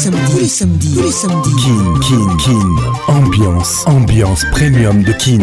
samedis, les samedis, les samedis. Kin, Kin, Kin. Ambiance, ambiance premium de Kin.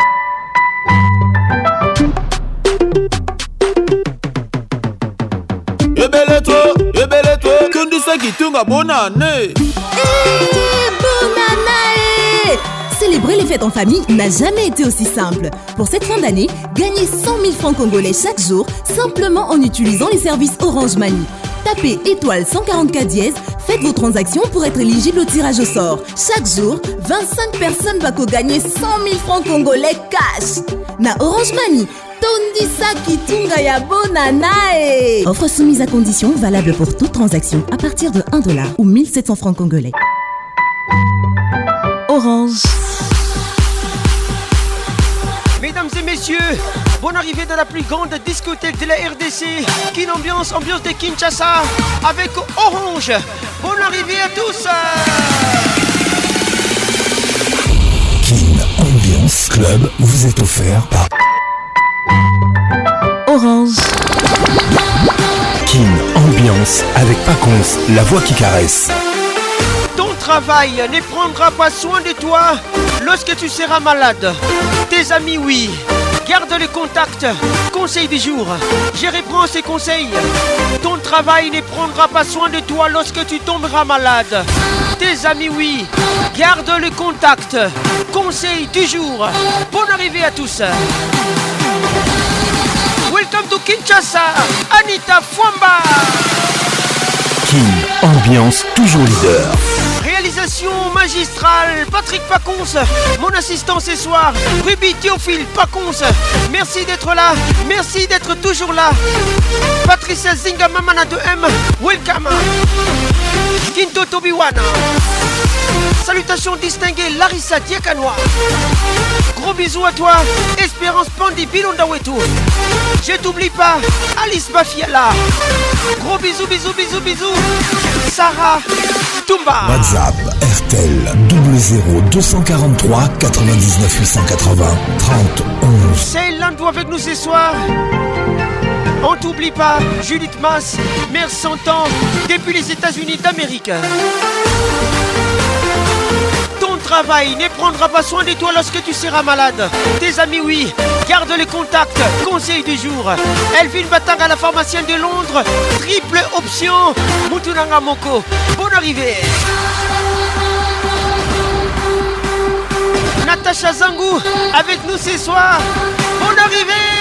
Célébrer les fêtes en famille n'a jamais été aussi simple. Pour cette fin d'année, gagnez 100 000 francs congolais chaque jour simplement en utilisant les services Orange Money. Tapez étoile 144 dièse, faites vos transactions pour être éligible au tirage au sort. Chaque jour, 25 personnes vont gagner 100 000 francs congolais cash. Na Orange Money, tondisa kitunga ya offre soumise à condition valable pour toute transaction à partir de 1 dollar ou 1700 francs congolais Orange Mesdames et messieurs, bonne arrivée dans la plus grande discothèque de la RDC. Quelle ambiance, ambiance de Kinshasa avec Orange. Bonne arrivée à tous. Kin Ambiance Club vous est offert par Orange. Kin Ambiance avec Paconce, la voix qui caresse. Ton travail ne prendra pas soin de toi lorsque tu seras malade. Tes amis, oui. Garde les contacts. Conseil du jour. Je reprends ces conseils. Ton travail ne prendra pas soin de toi lorsque tu tomberas malade. Des amis, oui. Garde le contact. Conseil du jour. Bonne arrivée à tous. Welcome to Kinshasa, Anita Fuamba King, ambiance toujours leader magistrale, Patrick Pacons. Mon assistant ce soir, Ruby Théophile Pacons. Merci d'être là, merci d'être toujours là. Patricia Zinga Mamana de M, welcome. Kinto Tobiwana. Salutations distinguées, Larissa Diakanoa. Gros bisous à toi, Espérance Pandi Bilondawetu. Je t'oublie pas, Alice Bafiala. Gros bisous, bisous, bisous, bisous. Sarah Tumba. WhatsApp RTL 243 99 880 30 11. C'est vous avec nous ce soir. On t'oublie pas, Judith Mass, mère 100 ans, depuis les États-Unis d'Amérique travail ne prendra pas soin de toi lorsque tu seras malade. Tes amis, oui, garde les contacts. Conseil du jour. Elvin Batang à la pharmacienne de Londres. Triple option. Mutunanga Moko. Bonne arrivée. Natacha Zangou avec nous ce soir. Bonne arrivée.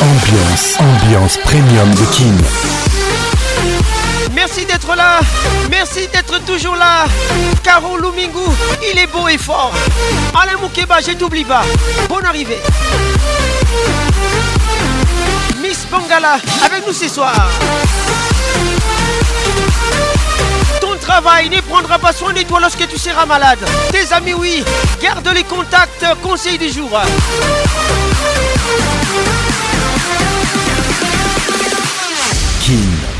Ambiance, ambiance premium de King Merci d'être là, merci d'être toujours là. Caro Lumingu, il est beau et fort. Alain Moukeba, je t'oublie pas. Bonne arrivée. Miss Bangala, avec nous ce soir. Ton travail ne prendra pas soin de toi lorsque tu seras malade. Tes amis, oui, garde les contacts, conseil du jour.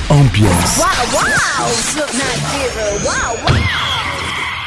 ambiance. Wow, wow. Look, not zero. Wow, wow.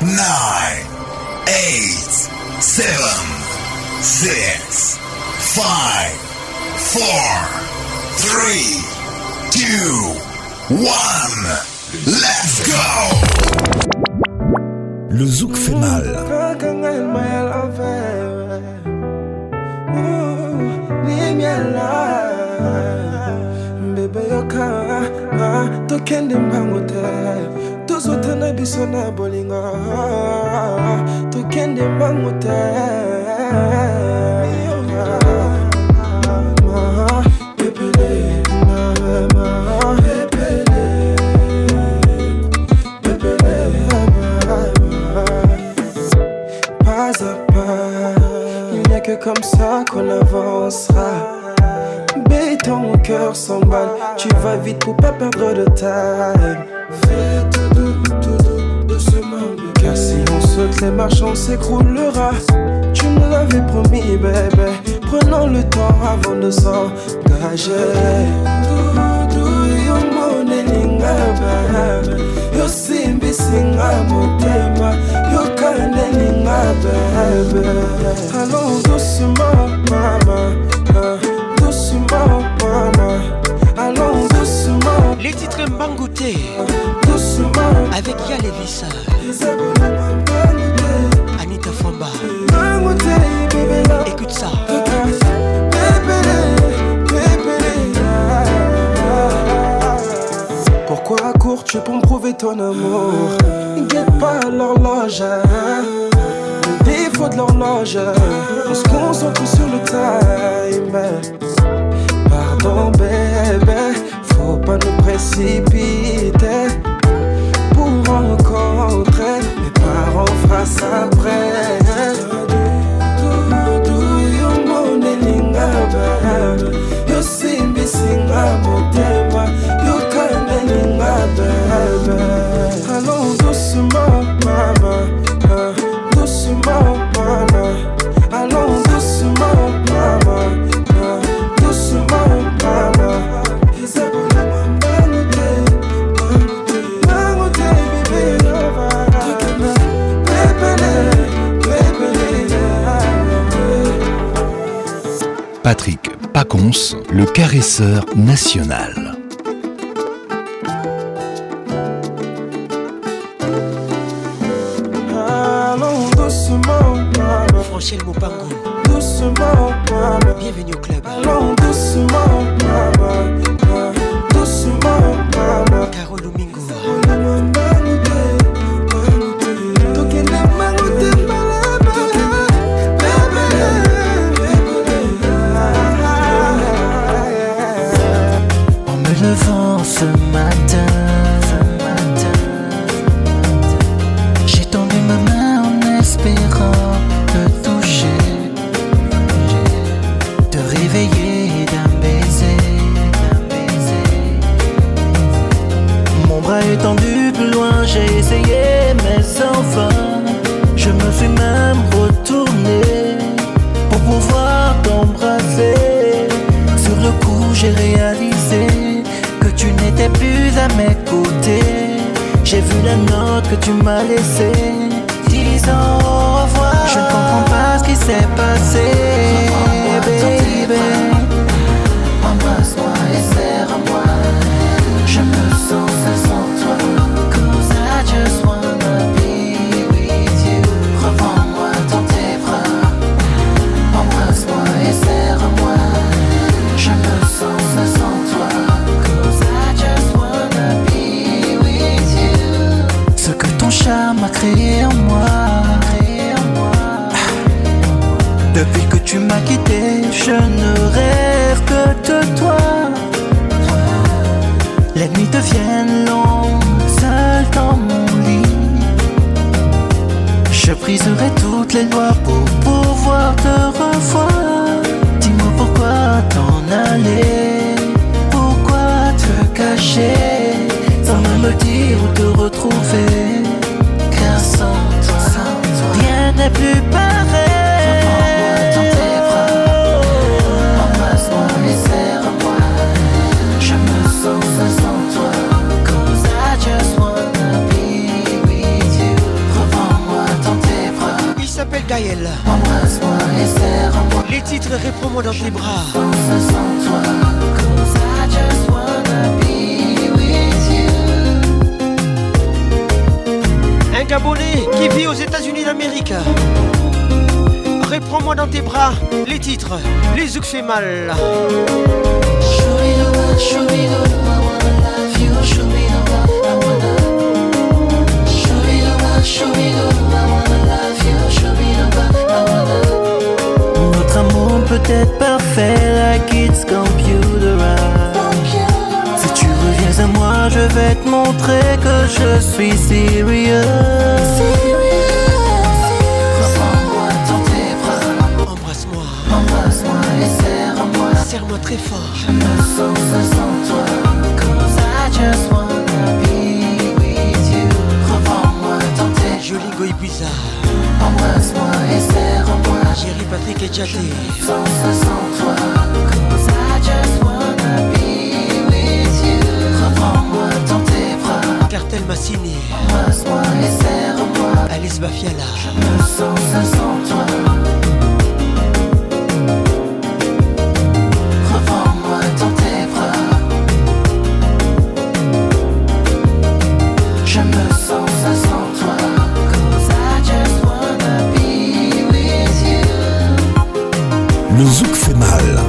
nine, eight, seven, six, five, four, three, two, one. Let's go! Le zouk fait mal. Bébé, yo ka, ah, to kende mbango te biso na bolingo tokende te Pas à pas, il n'y a que comme ça qu'on avancera ton cœur s'emballe. Tu vas vite pour pas perdre de time. Fais car si on saute, les on s'écroulera. Tu nous l'avais promis, bébé. Prenons le temps avant de s'engager. Allons doucement, maman, doucement, maman, allons doucement. Les titres goûté avec Yal et Vissa Anita Famba Écoute ça Pourquoi cours-tu pour me prouver ton amour Guette pas l'horloge Il faut de l'horloge On se concentre sur le time Pardon bébé Faut pas nous précipiter passe après yosimbisinga motema Patrick Paconce, le caresseur national. Musique fait mal.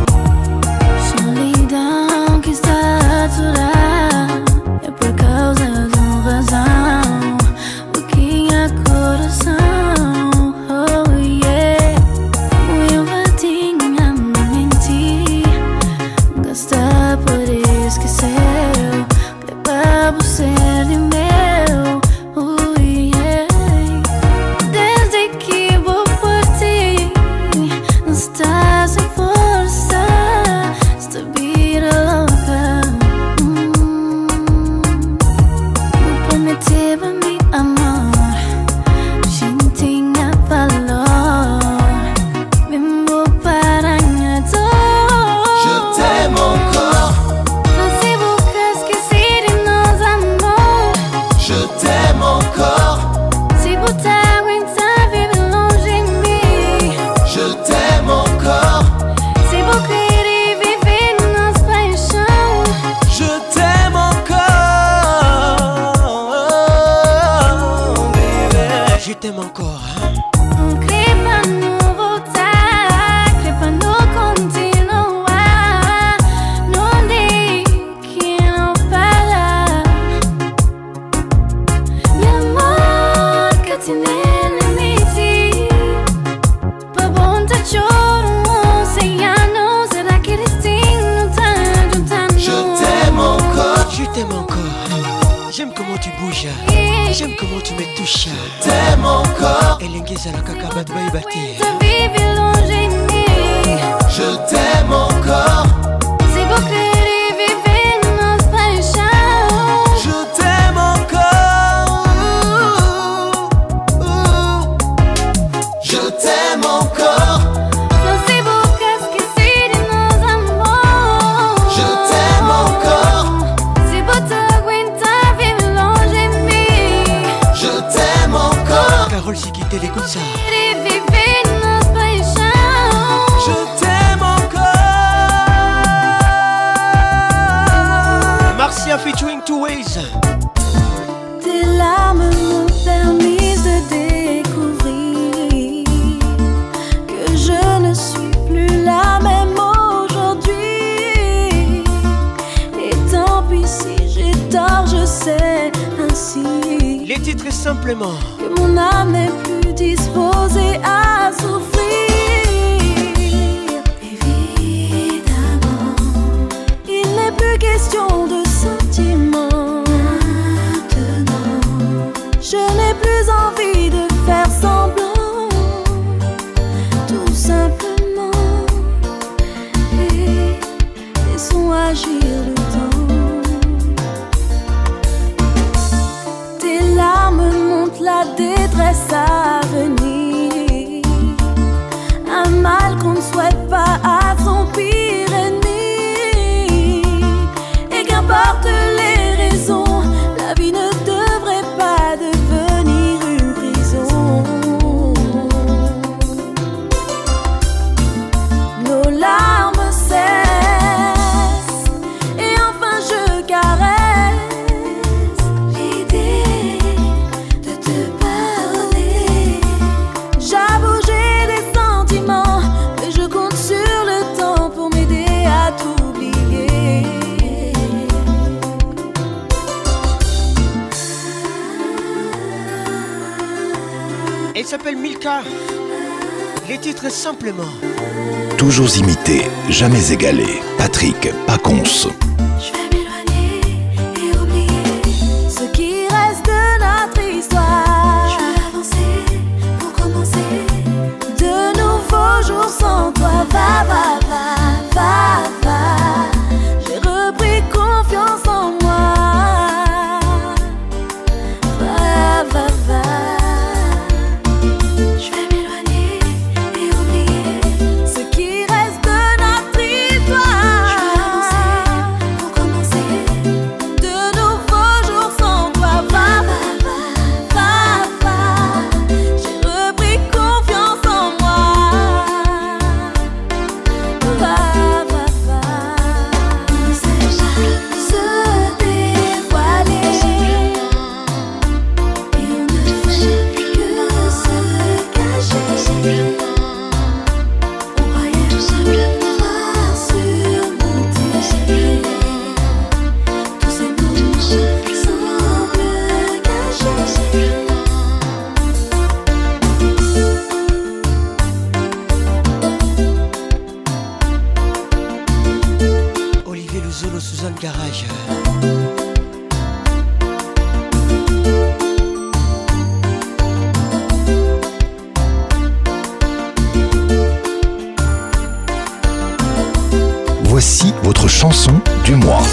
chanson du mois.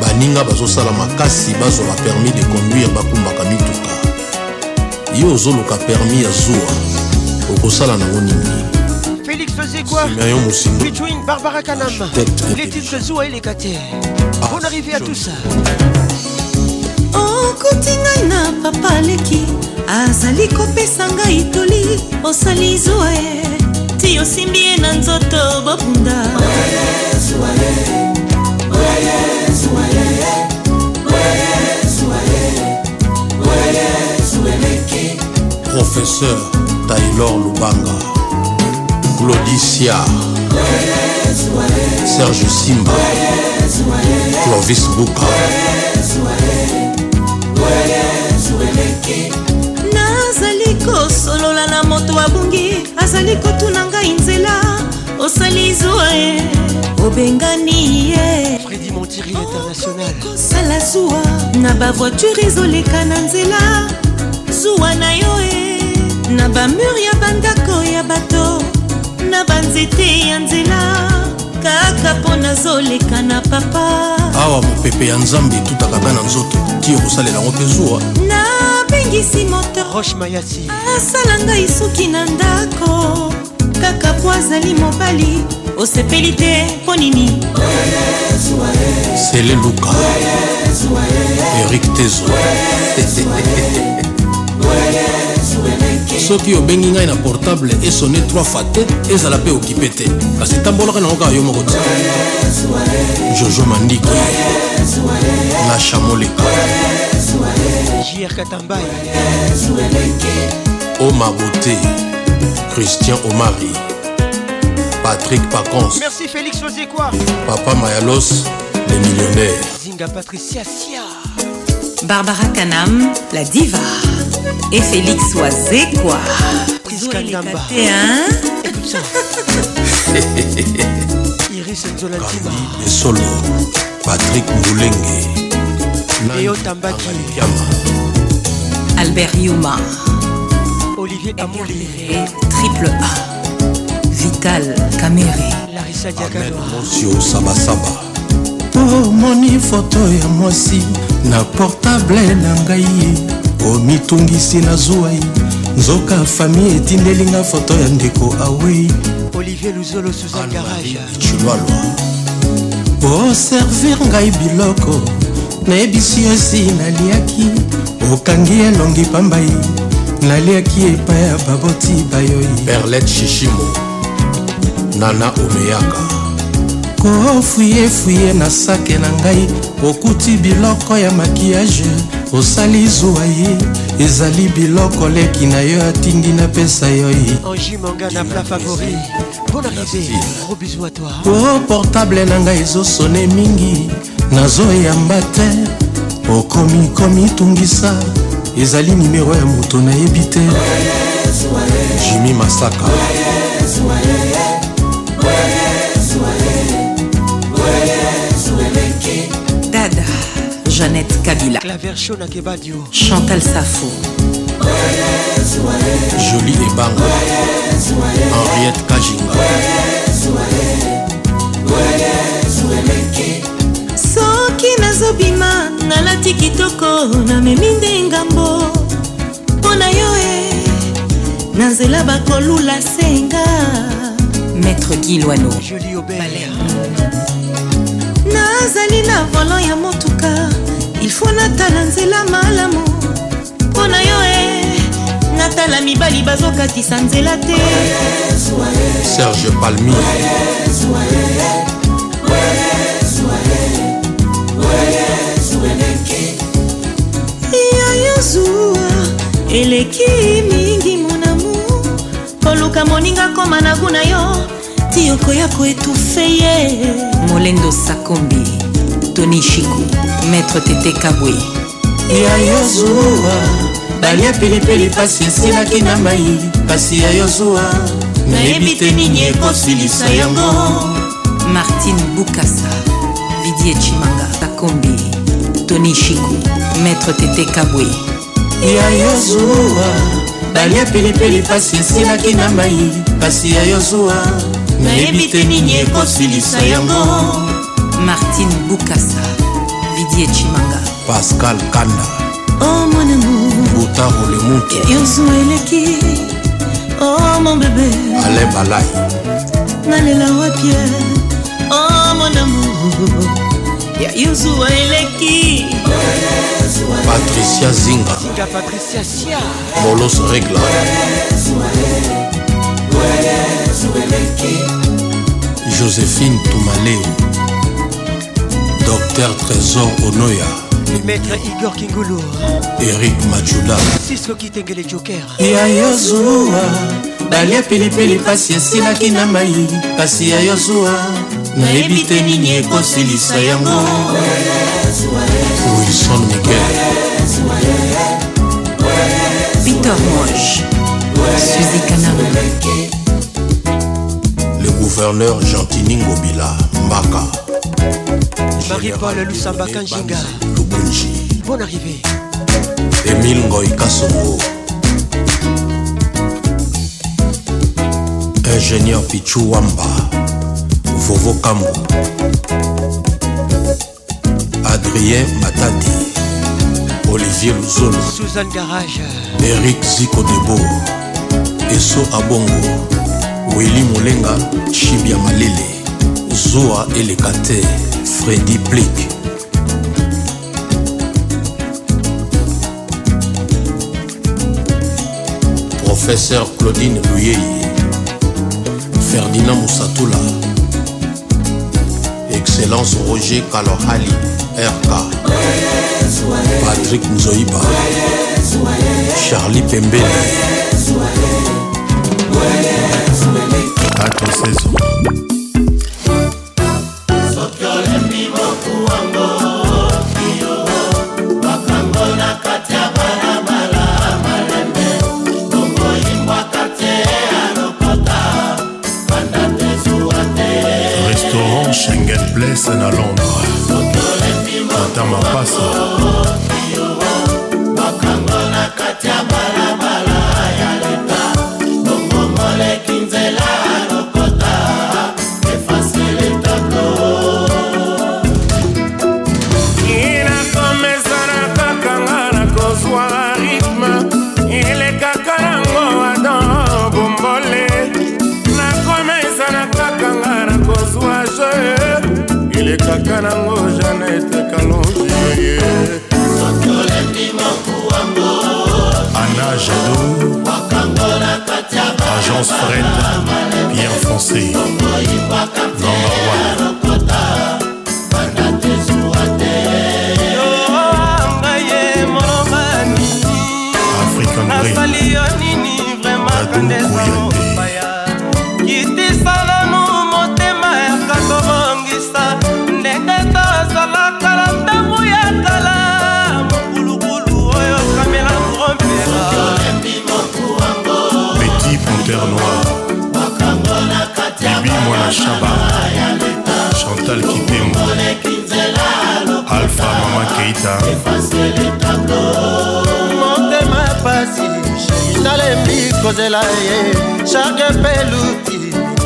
baninga bazosala makasi bazwa permis de conduire bakumbaka mituka ye ozoluka permis ya zuwa okosala nango nini félix fezekwayo mosindo between barbara kanam les titres zuwa eleka te ah, bon arrivé à tout ça okuti ngai na papa leki azali kopesa ngai toli osali zuwa e sofi osimbi ye na nzoto bopunda professeur taylor lubanga claudicia serge simba clovis buka nazali kosolola na moto abungi azali kotuna ngai nzela osali zwa ye obengani ye fredi montiri international kosala oh, zuwa na bavoiture ezoleka na nzela zuwa na yo e na bamur ya bandako ya bato na banzete ya nzela kaka mpo nazoleka na papa awa mopepe ya nzambe etutaka nga na nzoto tio kosalela yango mpe zuwa nabengisi moto roche mayasi asala ngai suki na ndako kaka po azali mobali osepeli te mpo nini sele luka erik tezo soki obengi ngai na portable esone 3 fois te ezala mpe okipe te kasi tambolaka nango kaka yo moko te jojo mandiko na chamoleka jr katambai ma Beauté, Christian Omari, Patrick Pacons. Merci Félix quoi Papa Mayalos, les millionnaires. Zinga Patricia Sia. Barbara Kanam, la diva. Et Félix Oisekwa. Prisca hein? Écoute ça. Iris le Solo, Patrick Moulenge. Léo Tambaki. Albert Yuma. Olivier Amoulé Triple A Vital Kamere Larissa Diagalo Monsieur Saba Saba omoni oh, foto ya mwasi na portable na ngai omitungisi na zwwai nzoka fami etindeli nga foto ya ndeko awei olivier luzolo suzangarageculwalwa oservir ngai biloko nayebisi yo esi naliaki okangi elongi pambai naliaki epai ya baboti bayoi berlet shishimo nana omeyaka kofuyefuye na sake na ngai okuti biloko ya makiyage osali zuwa ye ezali biloko leki na yo atindi napesa yo o portable na ngai ezosone mingi nazoyamba te okomi komitungisa ezali nimero ya moto nayebi te jimi masaka dada jeannette kabila chantal safo jolie ebanga henriette kajinga soki nazobima nalati kitoko namemi nde ngambo mpo na yo e eh, na nzela bakolula senga maître kilwano nazali na volan ya motuka ilfo natala nzela malamu mpo na yo e natala mibali bazokatisa nzela te serge palmi eleki mingi monamu koluka moninga koma na gu na yo ti okoya koetufe ye molendo sakombi toni shiku maître tete kabwe ya yo zuwa balia pilipili pasi esilaki na mai pasi ya yo zuwa nayebi te nini ekosilisa yango martine bukasa vidie chimanga sakombi toni shiku maître tete kabwe ya yozuwa balia pilipili pasi esilaki na mai pasi ya yozuwa nayebi te nini ekosilisa yango martin bukasa didie chimanga pascal kanda oh, mon amour buta olemutu yozuwa eleki oh, mon bebe ale balai nalela wapie oh, mon amour ya yozuwa eleki oh, yeah. Patricia Zinga Molos Regla Joséphine Toumaleo Docteur Trésor Onoya Maître Igor Kingulu Eric Majula Sisko Kitengele Joker Ya Yozua Dalia, pilipili pasi esilaki na mai kasi ya yozua nayebi nini yango son Miguel Peter Moche Suzy Kanam Le gouverneur Gentini Ngobila Mbaka Marie-Paul Lusamba Kanjinga Lubunji Bonne arrivée Emile Ngoy Kassongo Ingénieur Pichou Wamba Vovo Kambo Adrien Matadi Olivier Luzon, Suzanne Garage Eric Zico Debo Esso Abongo Willy Molenga Chibia Malele Zoa Elekate Freddy Blick Professeur Claudine Luyei Ferdinand Moussatoula Excellence Roger Kalohali rk patrik nzoiba charli pembeni ato seso Restaurant Schengen Place à Londres. kaka mapasa mokongo na kati ya balabala ya leta bongomoleki nzela kaka nango janete kalongie ana jado agence fred pierre foncé namba Chaba Chantal Kipengo Alpha Mama Keita motema ya pasi nalembi kozela ye charge mpe luti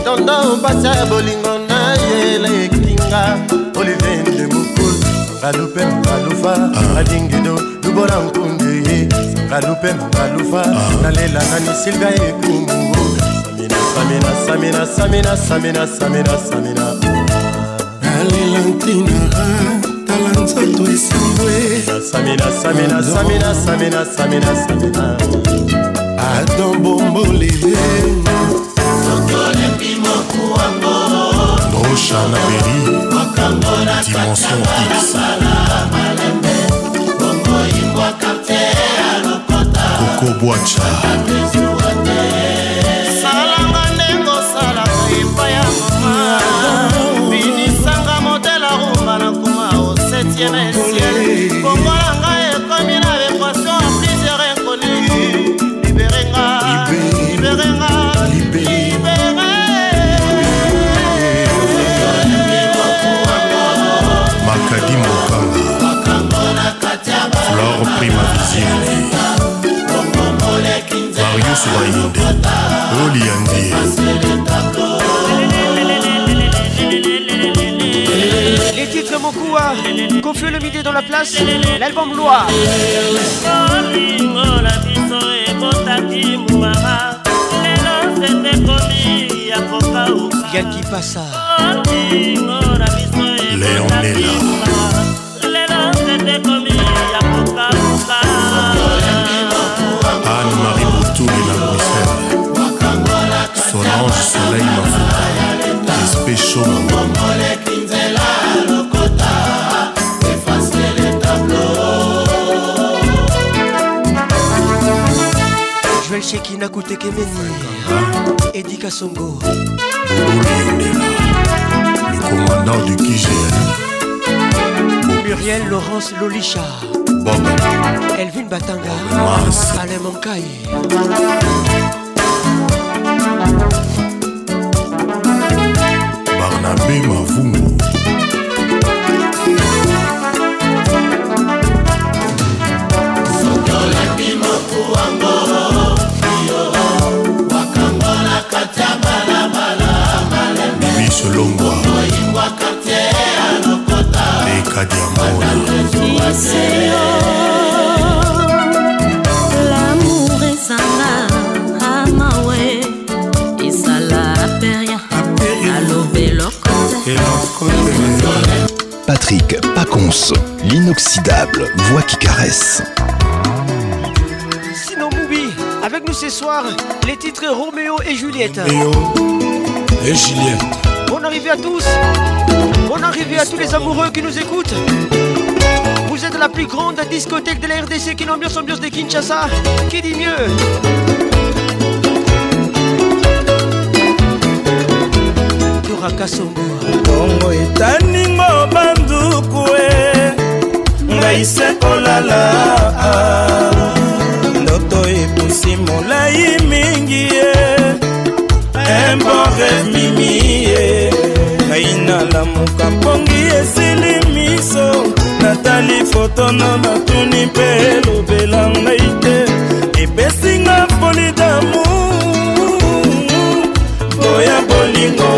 tondo pasa ya bolingo na yelekinga olivier ndemokulu ngalupe ngalufa ah. adingido lubola nkunde ye ngalupe ngalufa ah. nalela nani silvia ekumu samina samina samina samina samina samina alela ntina tala nzoto esambwe samina samina samina samina samina samina adon bombolele rocha na beri dimension x koko bwacha mpasi mayinde oliandie Les titres Mokua, Conflue le midi dans la place, l'album Loire. qui Passa. Léon Léla. Joël Eddie Kassongo du Muriel Laurence Lolisha Elvin Batanga na bem mavungo voix qui caresse. Sinon Moubi, avec nous ce soir, les titres Roméo et Juliette. Roméo et Juliette. Bonne arrivée à tous. Bon arrivé à tous les amoureux qui nous écoutent. Vous êtes la plus grande discothèque de la RDC qui l'ambiance ambiance de Kinshasa. Qui dit mieux Tongo naise kolala ndoto epusi molai mingi ye emboreve mimi ye ngai nalamuka mpongi esili miso natali fotono batuni mpe elobela ngai te epesinga mponi damu boya bolingo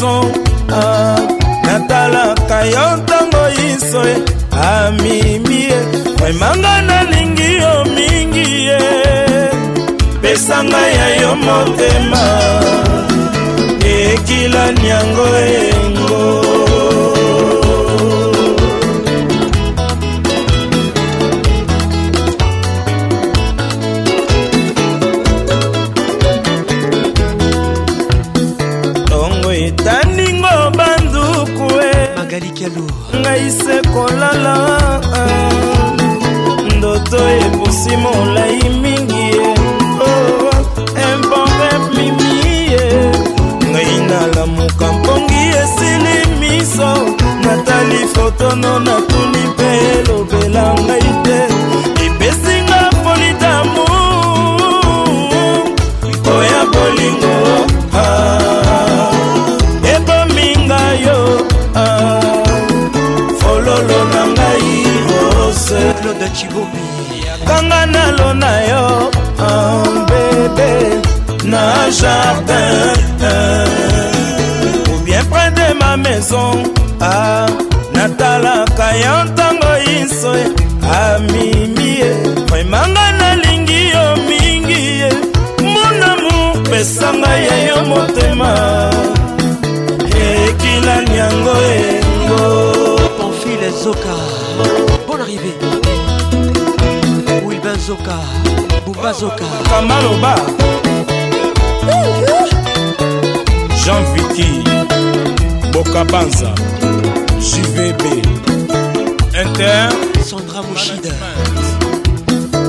liboso ah, natalaka yo ntango iso ye amimi ye vraimentnga nalingi yo mingi ye pesa ngai ya yo motema ekila niango engo kialo ngai se kolala eh. ndoto epusi molai mingi ye eh. oh, importe mimi ye eh. ngai nalamuka mpongi esili miso natali fotono natuni mpe elobela ngai cibobi kanga nalo na yo bebe na jardin ou bien près de ma maison ah, natalaka yo ntango iso amimi ye vraimentnga nalingi yo mingi ye monamu pesa ngai ya yo motema ekilani yango engo pamfile zoka bon arrivé bubazoka bubazoka kamaloba jean viti bokabanza jvb inter sandra moshida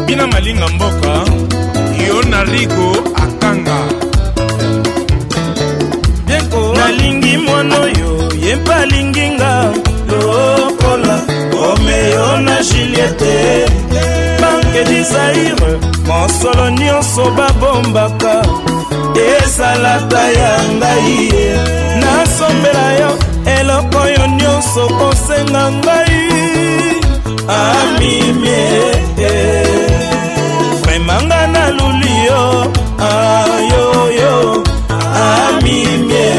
bina malinga mboka yo na ligo akanga bienko nalingi mwana oyo ye mpe alingi nga lokola omeyo na juliete bakedi zaire mosolo nyonso babombaka ezalaka ya ngai nasombela yo eloko oyo nyonso kosenga ngai amimie vremanga naluli yo ayoyo amimie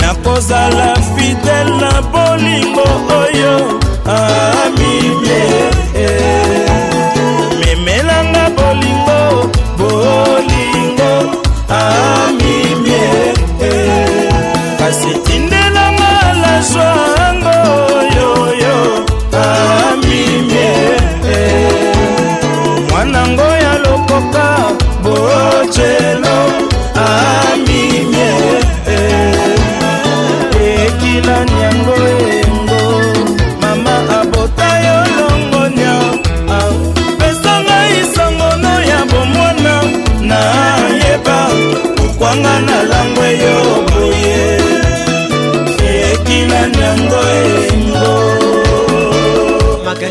nakozala fidele na bolingo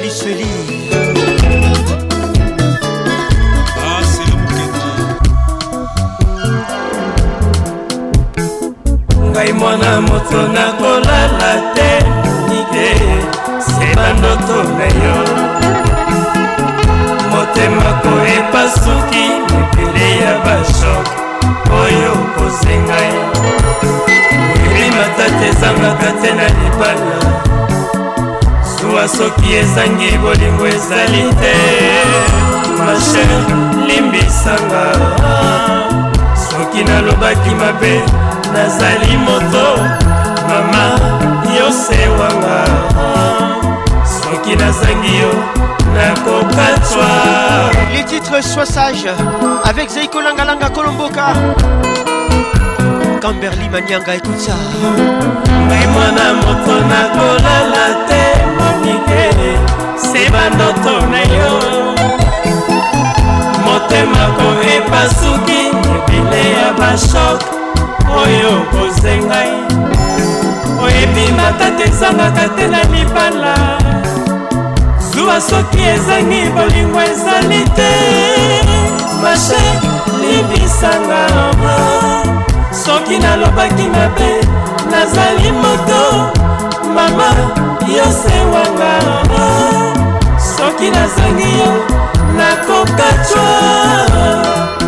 liseli ah, ngai mwana moto nakolala te nike se bandoto na yo motemako epasuki mepele ya bashok oyo kosengai elima tate ezangaka te na libala liloba soki ezangi bolingo ezali te mashere limbisanga soki nalobaki mabe nazali moto mama yosewanga soki nazangi yo nakokatwa les titres sois sage avec zeikolanga-langa kolomboka kamberli manianga écoute ça ngai mwana moto nakolala te seba ndoto na yo motemako epasuki ebele ya bashok oyo kozengai oyebi matata ezangaka te na libala zuwa soki ezangi bolingo ezali te mashe libisanga soki nalobaki mabe nazali moto mama yo se wanga soki nazangi yo nakoka twa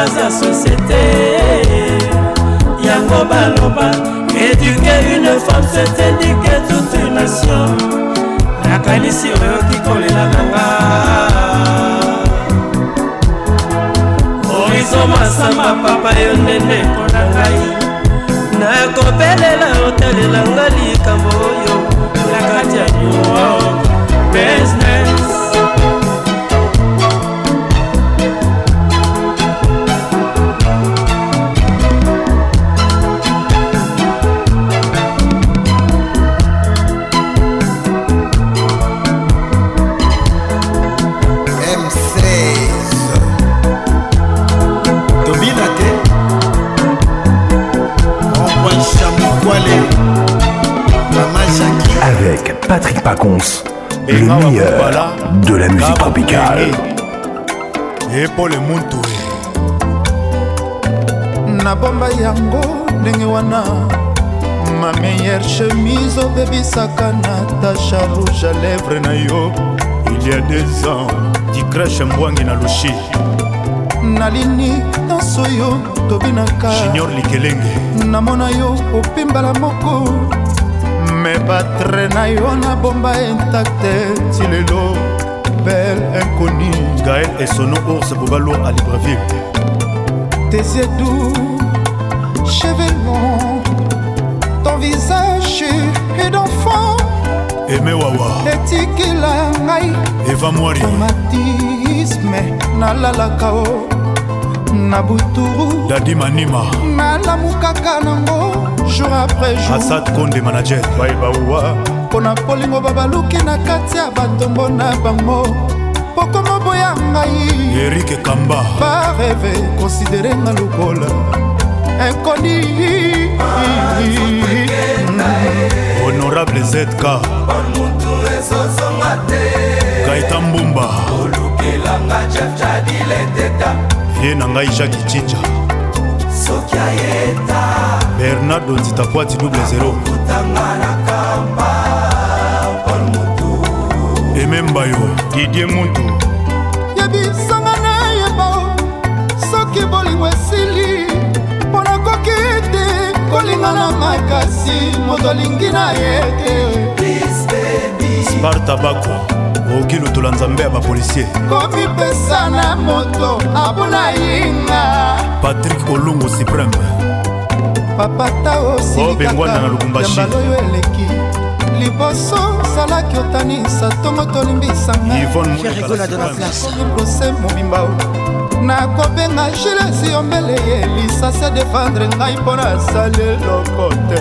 baza société yango baloba éduquer une femme c'est éduquer toute nation nakanisi oyoki kolelaka nga horizo masamba papa yo ndende mpona ngai nakobelela otalelanga likambo Paconce, le meilleur de la musique tropicale. nabomba yango ndenge wana ma meilleure chemise obebisaka natasha rouge à lèvre na yo il y a deux ans dicrache mbwangi na lushi nalini nyonso yo tobinaka junior likelenge namona yo opimbala moko batre na yo nabomba intacte ti lelo bel inconi gael esono ours bobalo à libreville tesiedou chevelon ton visage et d'enfant eme wawa etikela ngai eva moiri traumatisme nalalaka o na buturu dadi manima nalamukaka nango jour après jour asad konde manager baibawa mpo na polingo babaluki na kati ya batombo na bango pokoma boya ngai erike kamba bareve konsidere nga lokola ekoni honorable zk gaita mbumba olukilanga chefchadile teta ye na ngai jacki cinja soki ayeta bernardo nzita poati double 0 kutanga na kamba pol motu ememba yo didie mutu yebisanga na yeba soki bolingo esili mpo nakoki te kolinga na makasi moto alingi na ye te sparta bako okoki lutola nzambe ya bapolisier komipesa na moto abuna yinga patrik olungu supreme papata osilikakaoyo eleki liboso salaki otanisa ntongo tolimbisangaiprose mobimba nakobenga gilesi yombele ye lisasi defendre ngai mpo nasali eloko te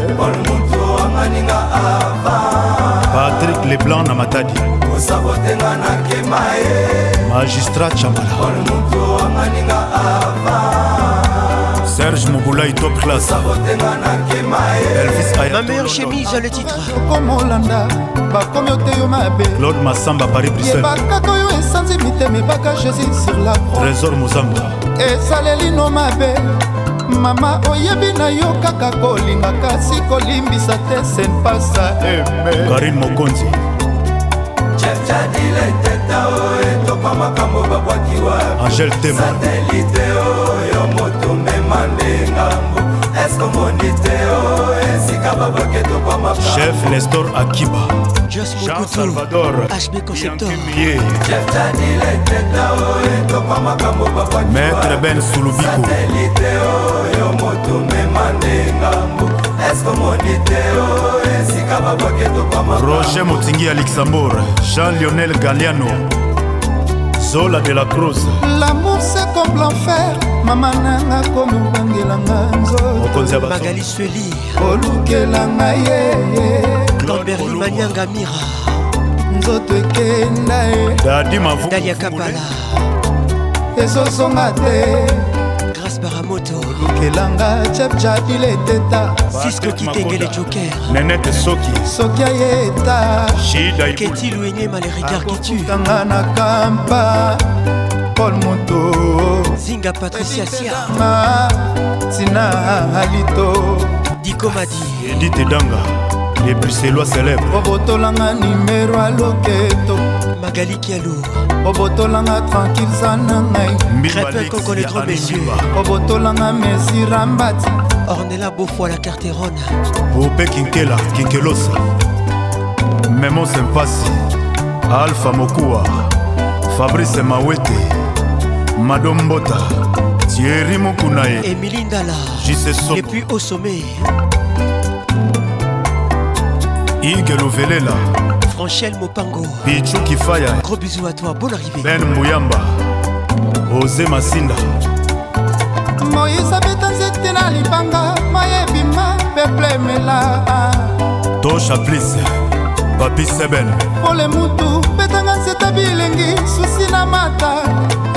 patrik leblanc na matadi kosabotenga nakema ye magistrat chamala motu anganinga ava Serge Mobulai top classe Elvis Ma meilleure chemise le titre okomolanda bakomi oteyo mabe Claude Massamba Paris Bruxelles bakaka oyo esanzi mitema ebaka jésus sur la trésor mozamba esalelino mabe mama oyebi na yo kaka kolinga kasi kolimbisa te senpasa eme karine mokonzi chadilenteta o etoka makambo babwakiwa angel temsatelite oyo moto mema nde ngambo eske omoni te o esika babwaki etokwa makambo chef nestor akiba Just Jean Salvador HB Conceptor Maître Ben Sulubiko Roger Motingi à Luxembourg Jean Lionel Galliano Zola de la Cruz L'amour c'est comme l'enfer mama nanga komobangelanga nzoto mokonzi ya basoli kolukelanga yeye manianga mira nzoto ekenda edali ya kapala ezosonga te grace baramoto olukelanga chepchabile teta sisko kitengele joker nenete soki soki ayeta keti luenyema le regard kitutanga na kampa paul moto zinga patricia sia tina alito dikomadi edite danga Et epuselo celebre obotolanga à aloketo magali Oboto obotolanga tranquille za na ngai obotolanga mesirambati ornela bofoi la carterone la, kinkela kinkelosa Mémon impasi alpha Mokua, fabrice mawete madombota thierry mokuna ye emili ndala jusesop depuis au sommet hugue lovelela franchel mopango pichu kifaya gros bisou à toi bonne arrivée ben moyamba ose masinda moïse abeta nzete na libanga mayebima peplemela tosha plis papi sebel pole mutu betanga nzeta bilengi susi na mata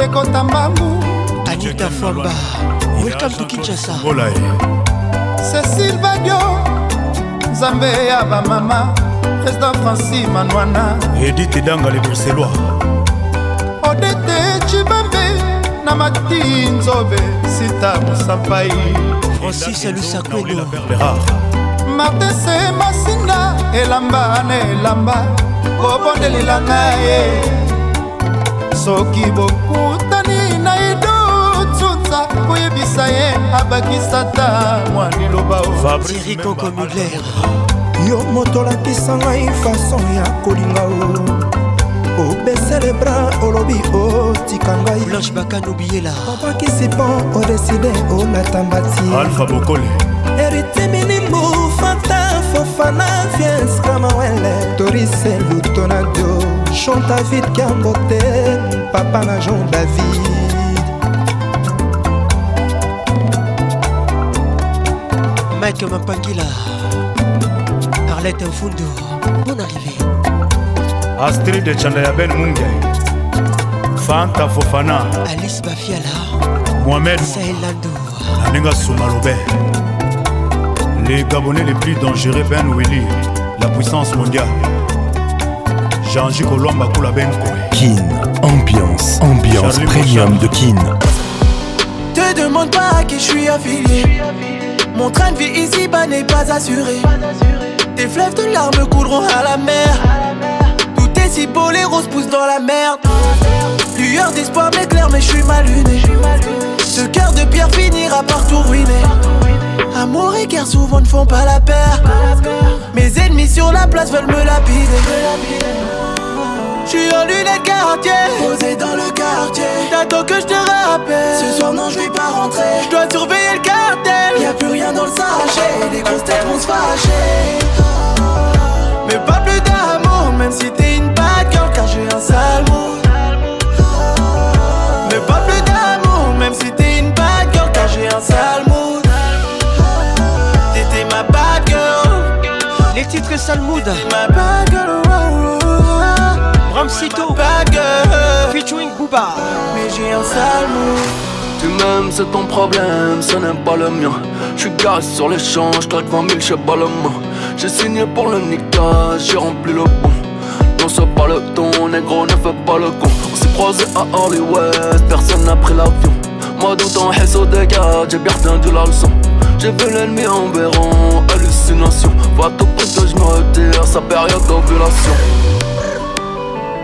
ekota mbangu anita famba welcome to kinshasa cecile badio nzambe ya bamama président franci manwana edite danga le bruxellois odete cibambe na mati nzobe sita mosapai francis lusakodo martin se masinga elamba na elamba kobondelelanga ye soki bokutani na idotuta koyebisa ye abakisata mwa liloba fabririco comudler yo moto olakisa ngai fason ya kolinga o obesele bra olobi otika ngai blanche bakanobiela opakisi mpo odeside olata mbati alfa bokole eritiminimbu fata fofana viescramawele torise lutonadio chanta vid kambote papa na jean david Jacques Mampangila Arlette Fundu Bonne arrivée Astrid de Chandayaben Munge Fanta Fofana Alice Bafiala Mohamed Saïlandou Aninga Soumalobe Les Gabonais les plus dangereux Ben Willy La puissance mondiale Jean-Jacques Olomba Koula Ben Koe Kin Ambiance Ambiance Charlie Premium Mouchard. de Kin Te demande pas à qui je suis affilié Mon train de vie ici-bas n'est pas assuré. Tes fleuves de larmes couleront à la mer. Tout est si beau, les roses poussent dans la merde. Lueur d'espoir m'éclaire, mais je suis mal luné. Ce cœur de pierre finira par tout ruiner. Amour et guerre souvent ne font pas la paire. Mes ennemis sur la place veulent me lapider. suis en lunettes quartier, posé dans le quartier. T'attends que je te rappelle. Ce soir, non, je vais pas rentrer. Je dois surveiller le quartier. Y'a plus rien dans le sachet, les grosses têtes vont se fâcher. Mais pas plus d'amour, même si t'es une bad girl, car j'ai un sale mood. Mais pas plus d'amour, même si t'es une bad girl, car j'ai un sale mood. T'étais ma bad girl. Les titres sale mood. Ma bad girl. Oh, oh, oh. Ramsito. Bad girl. Featuring Booba. Mais j'ai un sale mood tu m'aimes, c'est ton problème, ce n'est pas le mien. J'suis gaz sur l'échange, claque 20 000, j'sais pas le J'ai signé pour le niquage, j'ai rempli le pont Non, ce pas le ton, négro, ne fais pas le con. On s'est croisé à Hollywood, personne n'a pris l'avion. Moi, d'autant, au dégât, j'ai bien retenu la leçon. J'ai vu l'ennemi en verron, hallucination. Va tout près que je me retire, sa période d'ovulation.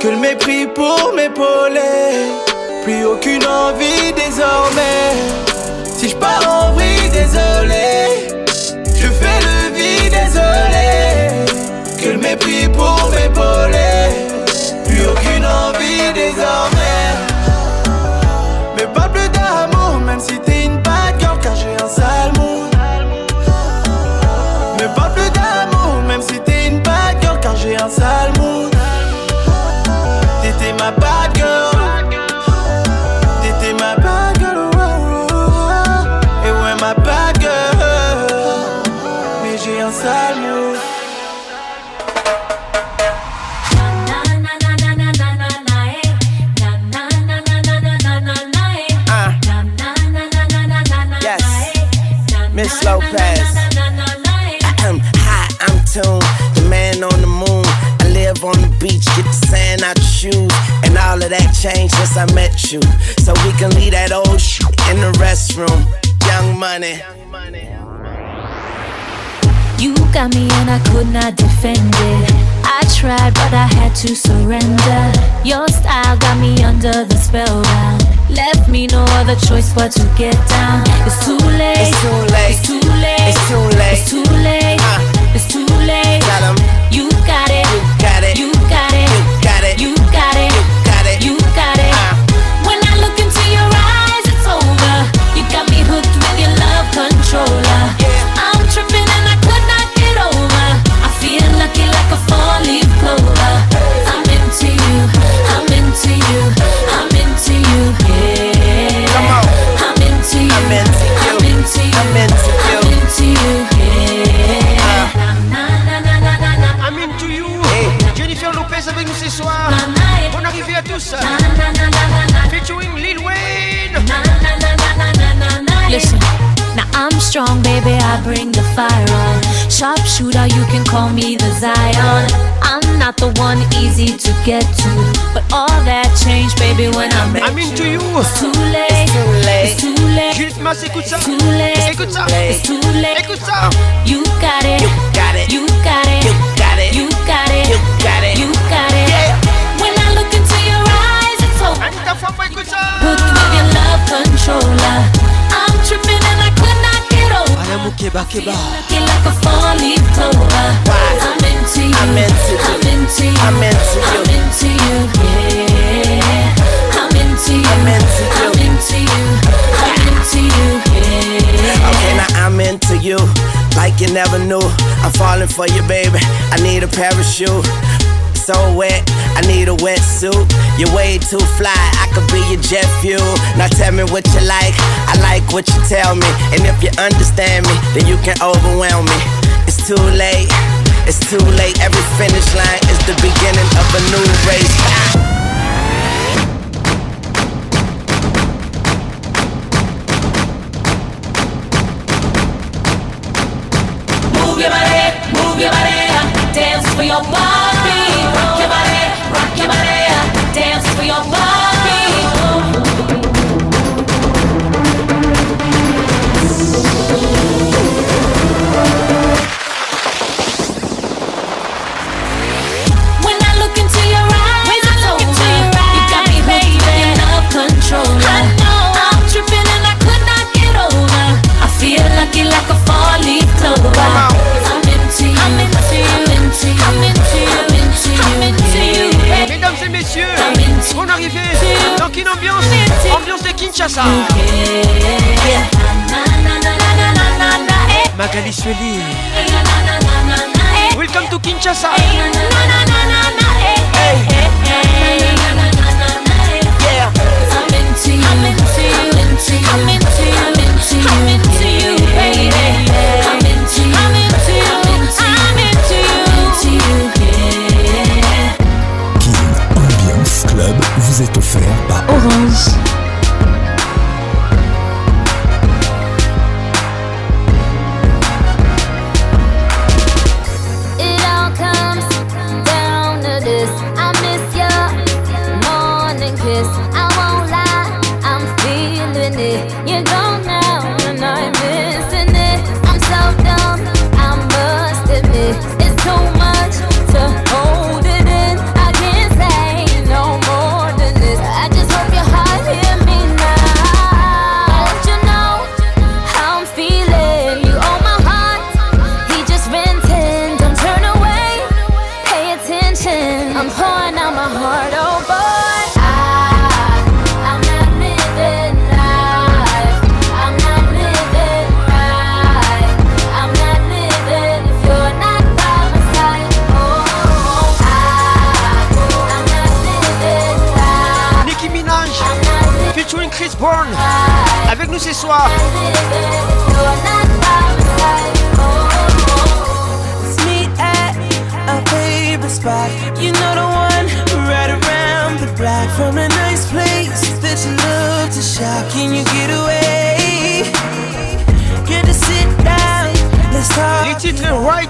Que le mépris pour m'épauler Plus aucune envie désormais Si je pars en vrille, désolé that changed since I met you. So we can leave that old shit in the restroom. Young money. You got me and I could not defend it. I tried, but I had to surrender. Your style got me under the spellbound. Left me no other choice but to get down. It's too late. It's too late. It's too late. It's too late. It's too late. Uh, it's too late. Got em. you got it. You got it. You strong, baby, I bring the fire on. Sharpshooter, you can call me the Zion. I'm not the one easy to get to, but all that changed, baby, when I met you. I'm into you. It's too late. It's too late. It's too late. It's too late. It's too late. Escucha. It's too late. You got it. You got it. You got it. You got it. You got it. You got it. You got it. Yeah. When I look into your eyes, it's hope. Put with your love controller keba, keba. Looking like a fall leaf clover. I'm into you. I'm into you. I'm into you. I'm into you. I'm into you. Yeah. I'm into you. I'm into you. I'm into you. I'm into you. Yeah. Okay, now I'm into you. Like you never knew. I'm falling for you, baby. I need a parachute so wet. I need a wetsuit. You're way too fly. I could be your jet fuel. Now tell me what you like. I like what you tell me. And if you understand me, then you can overwhelm me. It's too late. It's too late. Every finish line is the beginning of a new race. Ah. your body, move your body, dance for your body. on dans une ambiance, ambiance de Kinshasa. Magali Sueli. Welcome to Kinshasa. you, vous est offert par Orange.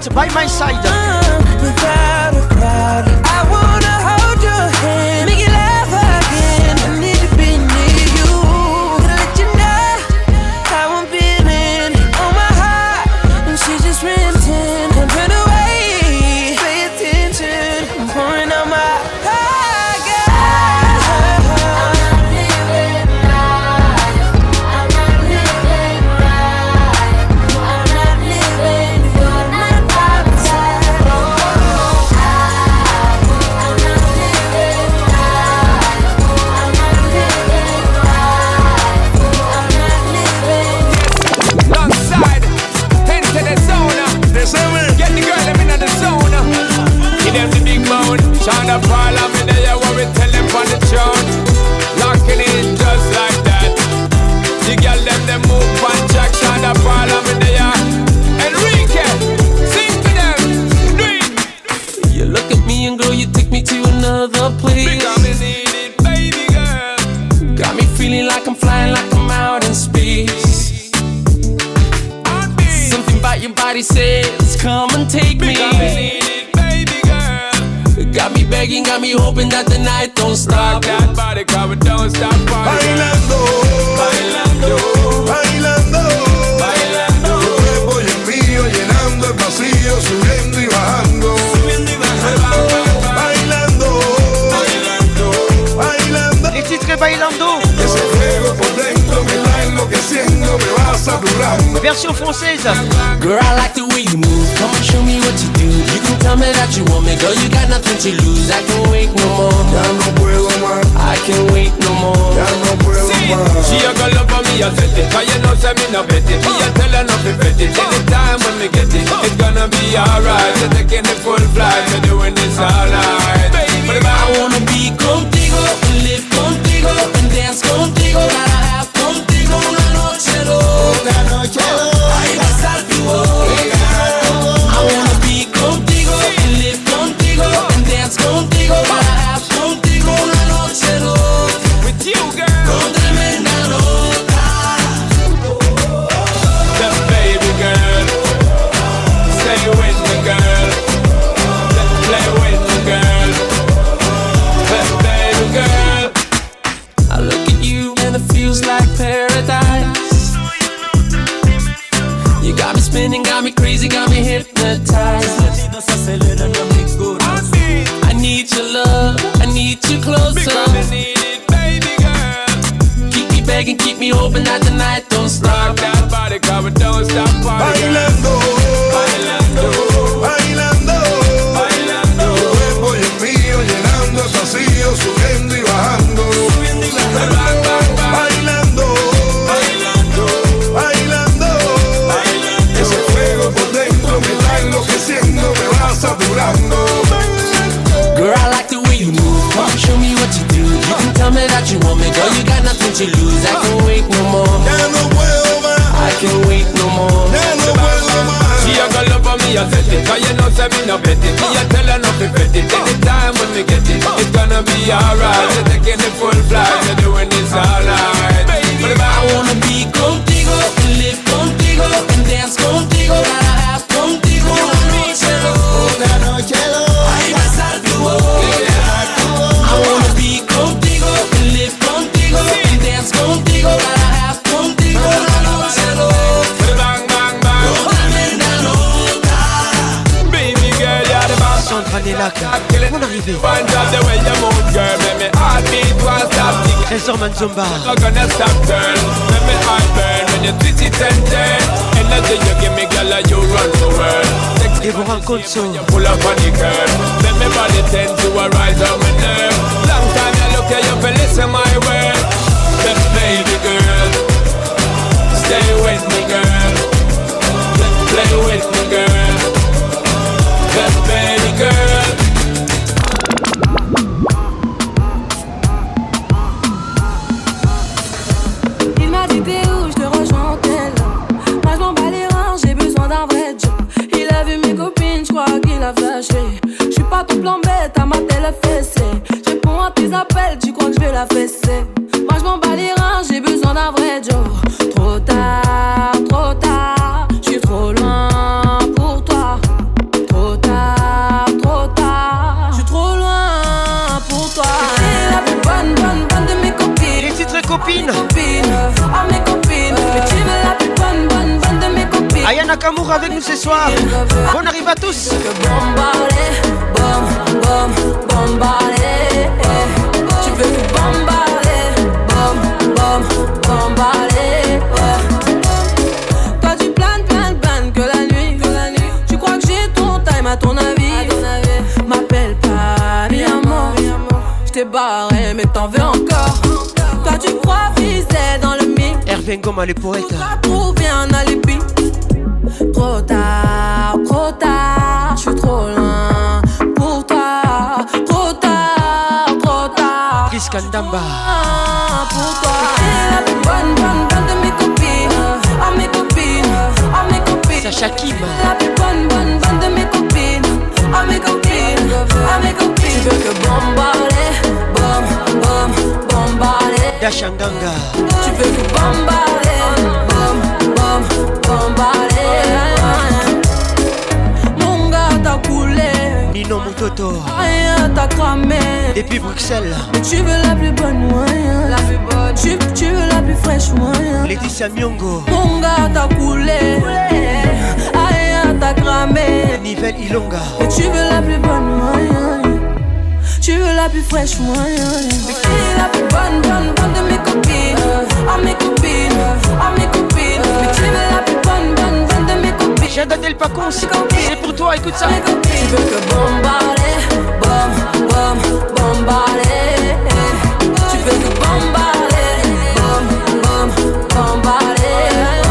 to by my side. Jesus. t'en veux encore. Toi, tu crois viser dans le mythe. Hervé Goma les poètes. Tu bien un alibi. Trop tard, trop tard, je suis trop loin pour toi. Trop tard, trop tard. d'amba Pour toi, t'es la plus bonne, bonne, bonne de mes copines. Oh, mes copines, oh, mes copines. Sacha Kim. La plus bonne, bonne, bonne de mes copines mes copines, Tu veux que bombarder, bom, bom, bombarder. Yashanganga. Tu veux que bombarder, bom, bom, bombarder. Mon gars t'a coulé. Nino Mutoto. Rien cramé. Depuis Bruxelles. tu veux la plus bonne, moyen. La plus bonne. Tu, veux la plus fraîche, moyen. Laetitia Miongo. Mon gars t'a coulé. Nivelle Ilonga. Et tu veux la plus bonne, Tu veux la plus fraîche, moyenne Mais qui est la plus bonne, bonne, bonne de mes copines? Ah, mes copines, ah, mes copines. Mais tu veux la plus bonne, bonne, bonne de mes copines. J'ai donné le con, ah, c'est pour toi, écoute ça. Ah, tu veux que bombarder, bom bom bombarder. Tu veux que bombarder, bom bom bombarder.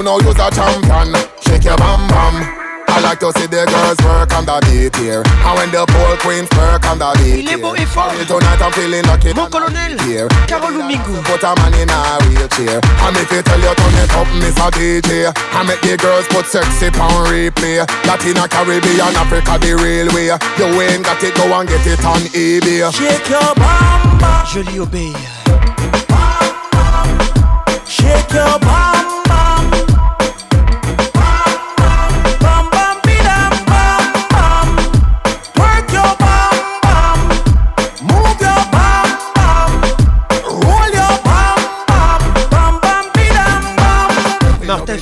you know you's a champion. Shake your bum bum. I like to see the girls work on the beat here. And when the pole queens work on the beat here est Tonight I'm feeling lucky. Mon colonel. Here. Carole Mingou. Put a man in a wheelchair. And if you tell you turn it up, Mr. T a DJ. I make the girls put sexy on replay. Latina, Caribbean, Africa, the real way. You ain't got it, go and get it on eBay. Shake your bamba. Je l'y obéis. Bam, bam. Shake your bamba.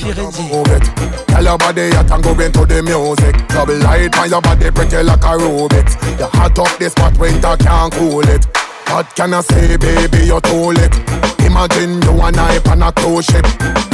Ready, ready. Tell your body hot and go into the music. Double light on your body, pretty like a Rubik's. You hot up this spot, winter can't cool it. What can I say, baby? You're too late. Imagine you and I on a cruise ship.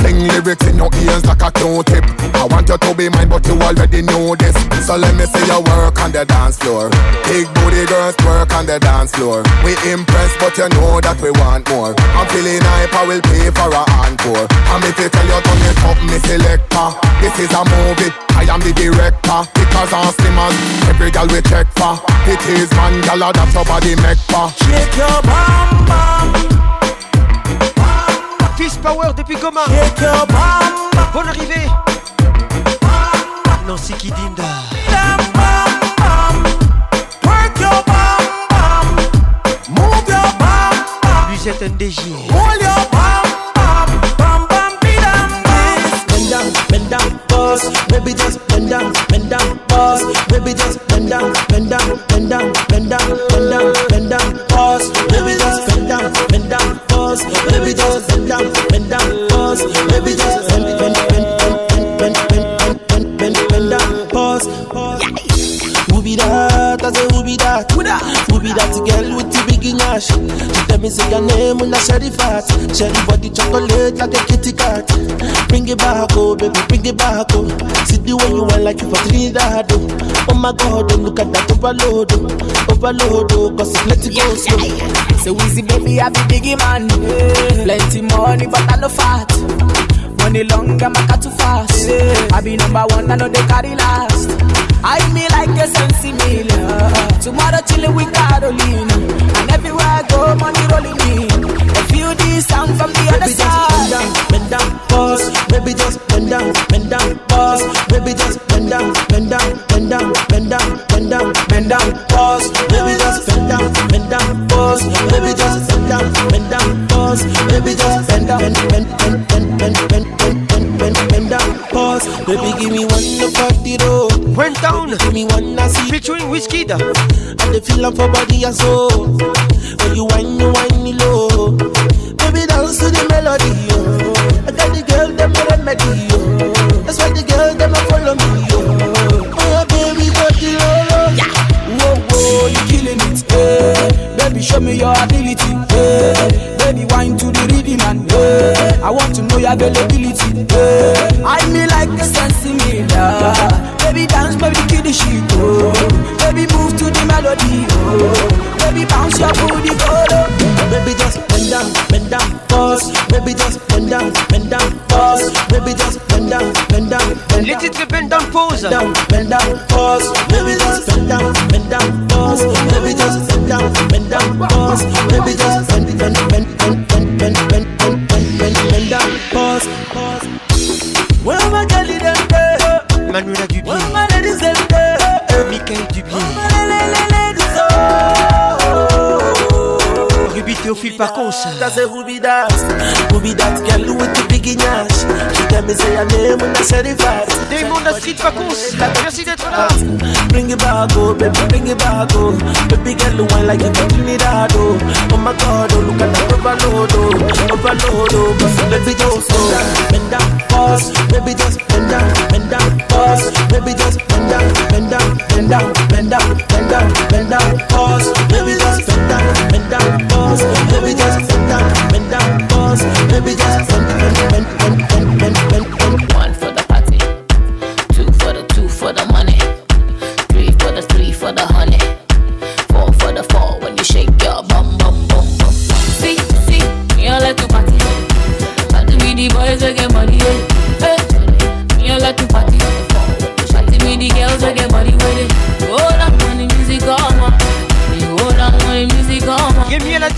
Sing lyrics in your ears like a Q-tip. I want you to be mine, but you already know this. So let me see you work on the dance floor. Big booty girls work on the dance floor. We impressed, but you know that we want more. I'm feeling hype, I will pay for a encore. And if you tell your tummy up, me selector. This is a movie. I the director, because I'm Every girl we check it is man, girl, that make for. Shake Power depuis Goma. Shake your Bonne arrivée. Nancy Kidinda. Bam bam bam. your NDJ. boss. Baby, just bend down, bend down, boss. Baby, just bend down, bend down, bend down, bend down, bend down, bend down, boss. Baby, just bend down, bend down, boss. Baby, just bend down, bend down, boss. Baby, just bend, bend, bend, bend, bend, bend, bend, bend, bend, bend down, boss. Who be that? I say who be that? Who be that girl with cash. You tell me say your name when I share the fat. Share the body chocolate like a kitty cat. Bring it back, oh baby, bring it back, oh. See the way you want like you for Trinidad, oh. Oh my God, oh, look at that overload, oh. Overload, oh, cause it's let it go slow. Yeah, yeah, oh. yeah. baby, I be biggie man. Plenty money, but I no fat. Money long, I'm a cat too fast. I be number one, I know they carry last. I me like a sensi million. Tomorrow chilling with Caroline. And everywhere I go, money rolling in. A few days sound from the other Baby, side. Just bend down, bend down, pause. Baby, just bend down, bend down, pause. Baby, just bend down, bend down, bend down, bend down, bend down, bend down, pause. Baby, just bend down, bend down, pause. Baby, just bend down, bend down, pause. Baby, just bend down, bend, bend, bend, bend, bend, bend, bend, bend, bend down, pause. Baby, give me one of the road. Brent Town Between Whiskey da. And the feeling for body and soul. When you whine, you whine me low. Baby, dance to the melody. Oh. I got the girl, them the remedy. yo. That's why the girl, them a follow me. Oh, oh baby, body low. Yeah. Whoa, whoa, you killing it. Hey. Baby, show me your ability. Hey. Baby, whine to the rhythm and hey. I want to know your availability. Hey. I me like a sense me, love. Baby dance, baby kill the shit, oh. Baby move to the melody, oh. Baby bounce your booty, follow. Baby just bend down, bend down, pause. Baby just bend down, bend down, pause. Baby just bend down, bend down, bend down. Little bend down, pause. Bend down, pause. Baby just bend down, bend down, pause. Baby just bend down, bend down, pause. Baby just bend, bend, bend, bend, bend, bend, bend, bend, bend, down, pause. Where my girl is? Manuela Dubier. You feel back also. That's a ruby that. Ruby that girl who with the big nash. She tell me say her name when I said it fast. They on the street back also. Merci d'être Bring it back, oh baby, bring it back, oh. Baby girl, wine like you from Trinidad, oh. Oh my God, oh look at that overload, oh. Overload, oh. baby just so. Bend down, pause. Baby just bend down, bend down, pause. Baby just bend down, bend down, bend down, bend down, bend down, bend down, pause. Baby just front and bend pause. Maybe just front and bend and pause. Maybe just front and bend and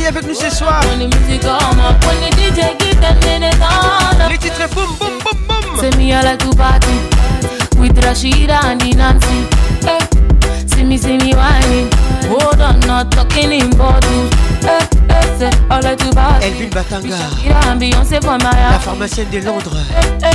avec nous ce soir. Les titres C'est not talking La pharmacienne de Londres. Eh, eh,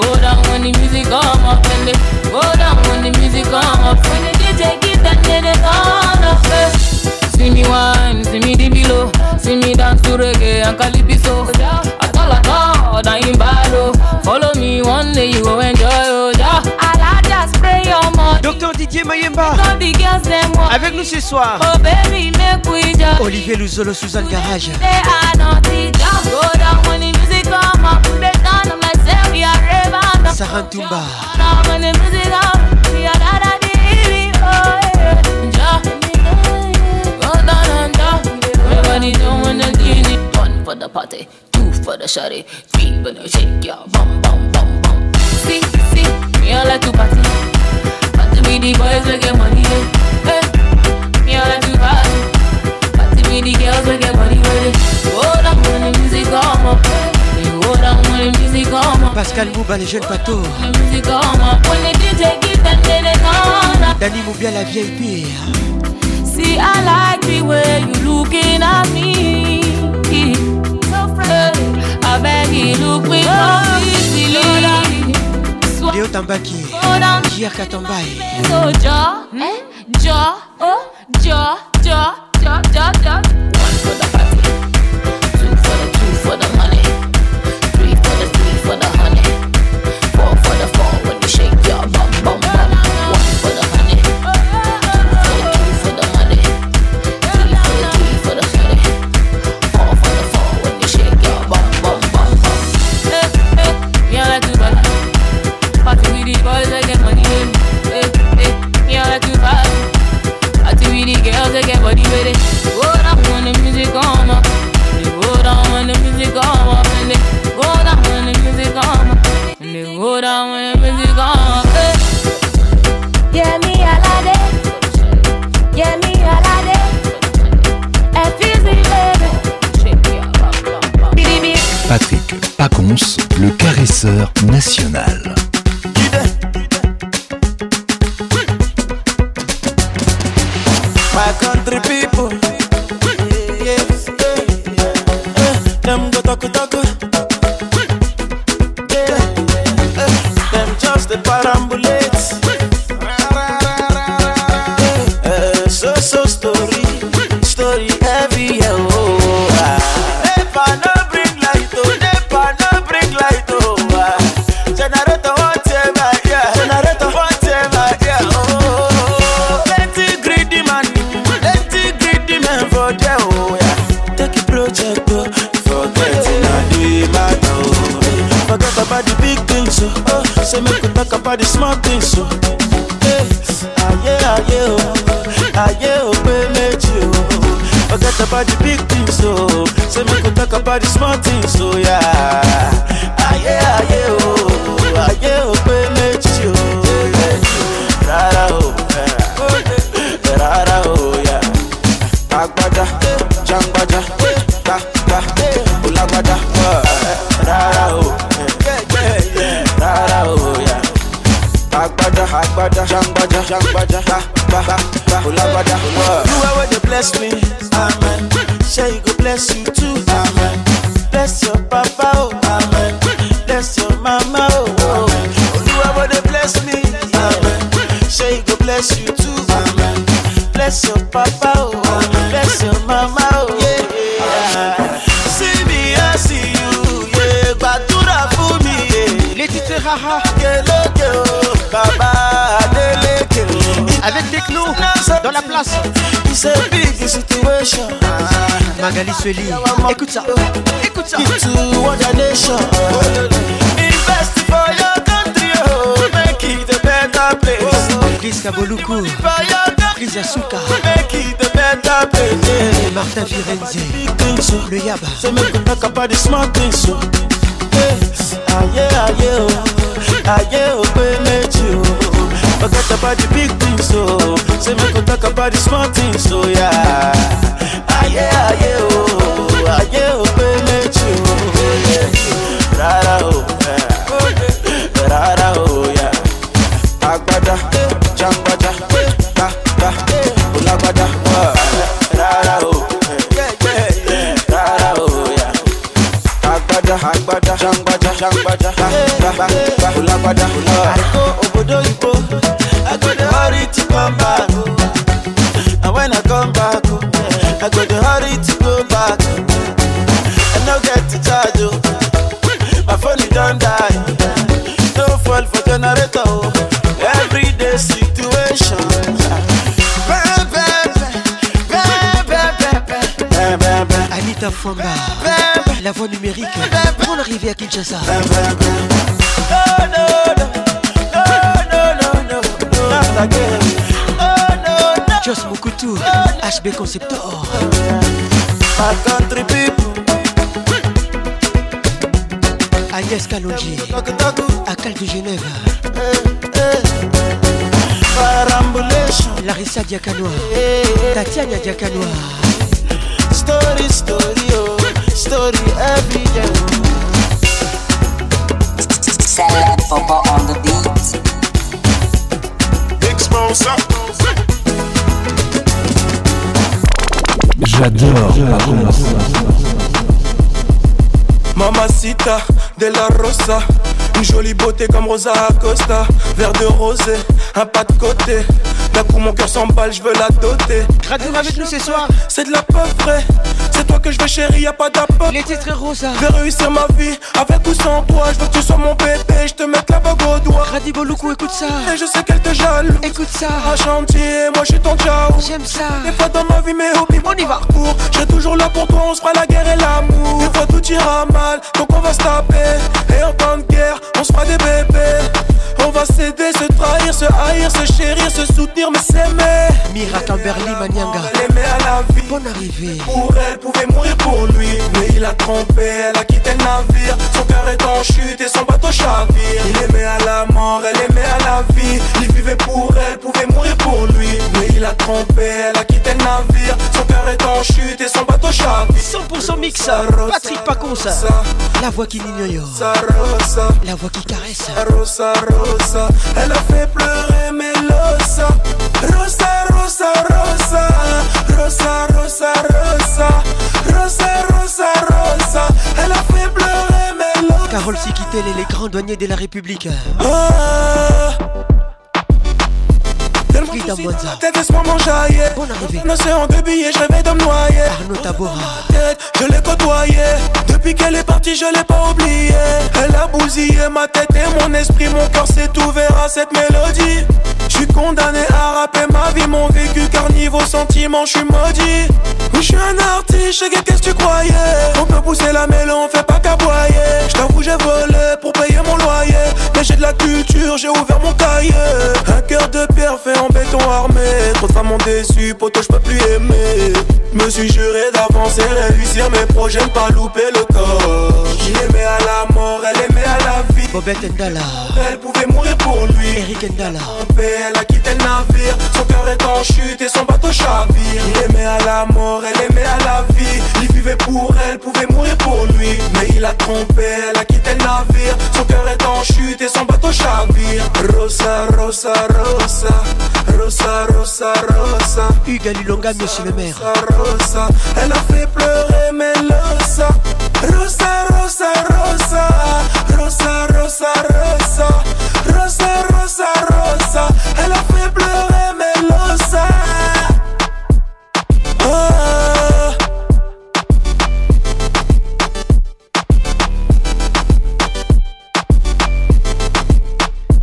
Go down when the music come up when they Go down when the music come up When the DJ give that nene they turn up hey. See me wine, see me the below See me dance to reggae and A Atol atol, in imbalo oh. Follow me one day you go enjoy oh ja Alaja spray your money Docteur Didier Mayemba Avec nous ce soir oh, Olivier Luzolo, Suzanne Garage Go down when the music come up Saran Tumba. One for the party, two for the shawty, three for the shake, yeah, bum bum bum bum. See, see, me all like to party, party with the boys we get money, hey, hey. Me all like to party, party with the girls we get money, hey. Hold up when the music come up, hey. Pascal Mouba, les jeunes bateaux. Dani la vieille pire. See, I like the way you looking at me. I look Tambaki, Jo, Jo, Jo, National. for the small things, so. Aye, aye, oh, aye, oh, pay me, oh. Forget about the big things, so. Say, me go talk about the small c'est be the situation. Ah, Magali Sueli, écoute ça, écoute ça. Invest for your country, oh. make it better place. Chris Kaboluku, Chris Asuka, make it oh. better place. Martin Firenze, oh. le Yaba. C'est n'a qu'à pas de smart things, oh. Aïe, aïe, aïe, But catch about the big things, so Say make we talk about the small things, so yeah Ah yeah, ah yeah, oh Ah yeah, oh, pele chu Rara, oh, yeah Rara, oh, yeah Agbada, jangbada Da, da, ulagbada, wow oh, Rara, oh yeah, Agbada, agbada, jangbada, jangbada, da, da, ulagbada, ulagbada La voix numérique pour l'arrivée à Kinshasa. Just Mokutu, HB Conceptor. country people. Agnès Kalonji, Akal de Genève. Larissa Diakanoa, Tatiana Diakanoa. Story, story, oh. J'adore la day. on Mamacita de la Rosa. Une jolie beauté comme Rosa Acosta. Verre de rosé, un pas de côté. D'un coup, mon cœur s'emballe, je veux la doter. avec nous ce soir. C'est de la peu près. C'est toi que je veux chérie, y'a pas d'appel Les titres rosa Je vais réussir ma vie avec ou sans toi Je veux que tu sois mon bébé, je te mette la bague au doigt écoute ça Et je sais qu'elle te jalouse Écoute ça à chantier, moi je suis ton ciao J'aime ça Des fois dans ma vie mes hobbies, on y va Pour, toujours là pour toi, on se fera la guerre et l'amour Des fois tout ira mal, donc on va se taper Et en temps de guerre, on se fera des bébés on va s'aider, se trahir, se haïr, se chérir, se soutenir, mais s'aimer. Miracle en Berlin, Manianga. à la vie. Bonne arrivée. Pour elle, pouvait mourir pour lui. Mais il a trompé, elle a quitté le navire. Son cœur est en chute et son bateau chavire. Il aimait à la mort, elle aimait à la vie. Il vivait pour elle, pouvait mourir pour lui. Mais il a trompé, elle a quitté navire. Son cœur est en chute et son bateau chavire. 100% mix, ça, Patrick Pacon, ça. La voix qui n'ignore. La voix qui caresse. Rosa, Rosa. Elle a fait pleurer Melosa. Rosa, Rosa, Rosa. Rosa, Rosa, Rosa. Rosa, Rosa, Rosa. Elle a fait pleurer Melosa. Carole Siquitel et les grands douaniers de la République. oh David Abonza. Tête et soin m'enjaillait. Bon arrivée. L'océan de billets, je rêvais de me noyer. Arnaud Tabora. Tête, je l'ai côtoyé qu'elle est partie, je l'ai pas oublié Elle a bousillé ma tête et mon esprit, mon cœur s'est ouvert à cette mélodie. Je suis condamné à rapper ma vie, mon vécu, car niveau sentiment, je suis maudit. Oui, je suis un artiste, qu'est-ce que tu croyais On peut pousser la mêlée, on fait pas qu'aboyer Je j'ai volé pour payer mon loyer. Mais j'ai de la culture, j'ai ouvert mon cahier. Un cœur de pierre fait en béton armé. Trop de femmes ont déçu, poteau, je peux plus aimer. Me suis juré d'avancer, réussir mes projets, ne pas louper le temps il aimait à la mort, elle aimait à la vie. Bobette Ndala. Elle pouvait mourir pour lui. Eric Ndala. Elle a quitté le navire. Son cœur est en chute et son bateau chavire. Il aimait à la mort, elle aimait à la vie. Il vivait pour elle, pouvait mourir pour lui. Mais il a trompé, elle a quitté le navire. Son cœur est en chute et son bateau chavire. Rosa, Rosa, Rosa. Rosa, Rosa, Rosa. Hugues Alilonga, monsieur le maire. Rosa, Elle a fait pleurer, mais le Rosa, rosa, rosa, rosa, rosa, rosa, rosa, rosa, rosa, elle a fait pleurer Melosa. Ah.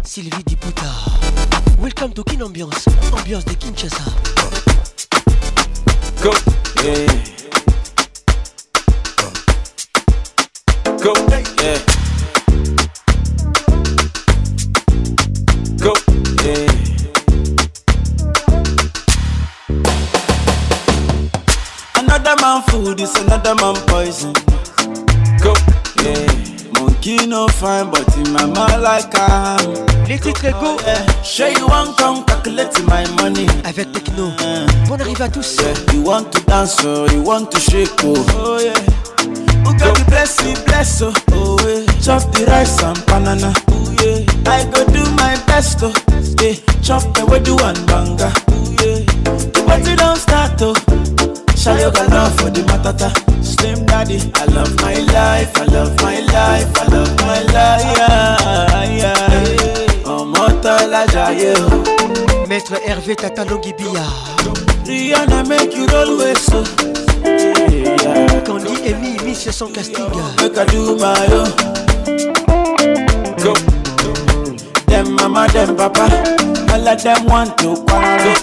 Sylvie Diputa, welcome to Kin Ambiance, ambiance de Kinshasa. them on poison. Go, yeah. Monkey no fine, but in my mind like I am. Little it go. Yeah. Sure you want come calculate my money. Avec techno. Yeah. Bon arrive à tous. Yeah. You want to dance, oh, you want to shake, oh, oh yeah. Oh, God, got bless me, bless, oh, oh yeah. Chop the rice and banana, oh yeah. I go do my best, oh, yeah. Chop the do and banga, oh yeah. The party don't start, oh. go now for the matata. daddy. I love my life, I love my life, I love my life. Yeah, yeah. Ọmọ tọ́lá Maître Hervé gibia Rihanna make you roll waist o. Candy Emi se son casting. Make I do my own. Go. Them mama, them papa, I let them want to quarrel.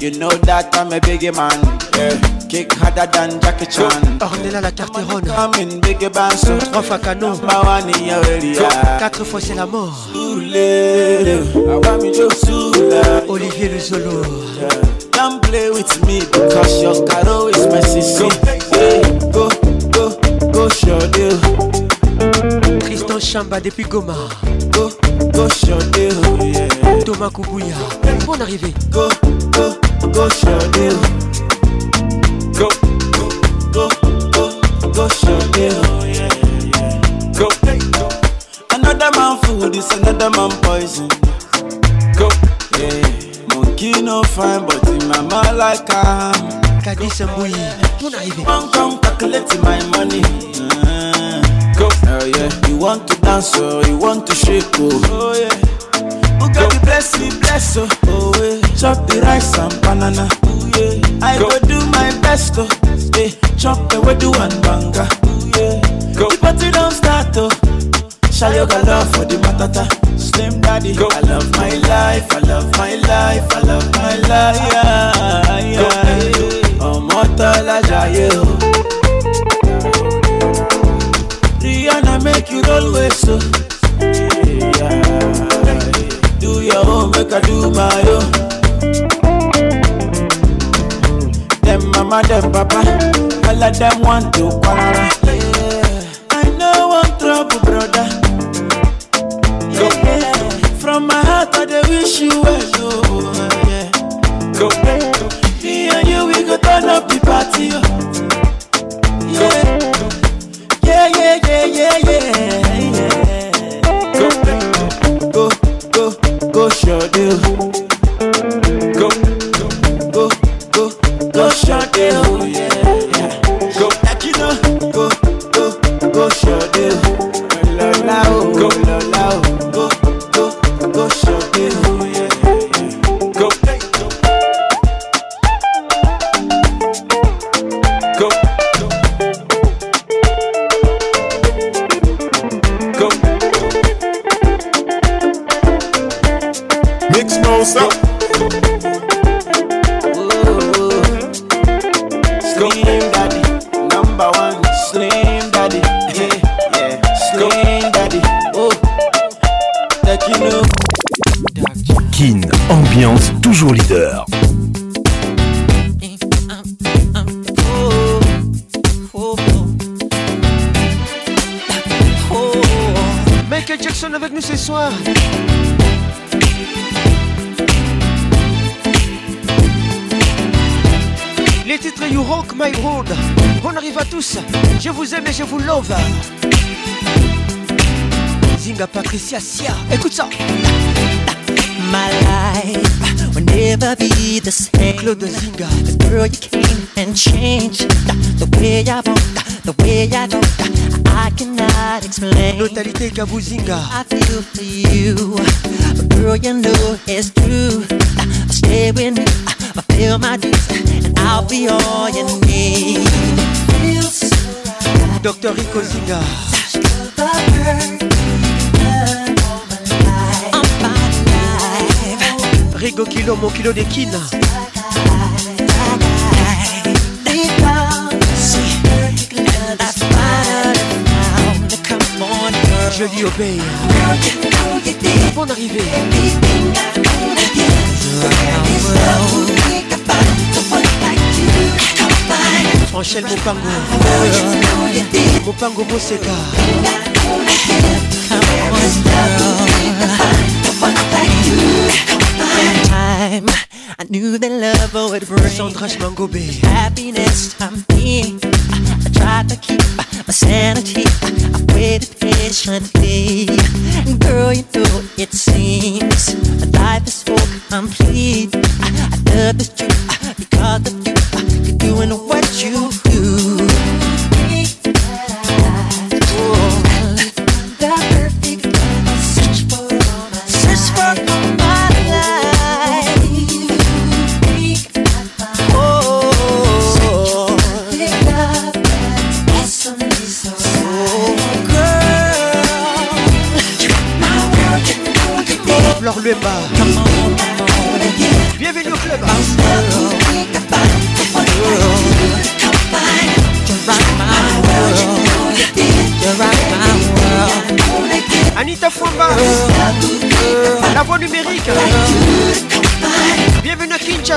You know that I'm a big man. Yeah. Kick harder than Jackie Chan. Oh, Ornella la Carterone. in big banso. Trois fois canon. Mawani Yawelia. Quatre fois c'est la mort. Olivier le Don't play with me because your caro is my sister. Go, go, go, show deal. Tristan Chamba depuis Goma. Go, go, show deal. Yeah. Thomas Kubuya. bon arrivé. Go, go, go, show deal. go, go, go show oh yeah, Go, another man food is another man poison. Go, yeah. Monkey no fine, but in my mind like I'm. Kadisha bui. Come, come, calculate my money. Uh-huh. Go, oh yeah. You want to dance oh? you want to shake? Oh Oh yeah. Who got the bless me, bless oh? Oh, yeah. Chop the rice and banana. Oh yeah. I go. go do my best. Oh. Hey, chop the way do one banga. Go. The party don't start oh. Shayoga love for the matata. Slim daddy. Go. I love my life. I love my life. I love my life. Yeah, yeah. Go. Hey. Ọmọ tọ́lá Rihanna make you roll waist o. Yeah, yeah. Do your own make I do my own. mama dem papa all of them want to quarrel. Yeah. i no wan trouble brother. no. yeah. from my heart i dey wish you well o. Oh, yeah. Go. me and you we go turn up the party. yo. Oh. Sia, My life will never be the same. Claude Zinga. girl, you came and changed the way I want, the way I don't. I cannot explain. Gabuzinga. I feel for you, but girl, you know it's true. Stay with me, I feel my dreams, and I'll be all you need. Dr. Rico Zinga. Such love Rigo Kilo, mon kilo de Je lui obéis. Bon arrivée. Mopango. Mopango Moseka time. I knew that love would bring happiness I'm being. I, tried to keep my sanity. I waited patiently. And girl, you know it seems life is so complete. I, I love the truth.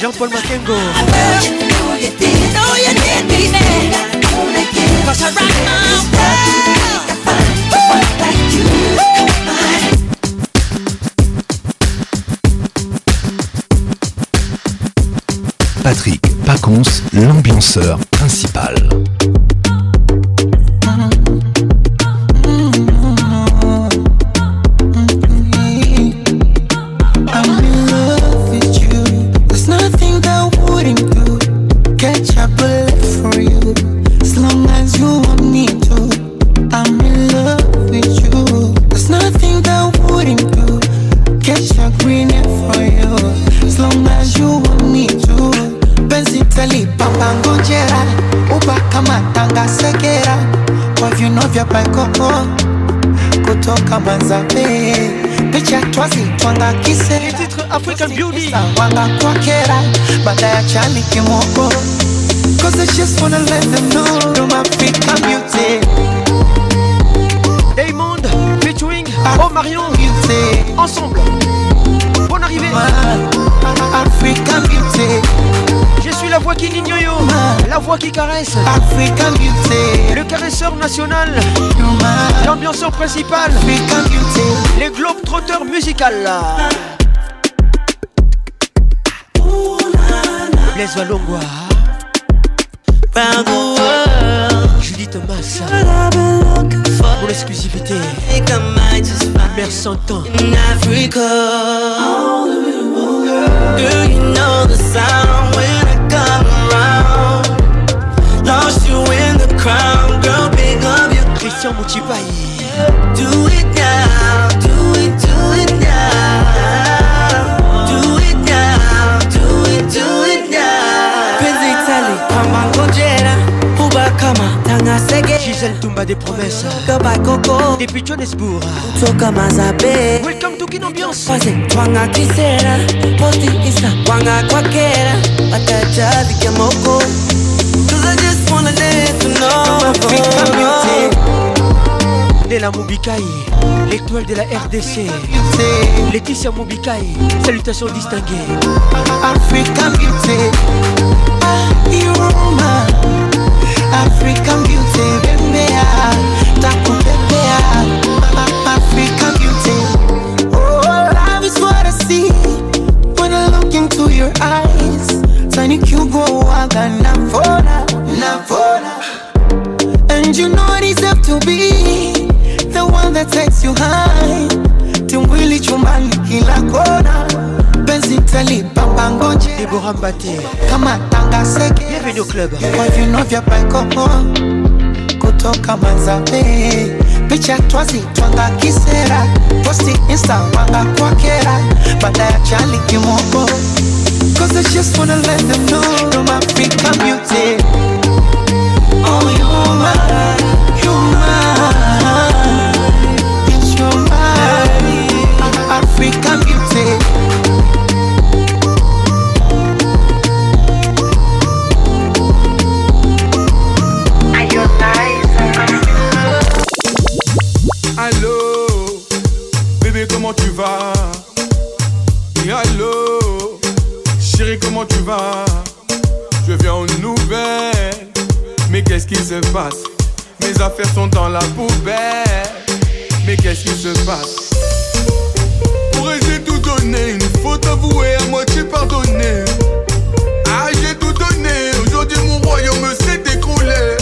Jean-Paul Makengo Patrick Pacons, l'ambianceur African beauty. Wakakokera ya chali kimoko. Cause I just wanna let them know I'm African beauty. Diamond featuring Oh Marion. Ensemble. Bonne arrivée. Ma, African beauty. Je suis la voix qui ligne yo, la voix qui caresse. African beauty. Le caresseur national. L'ambianceur principal. African beauty. Les globes trotteurs musicales. Blaise world Julie Thomas Pour l'exclusivité Mère Africa Do you know the sound when I come around? Lost you in the crowd, girl, pick up your Christian Moutipaille Do it nanga sege Gisèle Toumba des promesses Koba Coco Depuis Johannesburg Toka Mazabe Welcome to Kin Ambiance Faze Wanga Kisera Poti Isa Wanga Kwakera Ataja Vika Moko Cause I just wanna dance to know Nela Mubikai L'étoile de la RDC Laetitia Mubikai Salutations distinguées Africa Beauty ah, Aroma African beauty, bembea, taco pepea, African beauty. Oh, love is what I see when I look into your eyes. Tiny Cuba, waga, navona, navona. And you know it is up to be the one that takes you high. Timwili chumbani kila kona, penzi talipa Déborah Mbaté kama tanga seke bienvenue au club vino vya baikoko kutoka manzabe picha twazitwanga kisera posti insta wanga kwakera bada ya chali kimoko Cause I just wanna let them know I'm Africa muted Oh, you're mine, you're mine It's your mind Africa muted Je viens en nouvelle Mais qu'est-ce qui se passe Mes affaires sont dans la poubelle Mais qu'est-ce qui se passe Pourrais je tout donner Une faute avouée à tu pardonnée Ah j'ai tout donné Aujourd'hui mon royaume s'est écroulé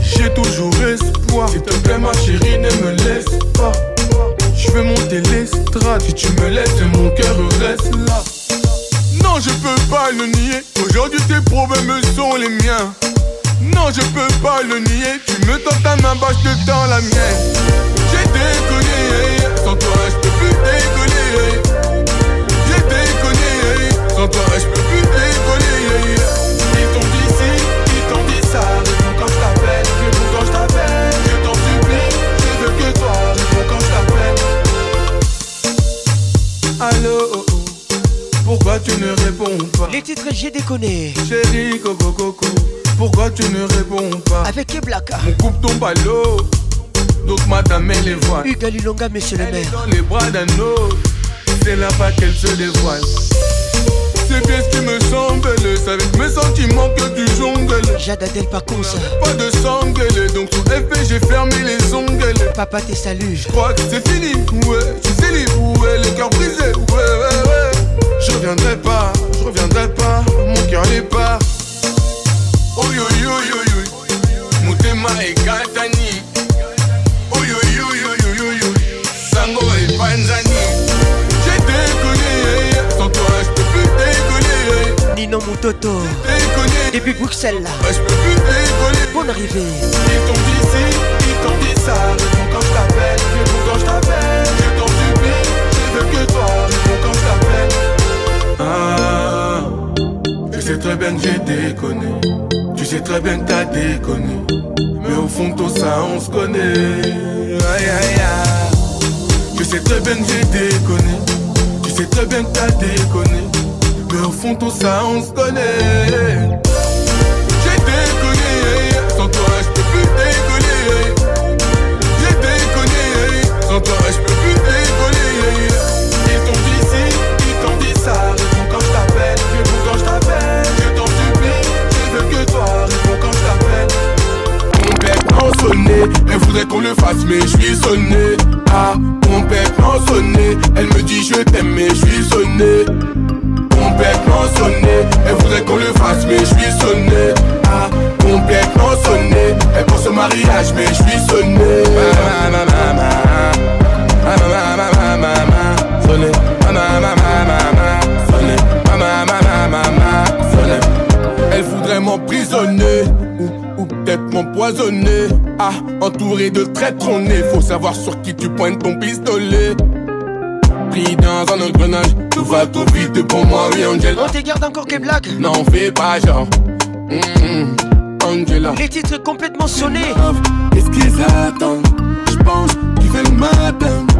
J'ai toujours espoir S'il te plaît ma chérie ne me laisse pas Je veux monter l'estrade Si tu me laisses mon cœur reste là non, je peux pas le nier. Aujourd'hui, tes problèmes sont les miens. Non, je peux pas le nier. Tu me tends ta main, bah, je te la mienne. J'ai déconné, sans toi, je peux plus déconner J'ai déconné, sans toi, je peux plus déconner Ils t'ont dit ci, ils t'ont dit ça. Réponds quand je t'appelle, réponds quand je t'appelle. Je t'en supplie, je veux que toi, réponds quand je t'appelle. Allô, oh, pourquoi tu ne réponds pas Les titres j'ai déconné Chérie coco coco Pourquoi tu ne réponds pas Avec les Mon on coupe ton l'eau Donc madame elle les voit Hugues monsieur le maire dans les bras d'un autre C'est là-bas qu'elle se dévoile c'est bien ce qui me semble, c'est avec mes sentiments que tu jongles. J'adadelle pas con ça. Pas de sangle, donc tout effet j'ai fermé les ongles. Papa tes salue Je crois que c'est fini, ouais, je sais, libre, ouais, le cœur brisé, ouais, ouais, ouais. Je reviendrai pas, je reviendrai pas, mon cœur n'est pas. Oyo oh, oh, et panzani. J'ai déconné, sans toi je peux plus déconner. Nino Moutoto, et puis Bruxelles là. Je peux plus déconner. Bonne arrivée. Ils dit ici, ils dit ça. Quand Ah, tu sais très bien que j'ai déconné. Tu sais très bien que t'as déconné. Mais au fond, tout ça, on se connaît. Aïe aïe aïe. Tu sais très bien que j'ai déconné. Tu sais très bien que t'as déconné. Mais au fond, tout ça, on se connaît. J'ai déconné. Sans toi, je peux plus déconner. J'ai déconné. Sans toi, elle voudrait qu'on le fasse, mais je suis sonné. Ah, complètement sonné, elle me dit je t'aime, mais je suis sonné. Complètement sonné, elle voudrait qu'on le fasse, mais je suis sonné. Ah, complètement ah, sonné, elle pense au mariage, mais je suis sonné. sonné, elle voudrait m'emprisonner empoisonné, Ah, entouré de traîtres, on est. Faut savoir sur qui tu pointes ton pistolet. Pris dans un engrenage, tout va tout vite pour moi, oui, Angela. On t'égarde encore que blagues Non, fais pas genre. Mm-hmm. Angela. Les titres complètement sonnés. Qu'est-ce qu'ils attendent? Je pense qu'ils veulent m'atteindre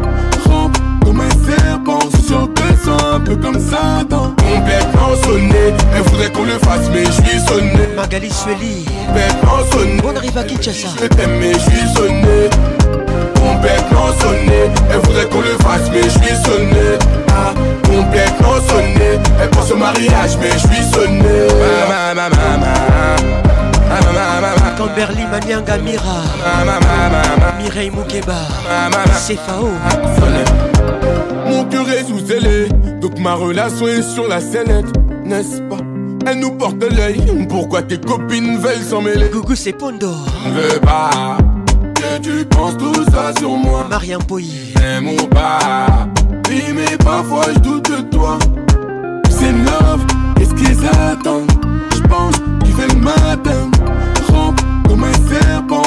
sur peu comme Complètement sonné, elle voudrait qu'on le fasse, mais je suis sonné. Magali Sueli, sonné. On arrive à Kinshasa. Je t'aime, mais je suis sonné. Complètement sonné, elle voudrait qu'on le fasse, mais je suis sonné. Ah, complètement sonné, elle pense au mariage, mais je suis sonné. ma ma ma Manianga Mireille Moukeba sonné. Mon cœur est sous scellé, donc ma relation est sur la sellette, n'est-ce pas Elle nous porte l'œil, pourquoi tes copines veulent s'en mêler Gougou c'est Pondo Je veux pas que tu penses tout ça sur moi Marien Poyi mon mon pas Oui mais parfois je doute de toi C'est love, qu'est-ce qu'ils attendent Je pense qu'ils veulent m'atteindre Rampe comme un serpent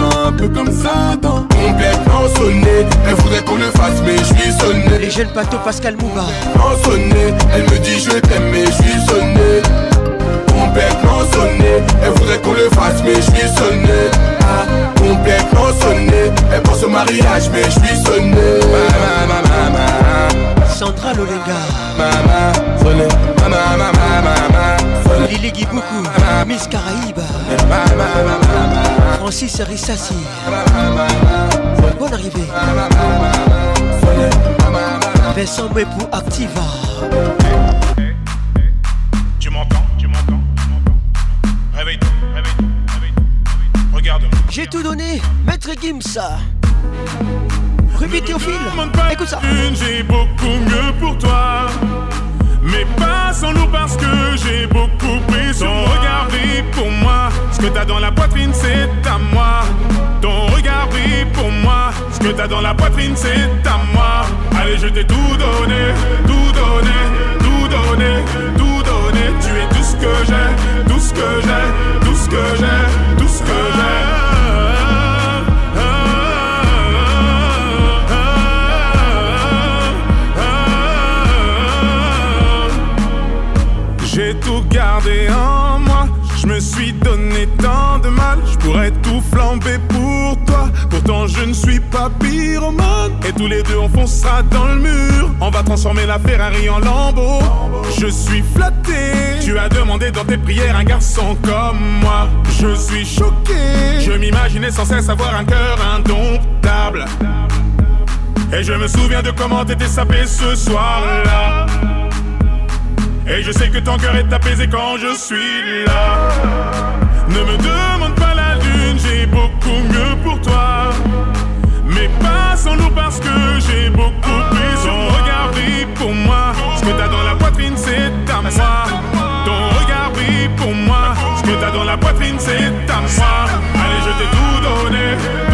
un peu comme ça Complètement sonné, elle voudrait qu'on le fasse mais je suis sonné j'ai le pato Pascal Mouba Complètement sonné, elle me dit je t'aime mais je suis sonné Complètement sonné, elle voudrait qu'on le fasse mais je suis sonné Complètement sonné, elle pense au mariage mais je suis sonné Maman, maman, mama Sandra Lolenga Mama, sonné, Maman, maman, maman Lili Giboukou, Miss Caraïba Francis Rissasi. Bonne arrivée. Vincent pour Activa. Tu m'entends, tu m'entends, tu m'entends. Réveille-toi, réveille-toi, réveille-toi. Regarde. J'ai tout donné, Maître Gims. Ruby Théophile, écoute ça. J'ai beaucoup mieux pour toi. Mais passons-nous parce que j'ai beaucoup pris sur Ton regard pour moi. Ce que t'as dans la poitrine, c'est à moi. Ton regard brille pour moi. Ce que t'as dans la poitrine, c'est à moi. Allez, je t'ai tout donné, tout donné, tout donné, tout donné. Tu es tout ce que j'ai, tout ce que j'ai, tout ce que j'ai, tout ce que j'ai. garder en moi. Je me suis donné tant de mal, je pourrais tout flamber pour toi. Pourtant, je ne suis pas pyromane. Et tous les deux, on foncera dans le mur. On va transformer la Ferrari en lambeau. Je suis flatté. Tu as demandé dans tes prières un garçon comme moi. Je suis choqué. Je m'imaginais sans cesse avoir un cœur indomptable. Et je me souviens de comment t'étais sapé ce soir-là. Et je sais que ton cœur est apaisé quand je suis là. Ne me demande pas la lune, j'ai beaucoup mieux pour toi. Mais pas sans parce que j'ai beaucoup plus Regard brille pour moi. Ce que t'as dans la poitrine, c'est à moi. Ton regard brille pour moi. Ce que t'as dans la poitrine, c'est à moi. Allez, je t'ai tout donné.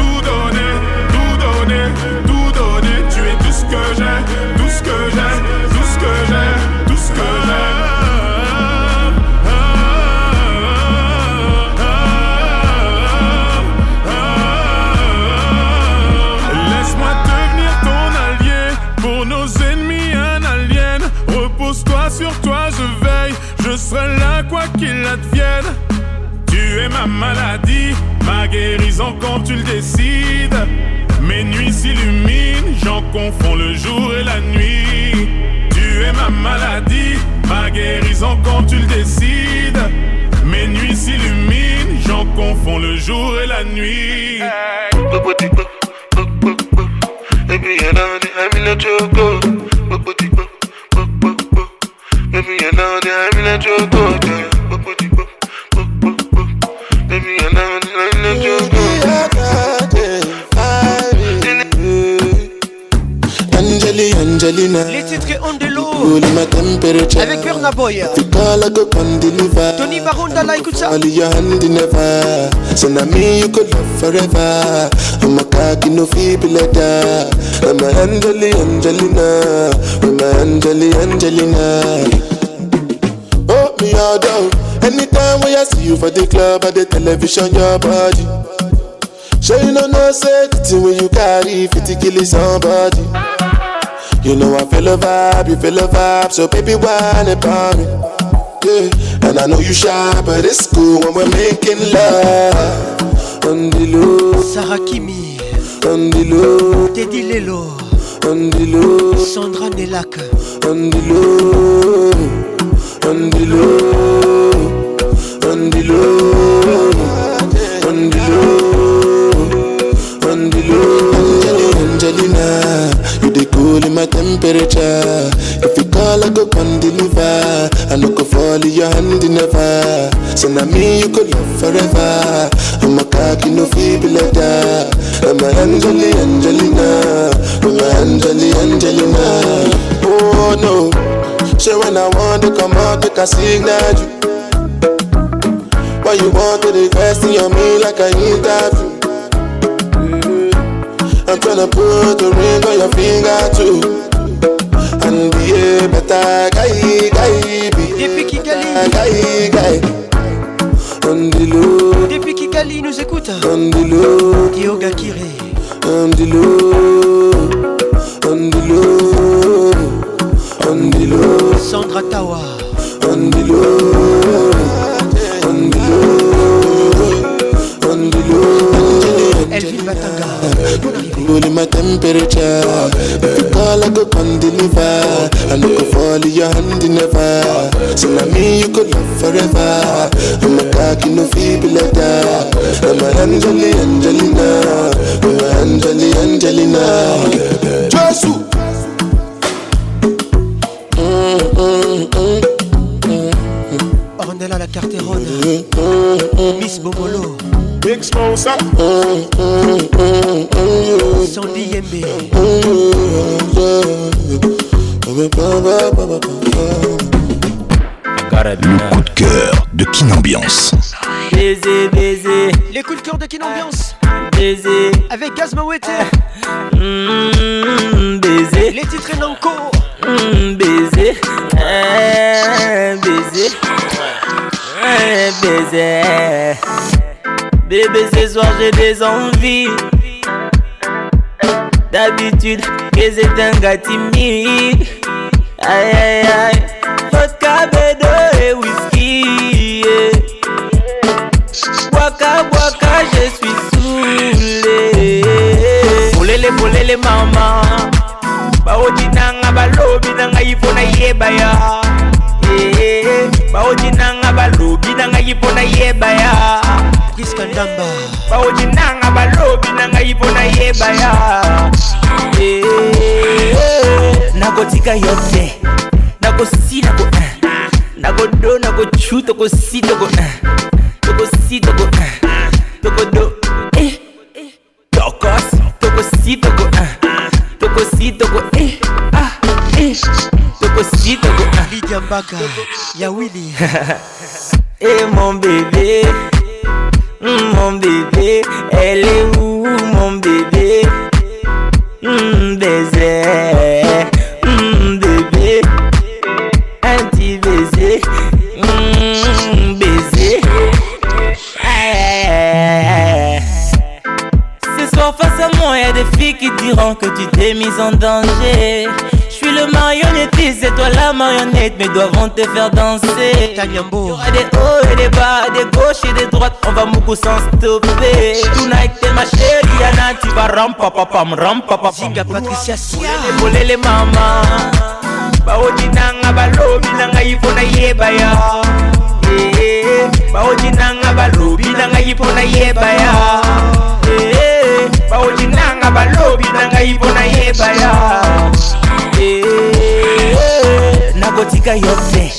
quoi qu'il advienne. Tu es ma maladie, ma guérison quand tu le décides. Mes nuits s'illuminent, j'en confonds le jour et la nuit. Tu es ma maladie, ma guérison quand tu le décides. Mes nuits s'illuminent, j'en confonds le jour et la nuit. Baby, you know that I'm in a Baby, you know that I'm in a Angelina, Angelina. Les titres ont de Cool in my temperature. Avec Burna Boy. The call I go come Tony Baronda là, écoute ça. All your hand in never. Send so you could love forever. I'm a cocky no feeble letter. I'm a Angeli Angelina. I'm a Angeli Angelina. Oh me out down. Anytime when I see you for the club or the television, your body. Sure you know no say when you carry 50 kilos on body. You know I feel a vibe, you feel a vibe, so baby whine about me. Yeah. And I know you shy, but it's cool when we're making love. Andilo, Sarah Kimi, Andilo, Teddy Lelo, Andilo, Sandra Nelak, Andilo, Andilo, Andilo, Andilo, Andilo. cooling my temperature. If you call, I go and deliver. I no go fall in your hand never. So now me you could love forever. I'm a cocky no feeble letter. I'm a Angeli Angelina. I'm a Angeli Angelina. Oh no, say when I want to come out, make a signal you. Why you want to in your me like I interview? I'm gonna put a ring on your finger too. And be a better guy, guy, be Depuis Kigali, guy, guy. Andilo. Depuis Kigali, nous écoute. Andilo. Dioga Kiri. Andilo. Andilo. Andilo. Sandra Tawa. Andilo. Andilo. Elvin Batanga my temperature If you call I go come deliver I no go fall in your hand never So now me you could love forever I'm a cocky no feeble letter I'm a Angelina I'm Angelina Jesus Ornella la Carterone Miss Bobolo le coup de cœur de Kinambiance. Baiser, baiser. Les coups de cœur de Kinambiance. Baiser. Avec Gazma Wetter mm-hmm, baiser. Les titres Nanko. Mmh, baiser. baisé eh, baiser. Eh, baiser. Bébé, ce soir j'ai des envies. D'habitude, que c'est un gars timide. Aïe aïe aïe, vodka, bédo et whisky. Waka waka, je suis saoulé. follez-les bolele maman, baoji nanga balobi nanga faut na yebaya. baoji nanga balobi nanga yi mpo nayeba ya kiskandamba baoji nanga balobi nanga yi mpo nayeba ya eh, eh. nakotika yo te nakosi nako nakodo nakocu tokosi toko tokosi toko tokodo tokos tokosi toko tokosi toko C'est possible Ya Eh mon bébé mm, Mon bébé Elle est où mon bébé mmh, Baiser mm, Bébé Un petit baiser mm, Baiser Ce soir face à moi y a des filles qui diront que tu t'es mise en danger le marionnettiste c'est toi la marionnette mais doigts vont te faire danser Y beau. des hauts et des bas, des gauches et des droites On va beaucoup sans stopper Tonight t'es ma chérie Yana Tu vas ram papa pam ram papa pam Zinga Patricia Sia Bolele mama Baodi nanga balobi nanga ifona yebaya eh, eh, Baodi nanga balobi nanga ifona yebaya eh, Baodi nanga balobi nanga ifona yebaya Eh, nakotika yo te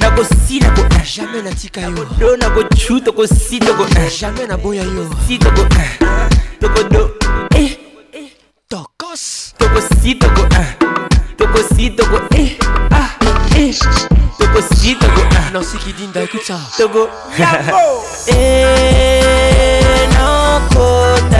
nakosi nako jamais natika yo do nakotu tokosi toko jamais naboya yo si toko tokodo eh, eh. tokos tokosi toko tokosi toko ah, tokosi toko nansi kidinda écoute ça toko nakota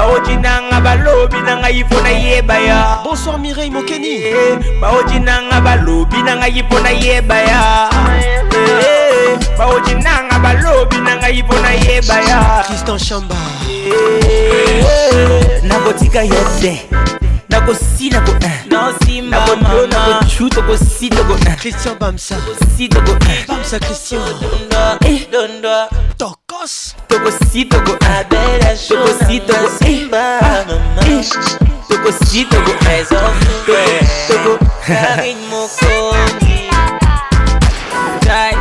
baoji nanga balobi na ngai mpo nayeba ya bonsoir mireille mokeni eh, baoji nanga balobi na ngai mpo nayeba ya eh, baoji nanga balobi na ngai mpo nayeba ya kristan chamba Eh, nakotika ya te nakosi nako nakotu tokosi toko christian bamsa tokosi toko bamsa christian dondwa eh. tokos tokosi toko eh. ah, tokosi toko tokosi toko toko toko karine mokonzi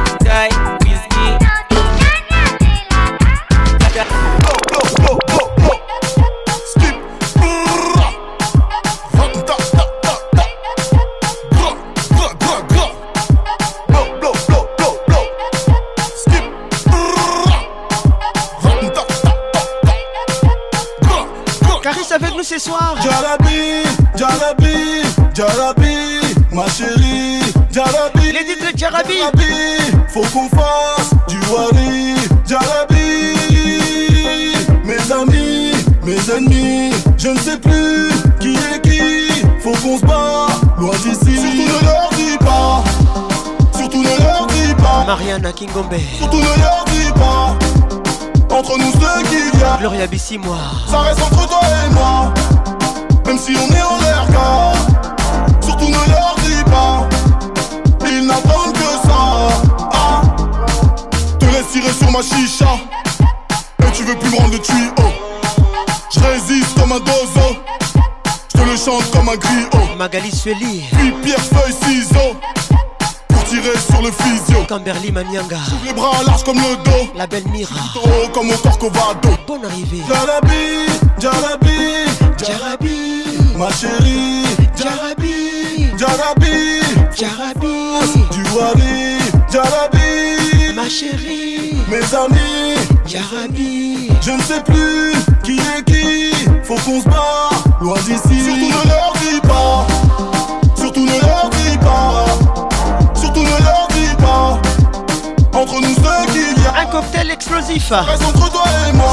ce soir. Jalabi, Jalabi, Jarabi, ma chérie, Jarabi, Les faut qu'on fasse du wari. Jarabi, mes amis, mes ennemis, je ne sais plus qui est qui. Faut qu'on se bat, loin d'ici. Surtout ne leur dis pas, surtout ne leur dis pas. Mariana Kingombe. Surtout ne leur dis pas. Entre nous deux qu'il y a Gloria moi Ça reste entre toi et moi Même si on est en l'air Surtout ne leur dis pas Ils n'attendent que ça ah, Te laisse tirer sur ma chicha Et tu veux plus me rendre le tuyau Je résiste comme un dozo Je te le chante comme un griot Magali Sueli Puis pierre, feuille, ciseaux sur le physio. Camberly Manianga. J'ouvre les bras larges comme le dos. La belle Mira. Haut comme au Corcovado. Bonne arrivée. Jarabi, Jarabi, Jarabi. Ma chérie. Jarabi, Jarabi, Jarabi. vois les. Jarabi. Ma chérie. Mes amis. Jarabi. Je ne sais plus qui est qui. Faut qu'on se bat. Loin d'ici. Surtout ne leur dis pas. Surtout ne leur dis pas. cocktail explosif.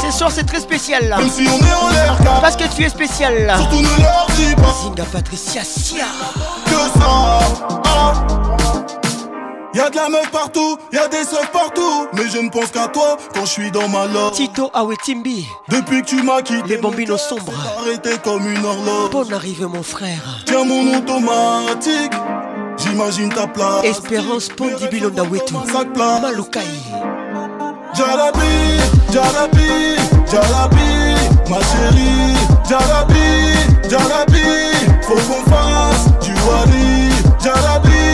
Ce soir c'est très spécial là. Même si on est en l'air Parce que tu es spécial là. Surtout ne leur dis pas. Zinga Patricia Sia. Que ça. Ah. Y'a de la meuf partout, y'a des seufs partout. Mais je ne pense qu'à toi quand je suis dans ma loge. Tito Awetimbi. Depuis que tu m'as quitté. Les bambinos sombres. Arrêté comme une horloge. Bonne arrivée mon frère. Tiens mon automatique. J'imagine ta place. Espérance sac Wetu. Malukai. Jalabi, Jalabi, Jalabi, ma chérie. Jalabi, Jalabi, faut qu'on fasse du wali. Jalabi,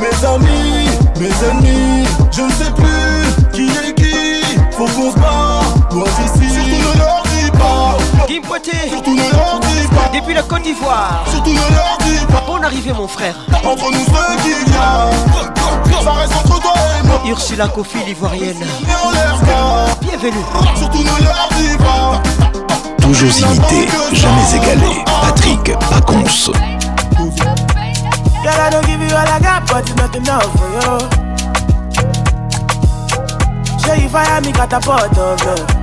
mes amis, mes ennemis, je ne sais plus qui est qui, faut qu'on se bat. Kim Surtout ne leur dis pas. Depuis la Côte d'Ivoire. Surtout ne leur dis pas. Bonne arrivée, mon frère. Entre nous ce qu'il y a Ça reste entre toi et moi. Ursula Kofi, l'ivoirienne. Bienvenue. Surtout ne leur dis pas. Toujours imité, jamais égalé. Patrick Paconce. Girl, I don't give you all I got, but it's not enough for you. Show you fire me, catapult, oh girl.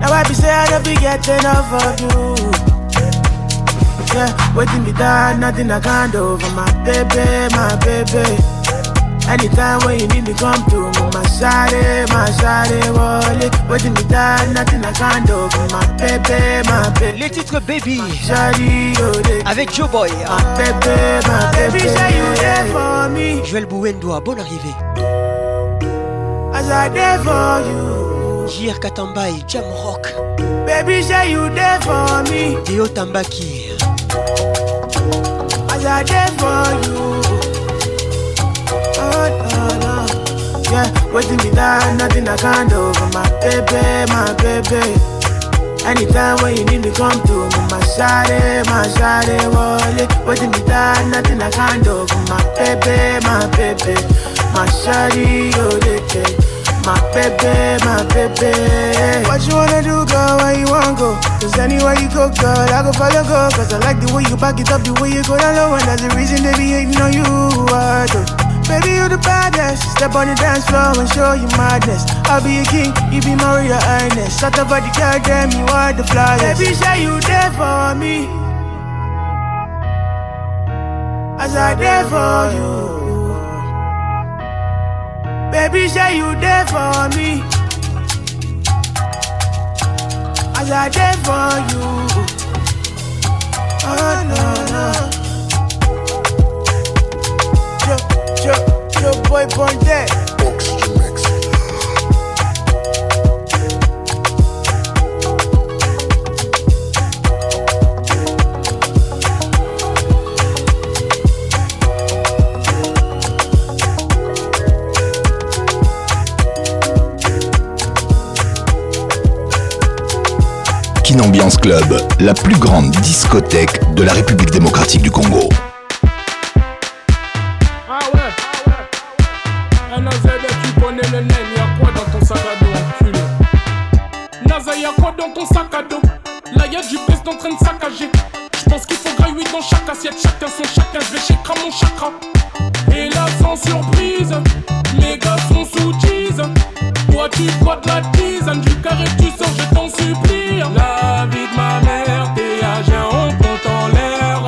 Now I be say I be getting off of you. Yeah, waiting be die, nothing I can't do for my baby, my baby. Anytime when you need me, come to me, my shawty, my shawty, wallet. Waiting be die, nothing I can't do for my baby, my baby. Les titres Baby shawty, oh, avec Joe Boy. My baby, my baby, say you there for me. Joël Bouendoua, bonne arrivée. As I there for you. jr katambai jamrock baby j you there for me deo tambaki as i there for you oh, no, no. yeah wetin be that nothing i can do for my baby my baby anytime when you need me come to me my side my side wale wetin be that nothing i can do for my baby my baby my shawty yo dey take My baby, my baby. What you wanna do, girl? Where you wanna go? Cause anywhere you go, girl, I go follow, go. Cause I like the way you back it up, the way you go down low. And that's the reason they be hating on you. I uh, do Baby, you the baddest. Step on the dance floor and show you madness. I'll be a king, you be Maria Ernest. Shut up about the girl, damn, you are the flyest. Baby, say you there for me. As I there for you. Baby, say you there for me. As I there for you. Oh no no. Yo, yo, yo, boy, born there. Ambiance Club, la plus grande discothèque de la République démocratique du Congo. Ah ouais, ah ouais. tu connais le naine, y'a quoi dans ton sac à dos, enculé Naza, y'a quoi dans ton sac à dos Là y'a du peste en train de saccager. Je pense qu'il faut 8 dans chaque assiette, chacun son chacun, vais comme mon chakra. Et là, sans surprise, les gars sont sous tise tu crois de la tisane du carré, tu sors, je t'en supplie. La vie de ma mère, t'es à jeun, on compte en l'air.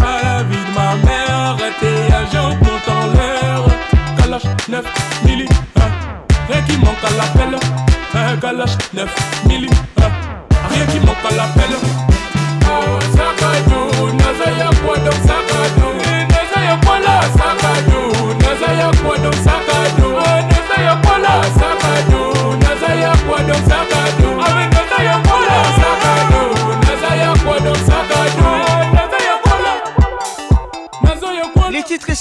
la vie de ma mère, t'es à jeun, on compte en l'air. Kalash 9 milli, hein. rien qui manque à l'appel. Kalash hein, 9 milli, hein. rien qui manque à l'appel.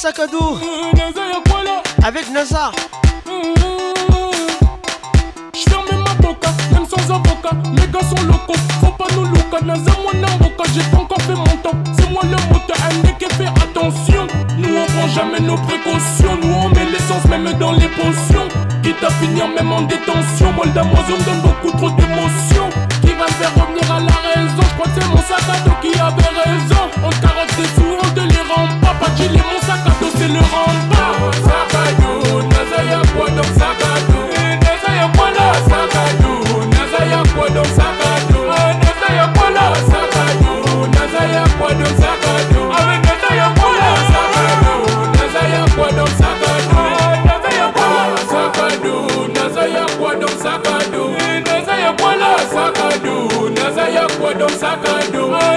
Naza à dos avec Nazar. Mm, mm. Même sans avocat, les gars sont locaux. Faut pas nous louquer Naza, moi, avocat, J'ai pas encore fait mon temps. C'est moi le moteur, qui fait attention. Nous on prend jamais nos précautions. Nous on met l'essence même dans les potions. Quitte à finir même en détention. Moi, le me donne beaucoup trop d'émotions vais revenir à la raison. c'est mon sac à dos qui avait raison. On carotte des sous, on les rend pas. Pas mon sac à dos, c'est le rempart.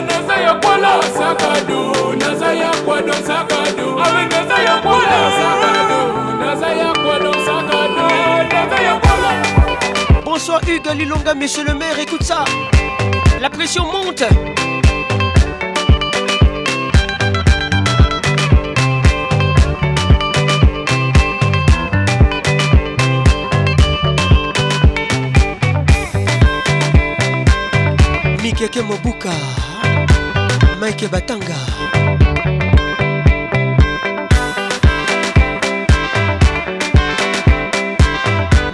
naza ya kwala sakado naza ya kwado sakado awe naza ya kwala sakado naza ya kwado sakado naza ya kwala Bonsoir Hugues Lilonga, monsieur le maire, écoute ça. La pression monte. patrick batanga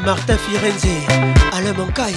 martin firenze alain mankai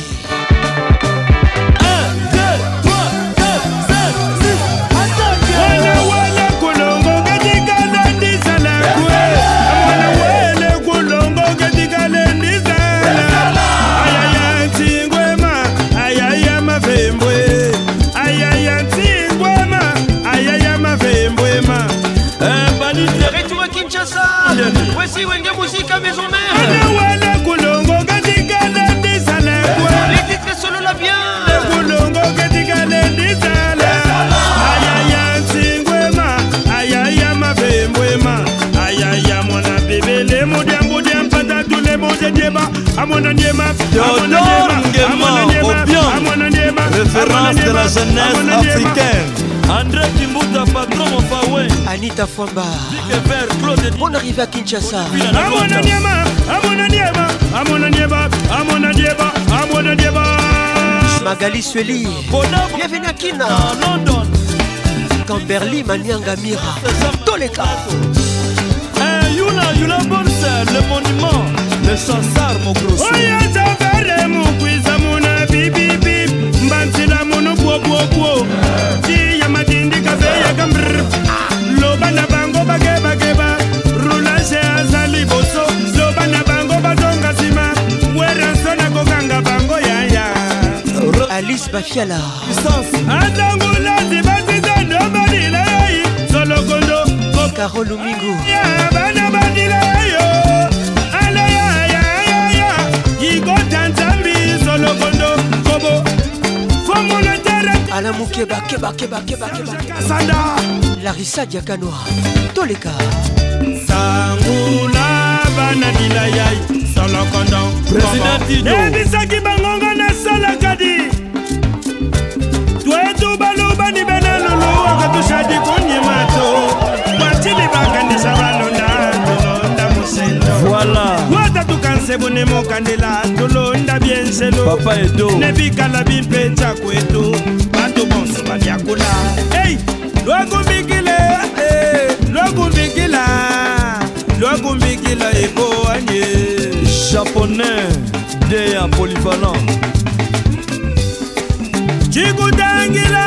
Théodore Nguema Obion, référence de la jeunesse africaine. André Kimbuta, patron Mofawe. Anita Fwamba. On arrive à Kinshasa. Amona Niema, Amona Niema, Amona Niema, Amona Niema, Amona Niema. Magali Sueli. Bienvenue à Kina. London. Camberly Manianga Mira. Toleka. Eh, Yula, Yula Bonse, le monument. esansar mokroso oyo azovere mukwiza muna bibibib mbansila munu bwobwobwo ti ya madindi kabeyaka mbr loba na bango bakebakeba rulage aza liboso loba na bango bazonga nsima werenso na kokanga bango yaya alice bafiala azangulazi basiza ndobalilai solokondo karolumingu alain mokeba kebakebakebakebakasanda larisa diakanoa toleka sangula bana milayai solokondon ebisaki eh, bangonga nasalaka di twetu balubani bena lulu akatushadi kunyimato bwatili bakandisa balonda tolonda mosendo watatukanse bune mokandela tolonda bienselo nebikala bimpetsa kwetu kama vyakula. Hey, lwangu hey, eh, lwangu mbikila lwangu japonais de ya polyvalent chikutangila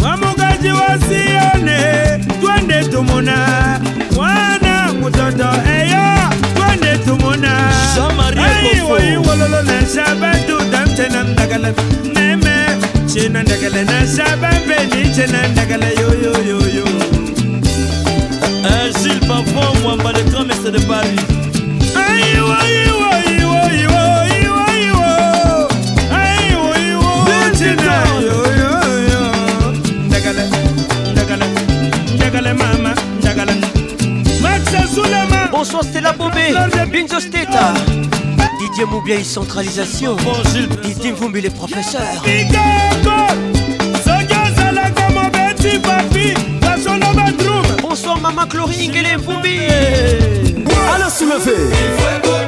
mwamukaji wa sione twende tumuna mwana mutoto eyo twende tumuna aiwoiwololo na shabatu damtena mdakalati nice na ndagala na saba mpe nice na ndagala yoyoyoyo agile eh, parfum mwamba le grand messe de paris Bonsoir, c'est la bobée, Binzo Steta. dixième ou bien une centralisation. Dites-vous mais les professeurs. Bonsoir maman Chlorine et est Vumbi. Alors si ma vie..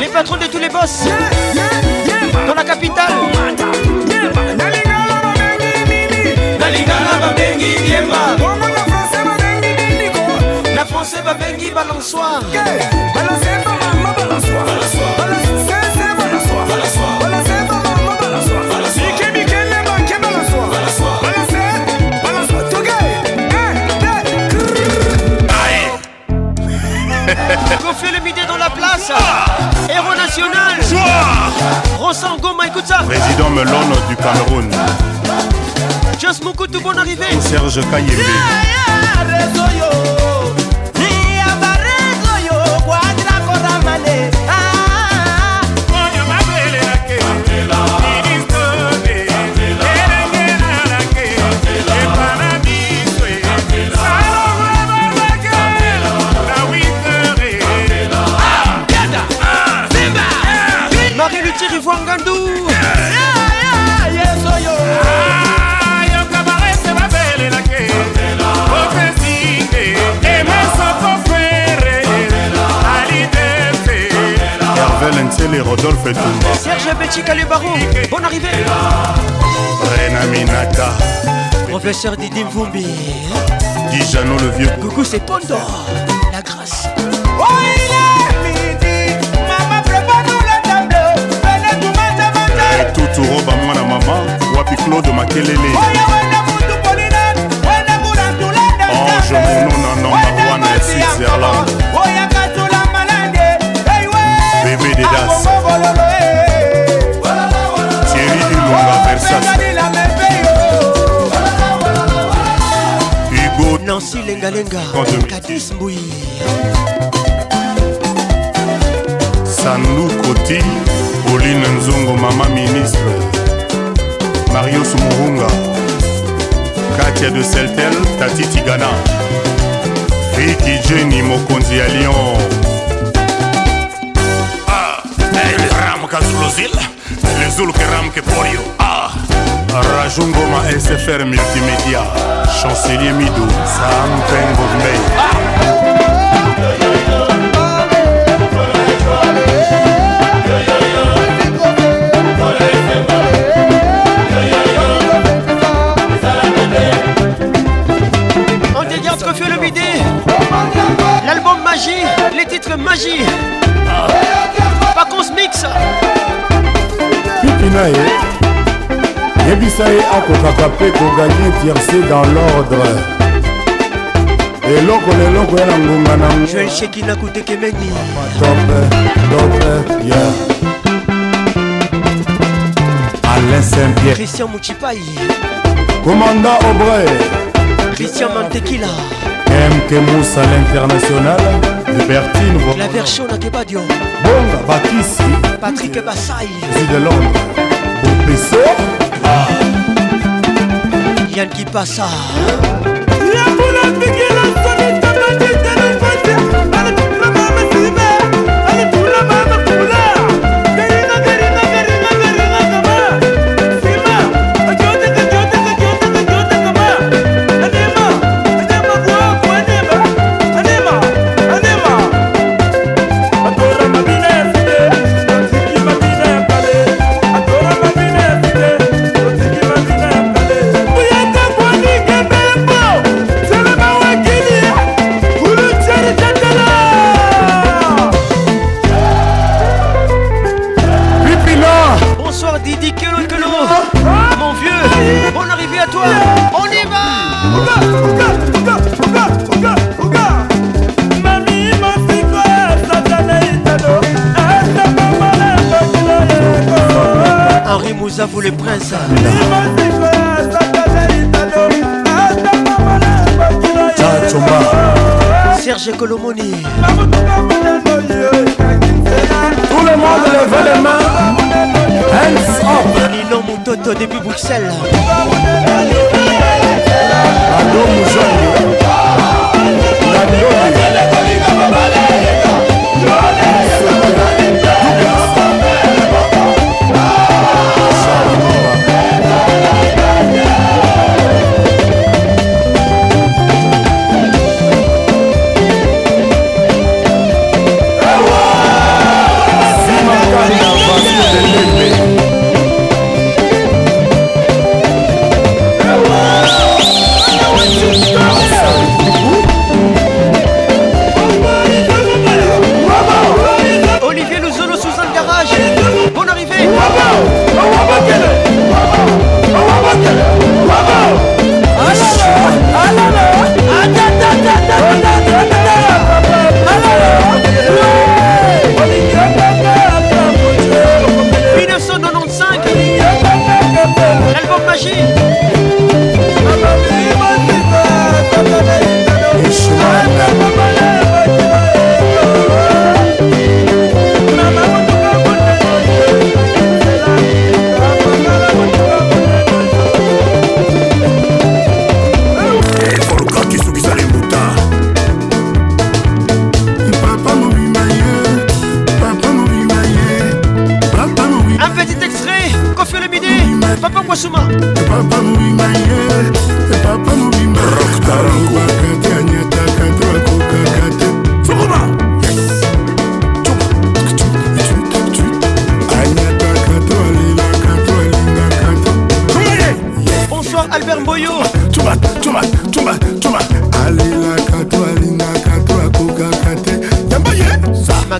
les patrons de tous les boss, dans la capitale. La va le dans la ça Héros national joueur Goma, écoute Président Melon du Cameroun Just Moukoutou, bonne arrivée Serge Kayembe le Baron, bonne arrivée Renaminata Minata Professeur Didim Vumbi Dijano le vieux Coucou c'est Pondo La grâce Oh il est midi Maman prépare nous le tableau eh, Venez tout mata mata Tout à moi la maman Wapi Claude Makelele oh, yeah, nancy lengalenga katis mbui sandu koti pauline nzongo mama ministre marios murunga katia de seltel tati tigana riki jeni mokonzi ya lion ah, hey, ramkazulozil lezuluke ramke porio ah. ma SFR Multimédia, chancelier Midou, Sam Mei On dégarde entre que le midi L'album Magie, les titres Magie. Pas qu'on se mixe. yebisa ye akokaka mpe koganye tierse dans l'ordre eloko leloko ya na ngonga na joel shekina kutekemeni tope tope ye alain saint pierre christian muchipai commanda obre christian mantekila mke moussa l'international hubertine la version na kebadio bonga bakisi patrik basai zi de londres bopeso yann kipasa le prince Serge Colomoni Tout le monde levez les mains Hands up Nino Moutoto depuis Bruxelles Ado Moujongo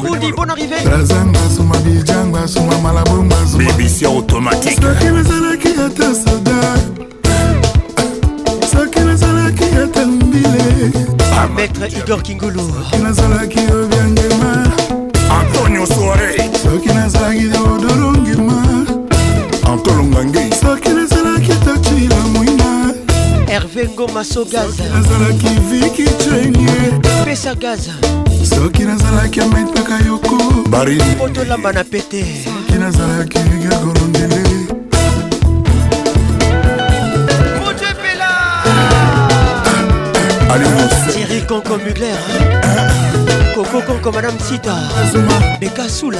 Rudy, bonne arrivée. Bébicia automatique. Ah, Maître Igor Kingulu. Antonio Soare. soki nazalaki te odolongima antolongangi soki nazalaki tatila mwina herve ngoma sogazanazalaki viki trenie pesa gaza soki nazalaki ameta nazalaka yoko bariniotolamba na pete soki nazalaki gakolondele Thierry Conco Mugler Coco Conco Madame Sita Beka Soula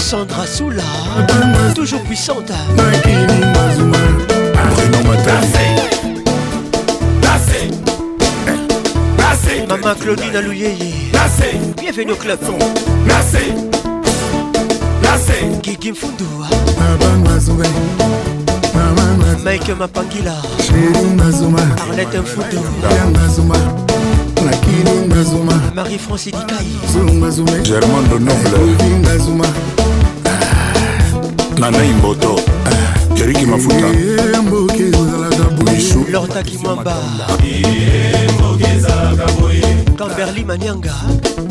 Sandra Soula Toujours puissante Maman Claudine Alouyeye Merci. Bienvenue au club. Merci. Merci. Kiki Mfundua. Mike Mapangila. Arlette Mazuma. Marie-France Dikai. Germain de Noble. Nanaï Mboto. Yeriki Mafuta. Lorta Kimamba. kamberli manianga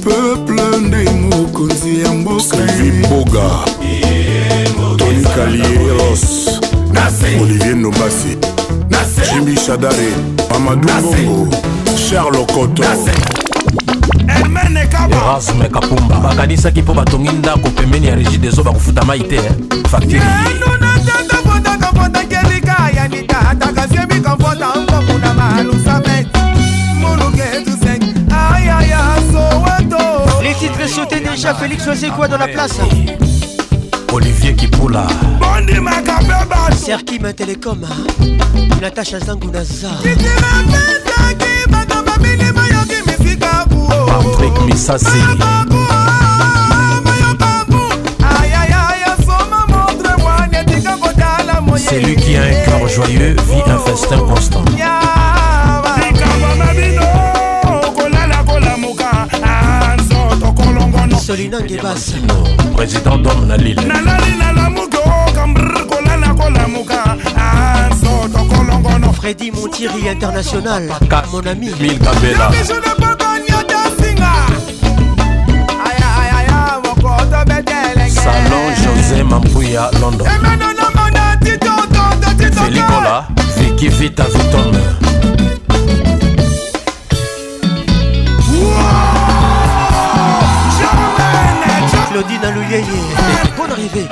peuple nde mokonzi ya mbokaboga toni kalieros olivier nobasi jimi shadare mamadou bongo charles koto erasme kapumba bakanisaki mpo batongi ndako pembeni ya régi deso bakofuta mai te faktirnunatatapotakapota kelika yanika ataka fiemi kapota T'es déjà, Félix faisait quoi dans la place Olivier Kipula Serkim Telecom Natacha hein, à Patrick Misasi C'est lui qui a un cœur joyeux, vit un festin constant. solina ngebasa président dom na lile nalali nalamuki okambrkola nakolamuka anso ah, tokolongono fredi montiri international mon ami mil kabela salon josé mambuya london felicola viki vita vitome mélodie na louyeye ah, bonne arrivée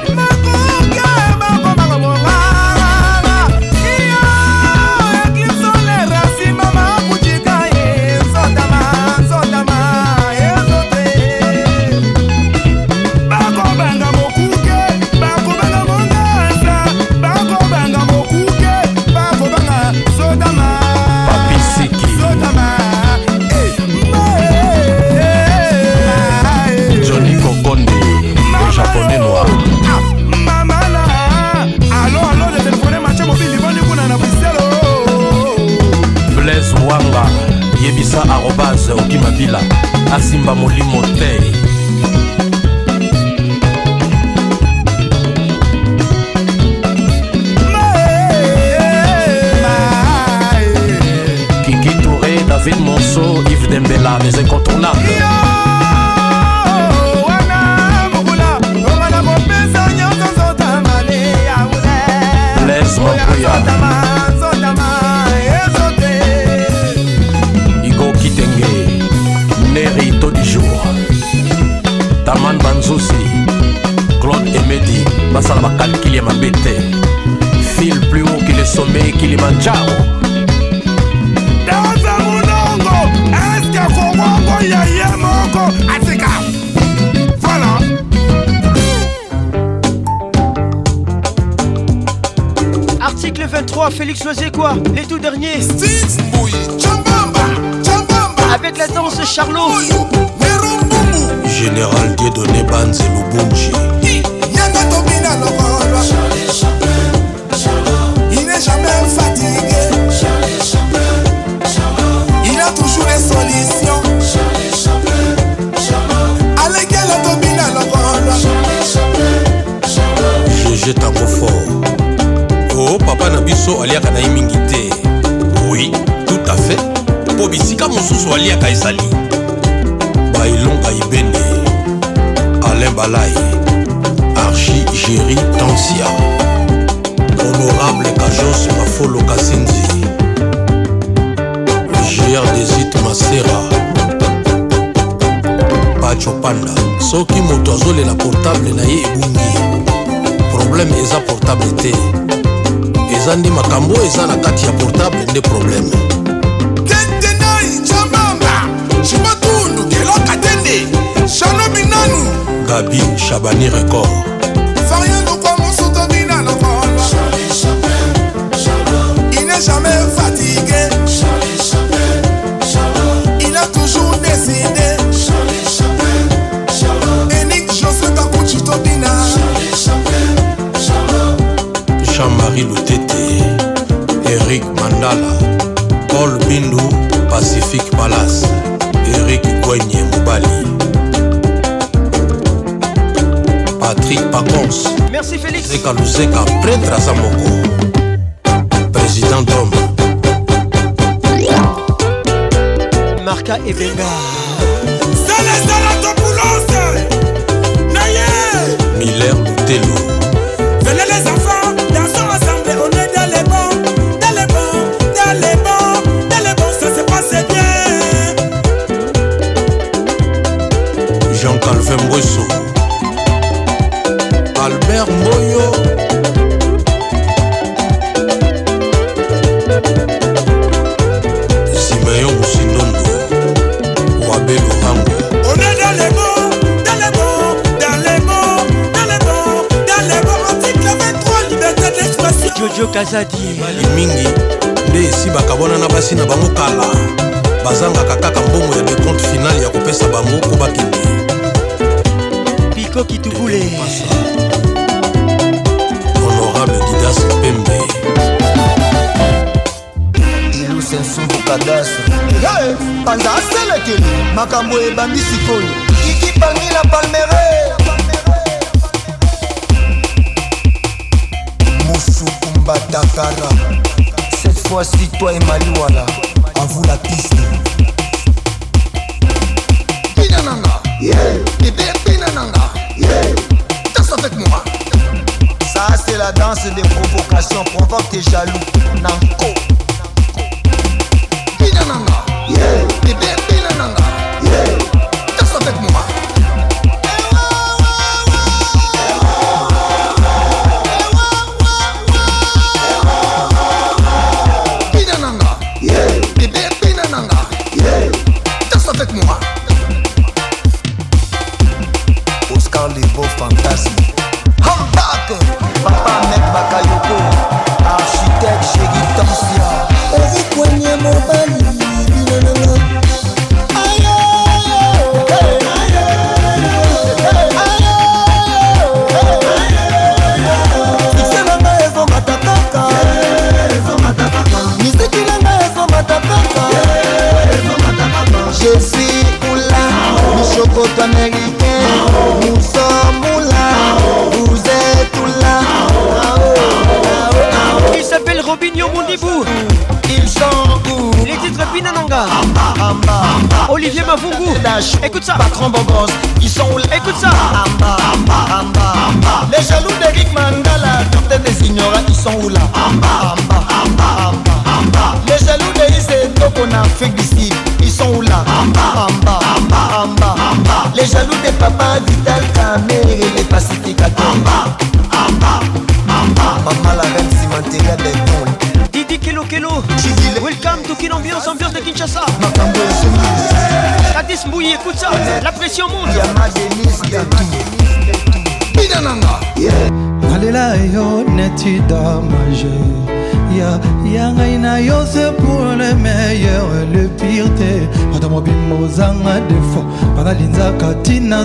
Choisir quoi Les tout derniers Avec la danse charlotte. Général Dieudonné Banze Lubumji Il n'est jamais fatigué Il a toujours les solutions a Gala Tobina Logolo Je jette un mot fort biso aliaka na ye mingi te oui tout à fait mpo bisika mosusu aliaka ezali baelonga ibende alain balai archi géri tansia honorable kajos mafolo kasinzi gr desit masera pacho panda soki moto azolela portable na ye ebungi probleme eza portable te eza nde makambo oyo eza na kati ya portable nde probleme gabi chabani record Il n'est jamais fatigué. Il a toujours décidé. Jean-Marie Loutete erik mandala paul bindu pacifique palace erik gwenye mobali patrik pacons merci félix zeka luzeka prêtre aza moko président dome marka ebenga zalezala topulose naye miller butelo venez les enfants sergio kazadi bali mingi nde esibaka bona na basi na bango kala bazangaka kaka mbongo ya decompte finale ya kopesa bango mpo bakende piko kitubule honorable didas pembe lusensu bukadasu panza aselekeli makambo ebandi sikoyo why Mali one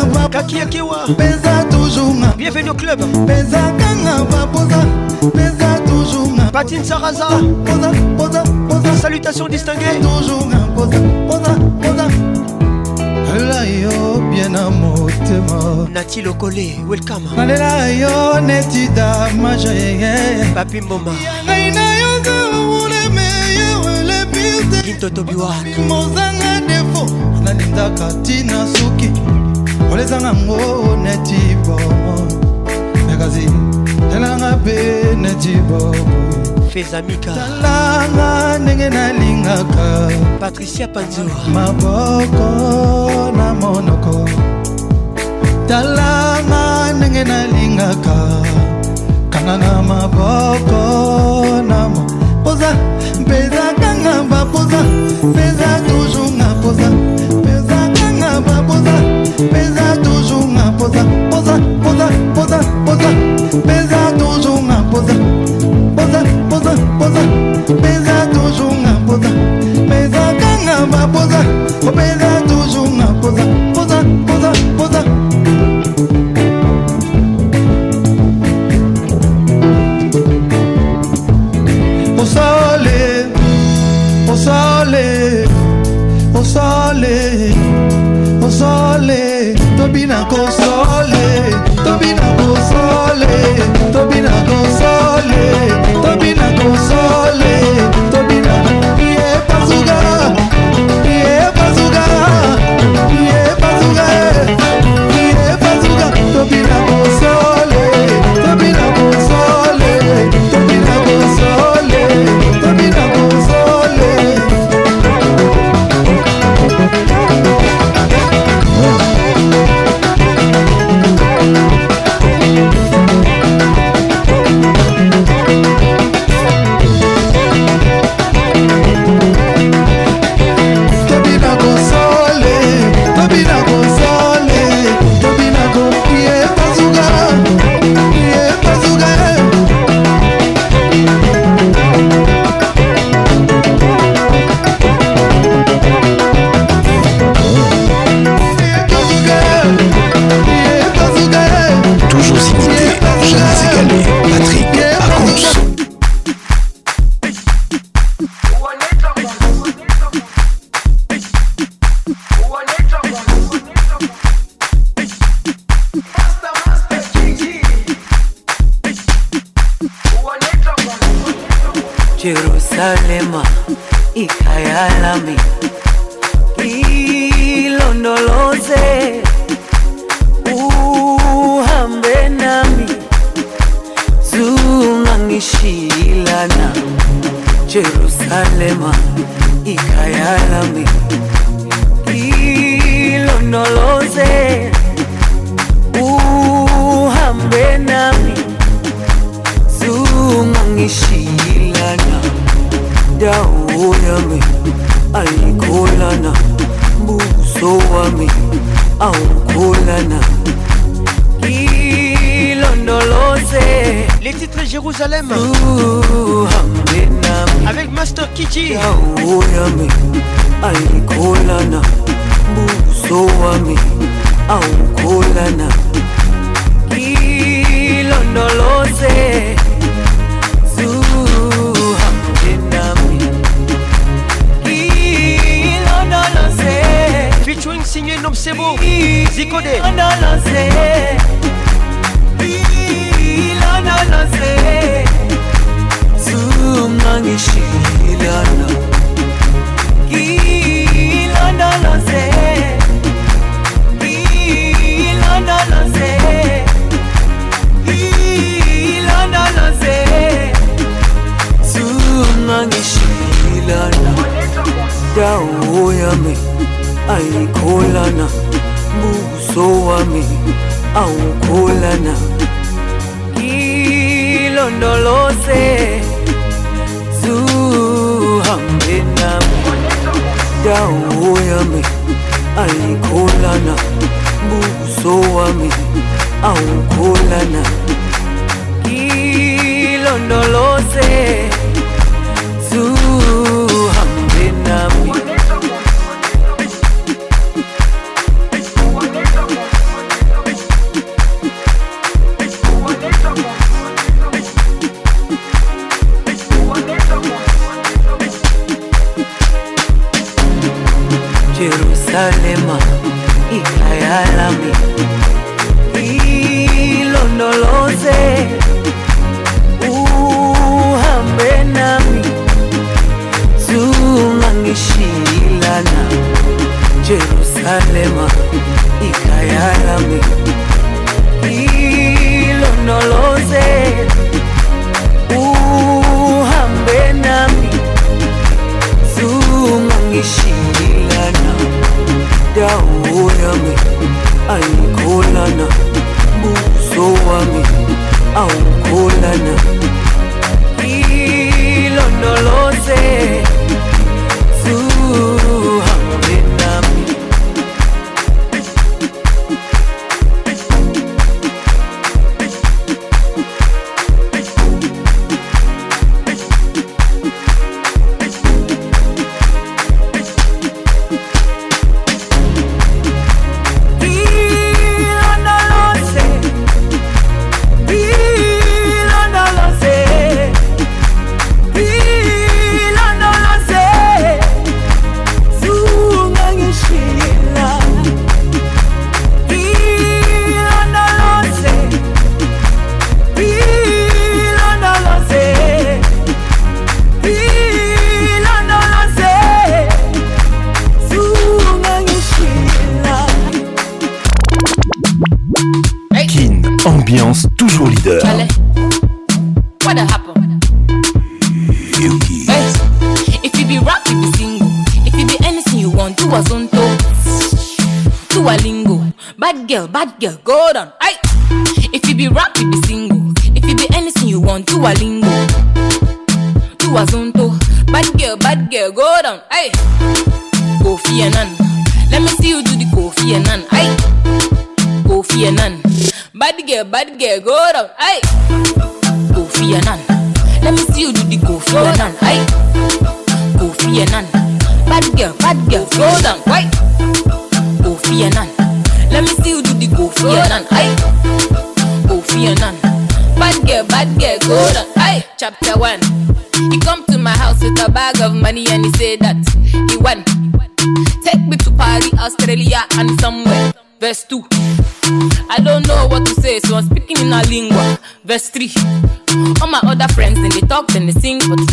kanga kakiakiwa peza tujunga bienvenue au club peza kanga bapoza peza tujunga patine saraza poza poza poza salutation distinguée tujunga poza poza poza nalela yo bie na motema nati lokole welkam nalela yo neti damage papi mboma yangai nayoka olemeyewe le pire kintotobiwa mozanga defo nalindaka ntina suki olezanga ngo neti bomo mekasi eh, talanga mpe neti bomo fezamika talanga ndenge nalingaka patricia panzura maboko na monoko talanga ndenge nalingaka kanganga maboko na mo poza mpeza kanga bapoza mpeza toujours nga poza pesa toujours nga posa posa posa posa posa pesa toujours nga posa posa posa posa pesa toujours nga posa pesa kanga ba posa opesa oh,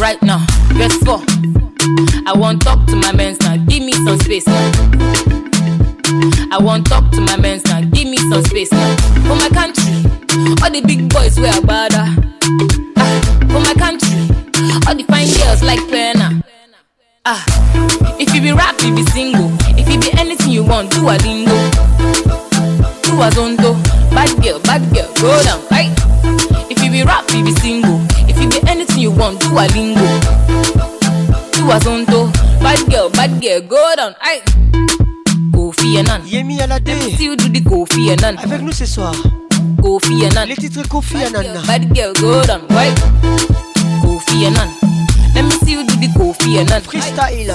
right now. Verse 4. I won't talk to my men's now. Give me some space now. I won't talk to my men's now. Give me some space now. For my country, all the big boys wear bada. Ah, for my country, all the fine girls like Plena. Ah, if you be rap, you be single. If you be anything you want, do a lingo. Do a zondo. Bad girl, bad girl, go down, right? If you be rap, you be single one, do a lingo, do a zonto. Bad girl, bad girl, go down. aye. Kofi Annan. Yemi Alade. you do the Kofi Annan. Avec nous ce soir. Kofi Annan. Les titres Kofi Annan. Bad girl, go down. Why? Kofi Annan. Let me see you do the Kofi Annan. Freestyle.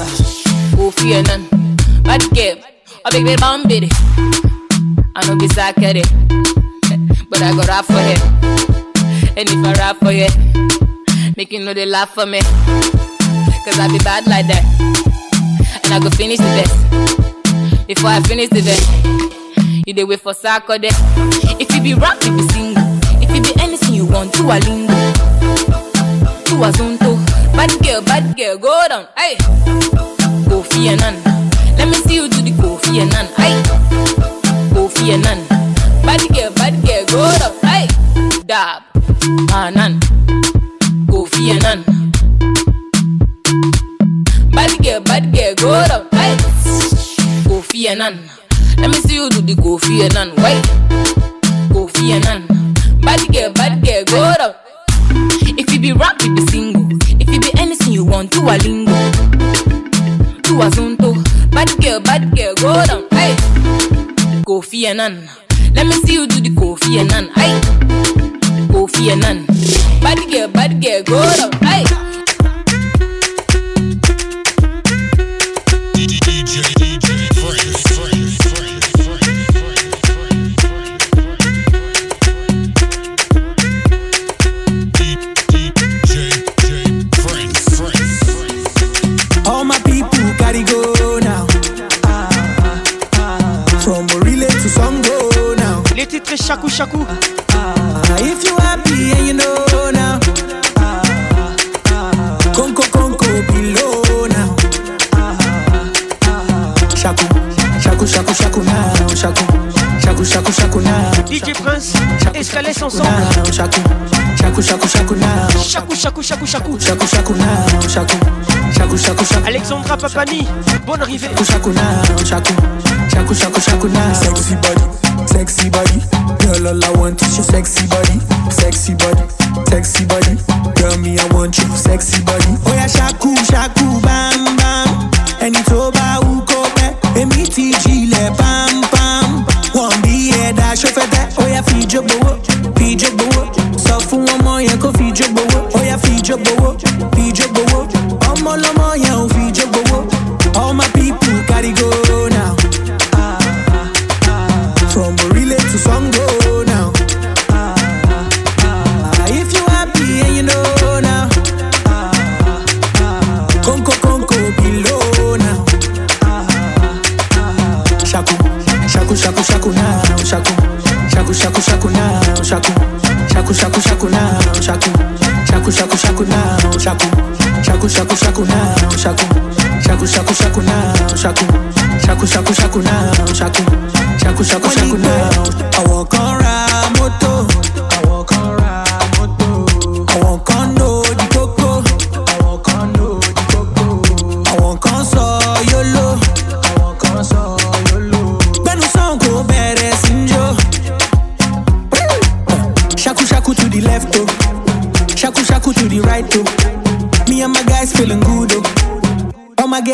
Kofi Annan. Bad girl. A big big bomb baby. I know be sacked But I got rap for you, And if I rap for you. Make you know they laugh for me. Cause I be bad like that. And I go finish the best. Before I finish the best, you dey wait for Saturday. If you be rap, you sing. If you be anything you want, you a lingo. You a zonto. Bad girl, bad girl, go down. Hey, go fear none. Let me see you do the go fear none. Hey, go fear none. Bad girl, bad girl, go down. Hey, dab, ah none. Hold up, wait. Kofi Annan. Let me see you do the Kofi Annan. Wait. Kofi Annan. Bad girl, bad girl, go up. If you be rap with the single, if you be anything you want, do a lingo. Do a zonto. Bad girl, bad girl, go down. Hey. Kofi Annan. Let me see you do the Kofi Annan. Hey. Kofi Annan. Bad girl, bad girl, go down. Hey. say shaku shaku. Ah, if you happy and you know now. Conco conco below now. Shaku, shaku shaku shaku now, shaku. shaku now. DJ Prince, escalez son son. Shaku shaku shaku shaku now. Shaku shaku shaku shaku. Shaku shaku now. Alexandra Papani, bonne arrivée. Shaku shaku now. now. Sexy body, sexy body. Girl, all I want is your sexy body, sexy body, sexy body. Girl, me I want you, sexy body. Oh Shakou Shakou bam bam. Ẹni tó bá wù kó Ga shofete, oya fi jobowo, fi jobowo. Sọ fún feed yẹn boa Oi, a feed fi Boa. shaku shaku shaku na shaku shaku shaku shaku now shaku shaku shaku shaku now shaku shaku shaku shaku now shaku shaku shaku shaku na shaku shaku shaku shaku now shaku shaku shaku shaku now àwọn na ra mọ́tò.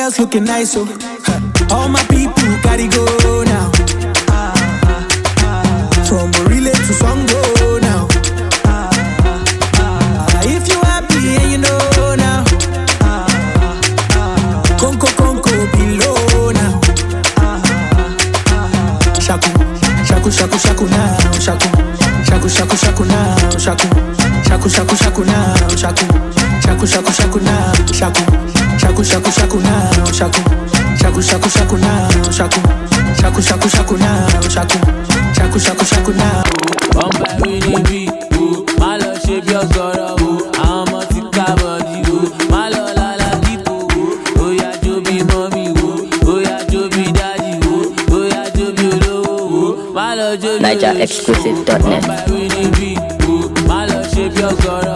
girls looking nice, so oh. all my people shaku shaku now, shaku. Shaku shaku shaku now, shaku. Shaku shaku shaku now, shaku. Shaku shaku shaku now. Ọmọ ẹ̀rù ni bí o, má lọ ṣe bí ọ̀gọ̀rọ̀ o, àwọn ọmọ ti ká bọ̀dì o, má lọ lálá dípò o, ó jó bí mọ́mí o, ó jó bí dájì o, ó jó bí olówó o, má lọ jó bí olówó o. exclusive dot net. Ọmọ ẹ̀rù ni bí o, má lọ ṣe bí ọ̀gọ̀rọ̀.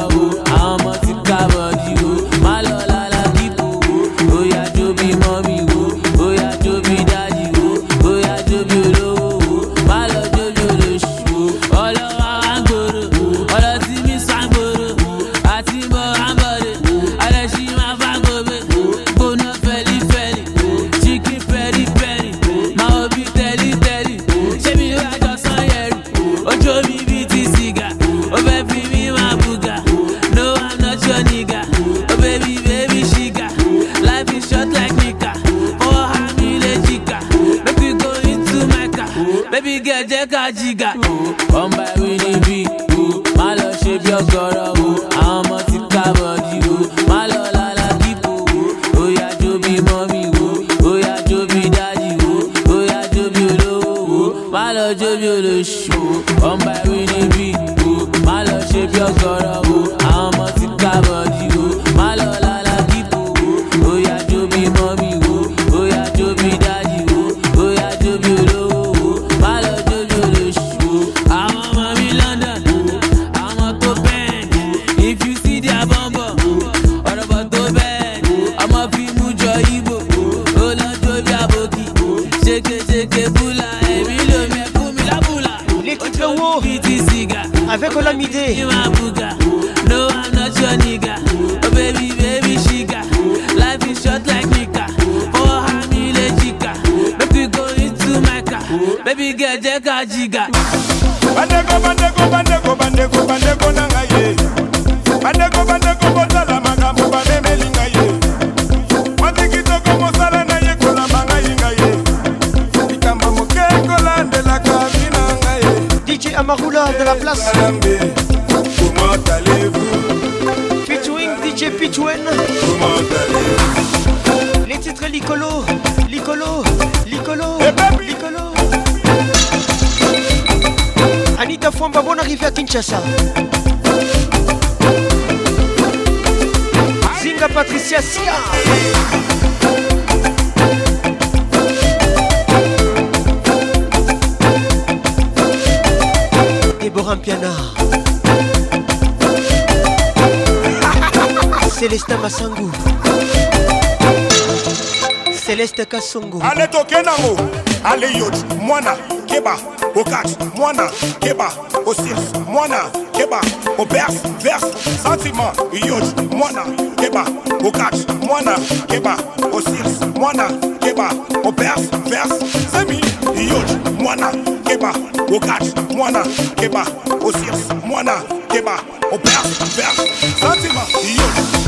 Natacha Zinga Patricia Sia Deborah Piana Célestin Massangu Céleste Kassongo Allez toke nango Allez yot Mwana Keba Okat Mwana Keba Osiris mwana keba obers berce verse sentiment yod mwana keba au catch mwana keba au sils mwana keba obers berce verse semi yod mwana keba au catch mwana keba au sils mwana keba obers berce verse sentiment yod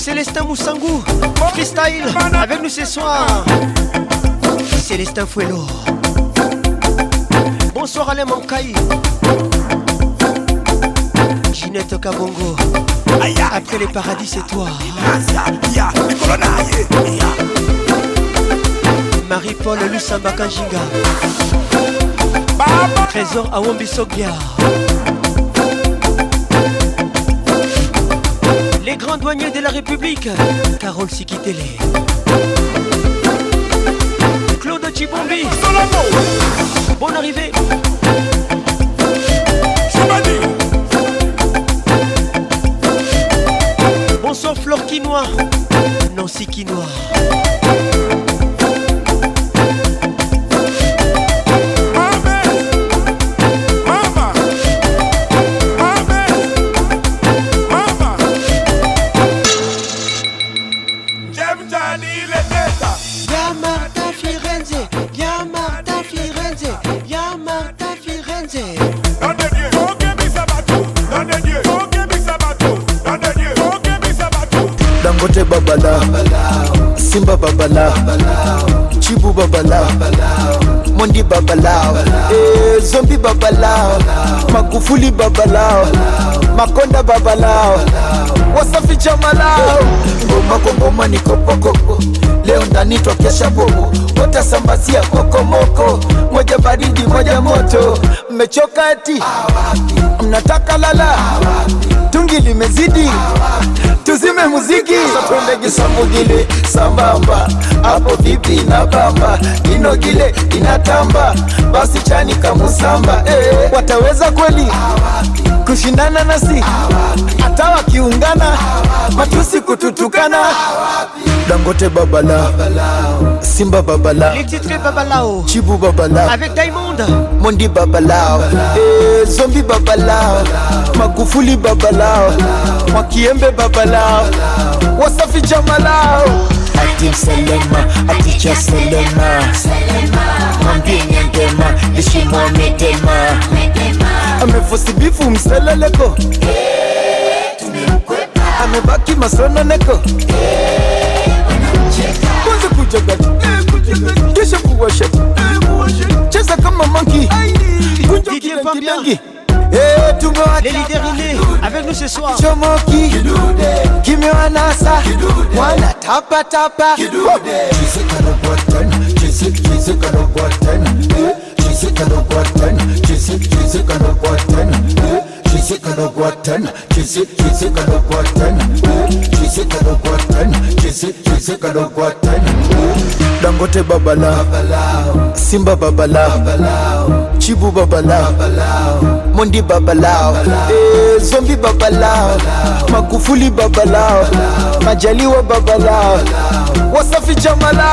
Célestin Moussangou, freestyle avec nous ce soir. Célestin Fouelot. bonsoir la Mankai. Ginette Kabongo. Après les paradis, c'est toi. Marie-Paul Lusamba Kanjinga. Trésor à Sogia. Les grands douaniers de la République. Carole Sikitele. Claude Chibombi. Bonne arrivée. Bonsoir Flore Quinoa, Nancy Quinoa. wote babala, Simba babala, Chibu babala, Mondi babala eh, Zombi babala Magufuli babala Makonda babala Wasafi chamalao, ngoma kwa ni kopokoko, leo ndani twakesha bobo, watasambazia kokomoko, moja baridi moja moto, mmechoka eti mnataka lala, tungi limezidi Awapi tuzime muziki twende kisambu kile sambamba hapo vipi na bamba ino kile inatamba basi chani kamusamba eh. wataweza kweli kushindana nasi hata wakiungana matusi kututukana dangote babala, babala. Simba Babala. Les titres Babalao. Chibou Babala. Avec Diamond. Mondi Babalao. Eh, zombie Babalao. Magufuli Babalao. Mwakiembe Babalao. Wasafi Jamalao. Atim Selema, Aticha Selema. Mwambie nyangema, heshima medema. Amefosibifu mseleleko. Eh, tumemkwepa. Amebaki masononeko. Eh. jagged. Yes, I will worship. Just comme a monkey. Didier Pambiangi. Hey, Les déterminés avec nous ce soir. Wana Tapa Tapa. dangote babala simba babalao chibu babala mondi babalao eh, zombi babalao makufuli babalao majaliwa babalao wasafi jamala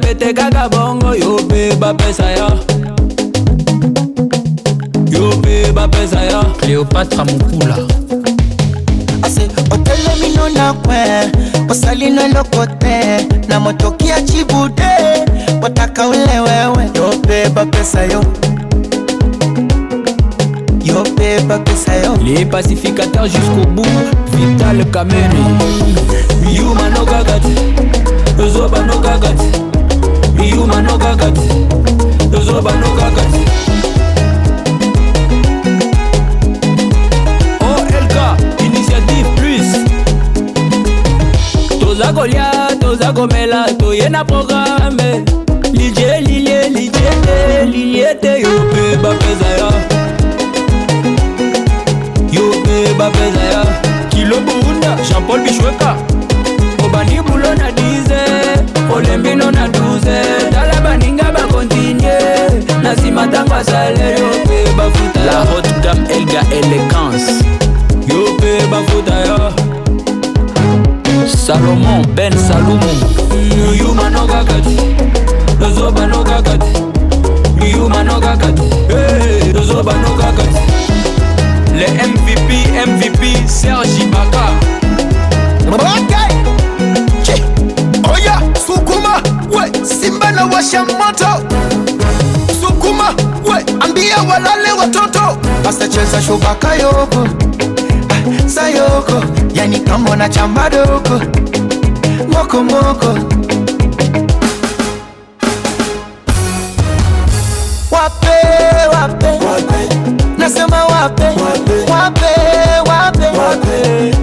pete kaka bongo yo mpe bapesa yo yo mpe bapesa yo cléopatra mokula ase otelemino na kwe osali na eloko te na motoki ya cibude botaka ule wewe yo mpe bapesa yo yo mpe bapesa yo les pacificateurs jusqu'au bout vital kamene yuma nokaka te ezoba nokaka te biyumano kaka te tozobano kaka oh, te olk initiative plus toza kolia toza komela toye na programe lilie lilie lilie te lilie te yo mpe bapeza ya yo mpe bapeza ya kilo buunda jean-paul bishweka obani bulo nadi olembino na 12 tala baninga bakontinye na nsima ntango asalere yo mpe bafuta la haute gam elga elegance yo mpe bafuta yo salomon ben salumu yumano kaka te tozobano kaka te yumano kaka te tozobano kaka te le MVP, MVP, Sergi Baka. Okay. simba na washa moto, sukuma we, ambia walale watoto, asacheza shubaka yoko ah, sayoko, yani kambo na chamba doko moko moko wape wape, wape. nasema wape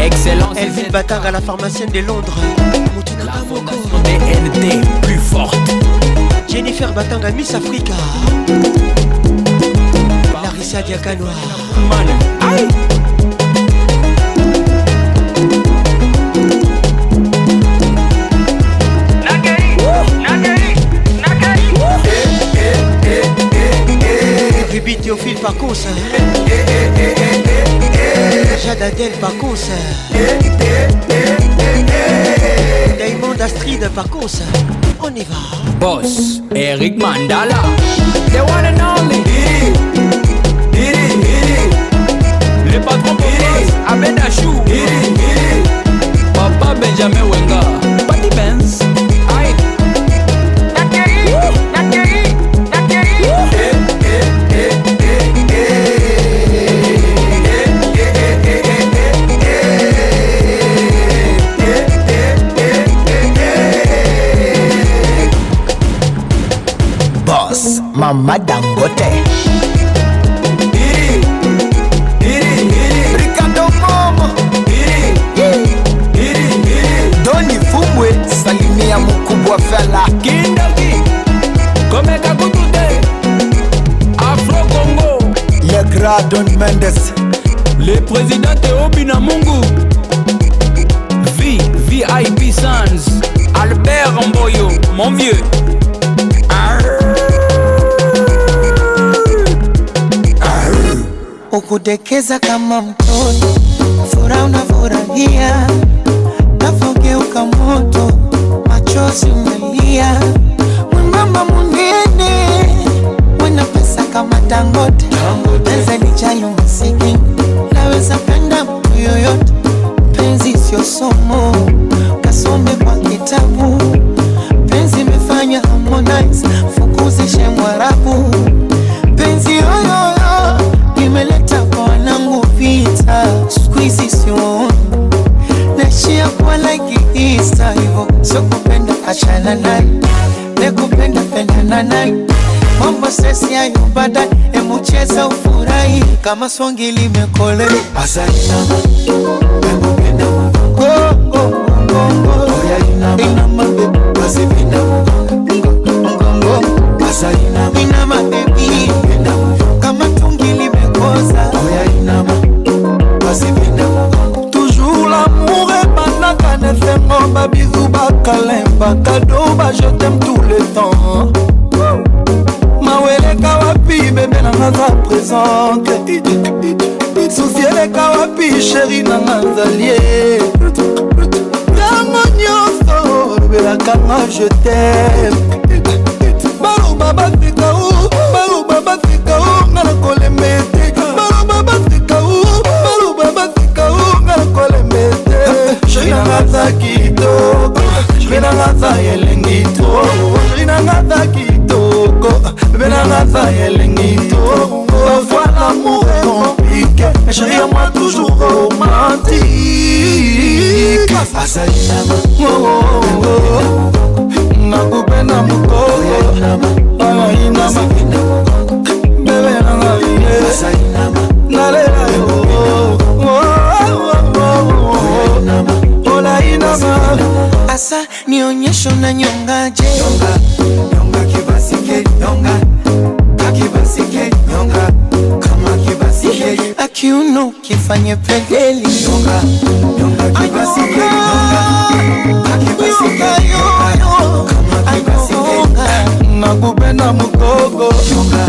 Excellence vit Bâtard à la pharmacienne de Londres La fondation N.T. plus forte Jennifer Batanga Miss Africa Larissa Diakanoa Aïe Ruby Théophile par parcours. Adèle Pacons Diamond Astrid Pacons On y va Boss Eric Mandala The one and only Didi Didi Didi Le patron Didi Abed Achou Didi Didi Papa Benjamin Wenga Patty Benz mama dangote doni fumbwe salimia mkubwa fela kindoki komeka kutute afro congo le grand don mendes le président teobi na mungu v vip sans albert mboyo mon vieux Ukudekeza kama mtoto, furaha unafurahia, nafogeuka moto, machozi umelia, mwembamba munene, mwena pesa kama Dangote, penza lijayo masikini, naweza penda mtu yoyote, penzi sio somo, kasome kwa kitabu, penzi imefanya Harmonize fukuze shemwarabu achana nani nekupendapenda nanani mombosesi ayubada emucheza ufurahi kama songi limekole azainamaeupendaaoyainamaeazipindaaaina nanga je t'aime tout le temps maweleka wapi bebe nanga za présente susi eleka wapi sheri nanga zalie ntango nyonso olobelakanga je t'aime baloba basika o baloba basika o nga na kolemba ete baloba basika o baloba basika o nga na kolemba ete sheri nanga za kito nanga za elengi to ozali nanga za kitoko bebe nanga za elengi to parfois l'amour est compliqué chéri à moi toujours romantique asali nakupe na mokoyo bebe nanga biso na nyonga je nyonga nyonga kibasike nyonga akibasike nyonga kama kibasike akiuno kifanye pendeli nyonga nyonga kibasike nyonga akibasike nyonga kama kibasike magube na mugogo nyonga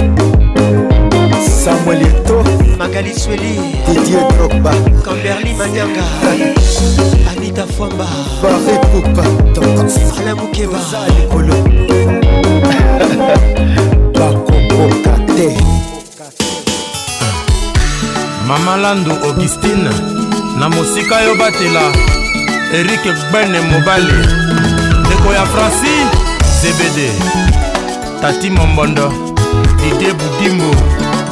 samuel eto magali sweli didie drogba camberly manyanga anita fwamba bare pupa ala mukeba likolo bakokoka te mama lando augustine na mosika yo batela erik gbene mobali ndeko ya franci zebede tati mombondo didie budimbo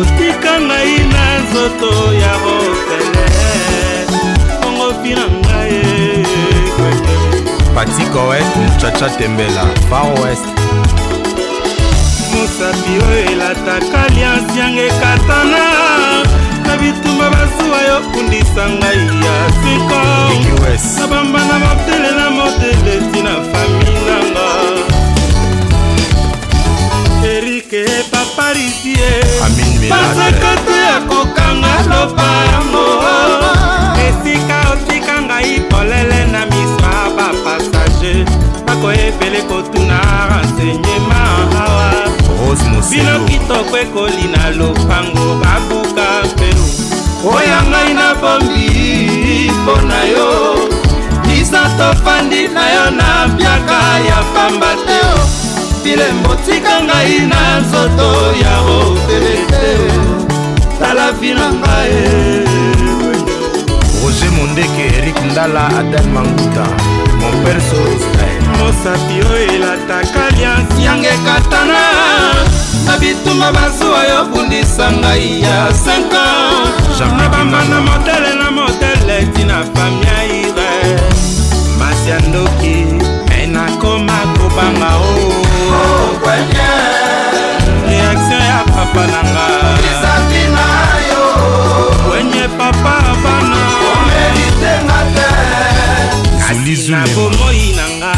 otika ngai na nzoto ya rofele bongopi na ngai patiko west muchacha tembela far west mosapi oyo elataka lianse yango ekatana na bitumba basuwa yo kundisa ngai ya siko na bambana motele na modele tina fami nanga erike paparisie baminapasaka te akokanga lopango esika otika ngai polele na miswa bapasage bakoyebele kotuna rensegnema awa bino kitoko ekoli na lopango babuka pelu oya ngai nabombi mpo na yo bisa tofandi na yo na biaka ya pamba te bilembo tika ngai na nzoto ya opelete tala vi na ngai roger mondeke erik ndala adel manguta mon père sostael mosapi oyo elataka liansi yange katana na bitumba bazuwa yo bundisa ngai ya 5 ans nabamba na modele na modele tina famia ire masi ya ndoki me nakoma kobanga o papa na nga ezaki na yo wenye papa bana omelitenga te kasi na bomoi na nga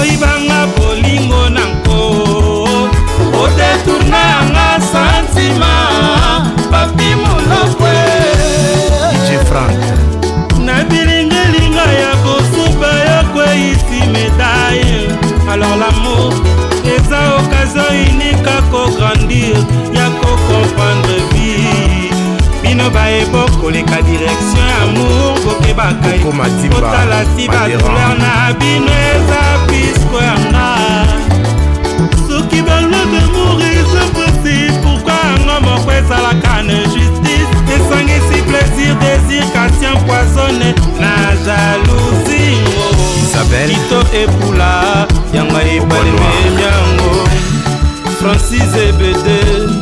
oyibanga bolingo na nko odetourna yanga santima papi molokwe na bilingilinga ya bosuba yokweisi medaille alors lamour eza occasion unika kograndir vendre vie bino bayebo koleka direction amour kokebaotala si badouleur na bino eza pisko yanga soki balode mourir je précise pourkui yango moko ezalaka ne justice esangisi plaisir désir kasi empoisonne na jalousie oh. lito epula yango ebalememi yango francis ebede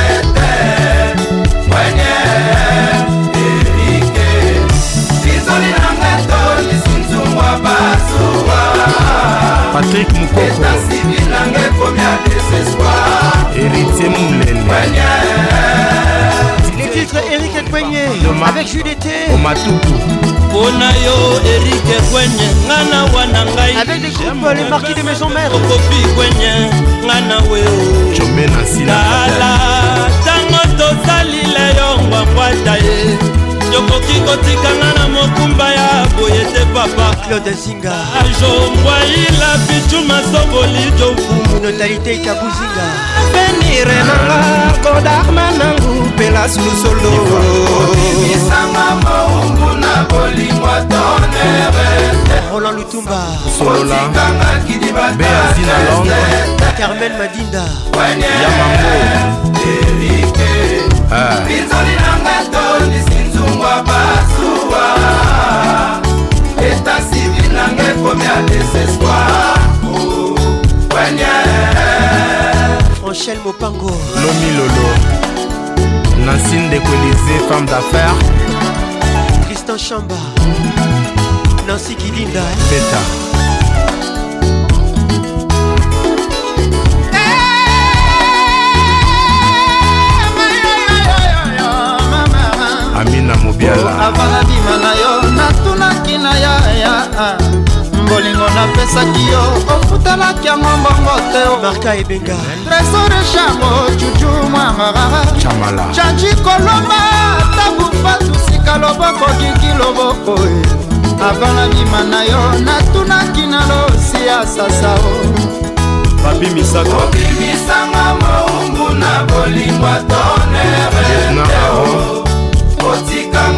patrik mokoko héritier moulele les titres eric ekwenye avec judité omatutu mpona yo erik ekwenye nga na wana ngai avec des groupes les marquis de maison mère okofi kwenye nga na weo jombe na sila tala ntango tosalile yo ngwangwata ye okoki kotikanga na mokumba ya boye te papa claude zinga ajombwaila pichu masoboli jofumu notalité kabuzinga avenire nanga kodarma nangu pela sulusolo isanga maungu na bolimwa tonere roland lutumba solola beazi na londre carmen madinda yamango ah. eta civil nanga ekomi ya desespoir wenye anchel mopango lomi lolo nancine dekolise femme d'affaires christian chamba nancy kilinda peta amina mobiala avala bima na yo natunaki na yaya bolingo napesaki yo ofutalaki yango mbongo te marka ebenga tresore chango cucu mwangarara chanji kolomba tabupatuska loboko kiki loboko eh. avala bima na yo natunaki na losi ya sasao oh. babimisakaobimisanga moungu na bolingwa tonere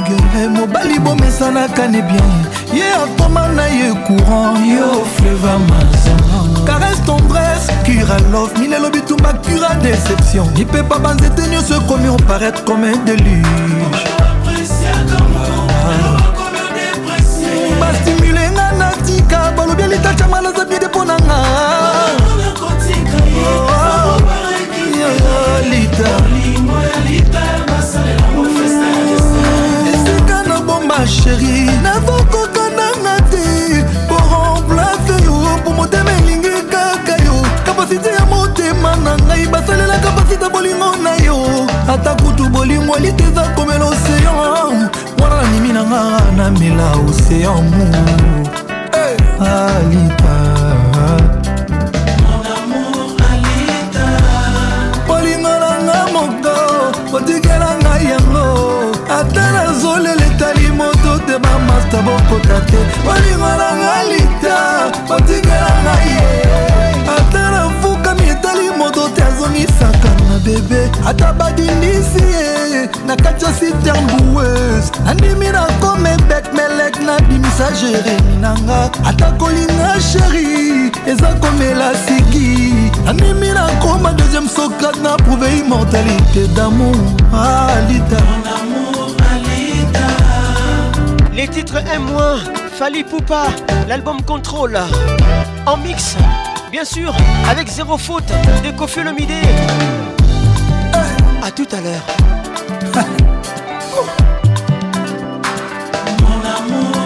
gueule eh, mobali bomesanaka ne bien ye atoma na ye courant yo fleva mazama caresse tendresse cura love milelo bitumba cura déception lipepa banzete nyonso ekomi oparaître comme un déluge ah. bastimule nga na tika balobi alitacama naza bide mpo na nga oh, ah. lita sheri nazokokananga te po remplace yo po motema elingi kaka yo kapasite ya motema na ngai basalela kapasite bolingo na yo ata kutu bolingo elite eza komela oseyan wana nanimi nanga namela oseyan mu alipa ata bokota te bolingo nanga lita botingelanga ye ata nafukami etali moto te azongisaka na bebe ata badindisi ye na kati ya siternbues nandimi nakome bek melek nabimisa jeremi nanga ata kolinga sheri eza komela siki nandimi nakoma deuxième sokat na prouve immortalité damour alita ah, Les titres M-, Fali Poupa, l'album Contrôle. En mix, bien sûr, avec zéro faute de Kofi Lomidé. A tout à l'heure. Mon amour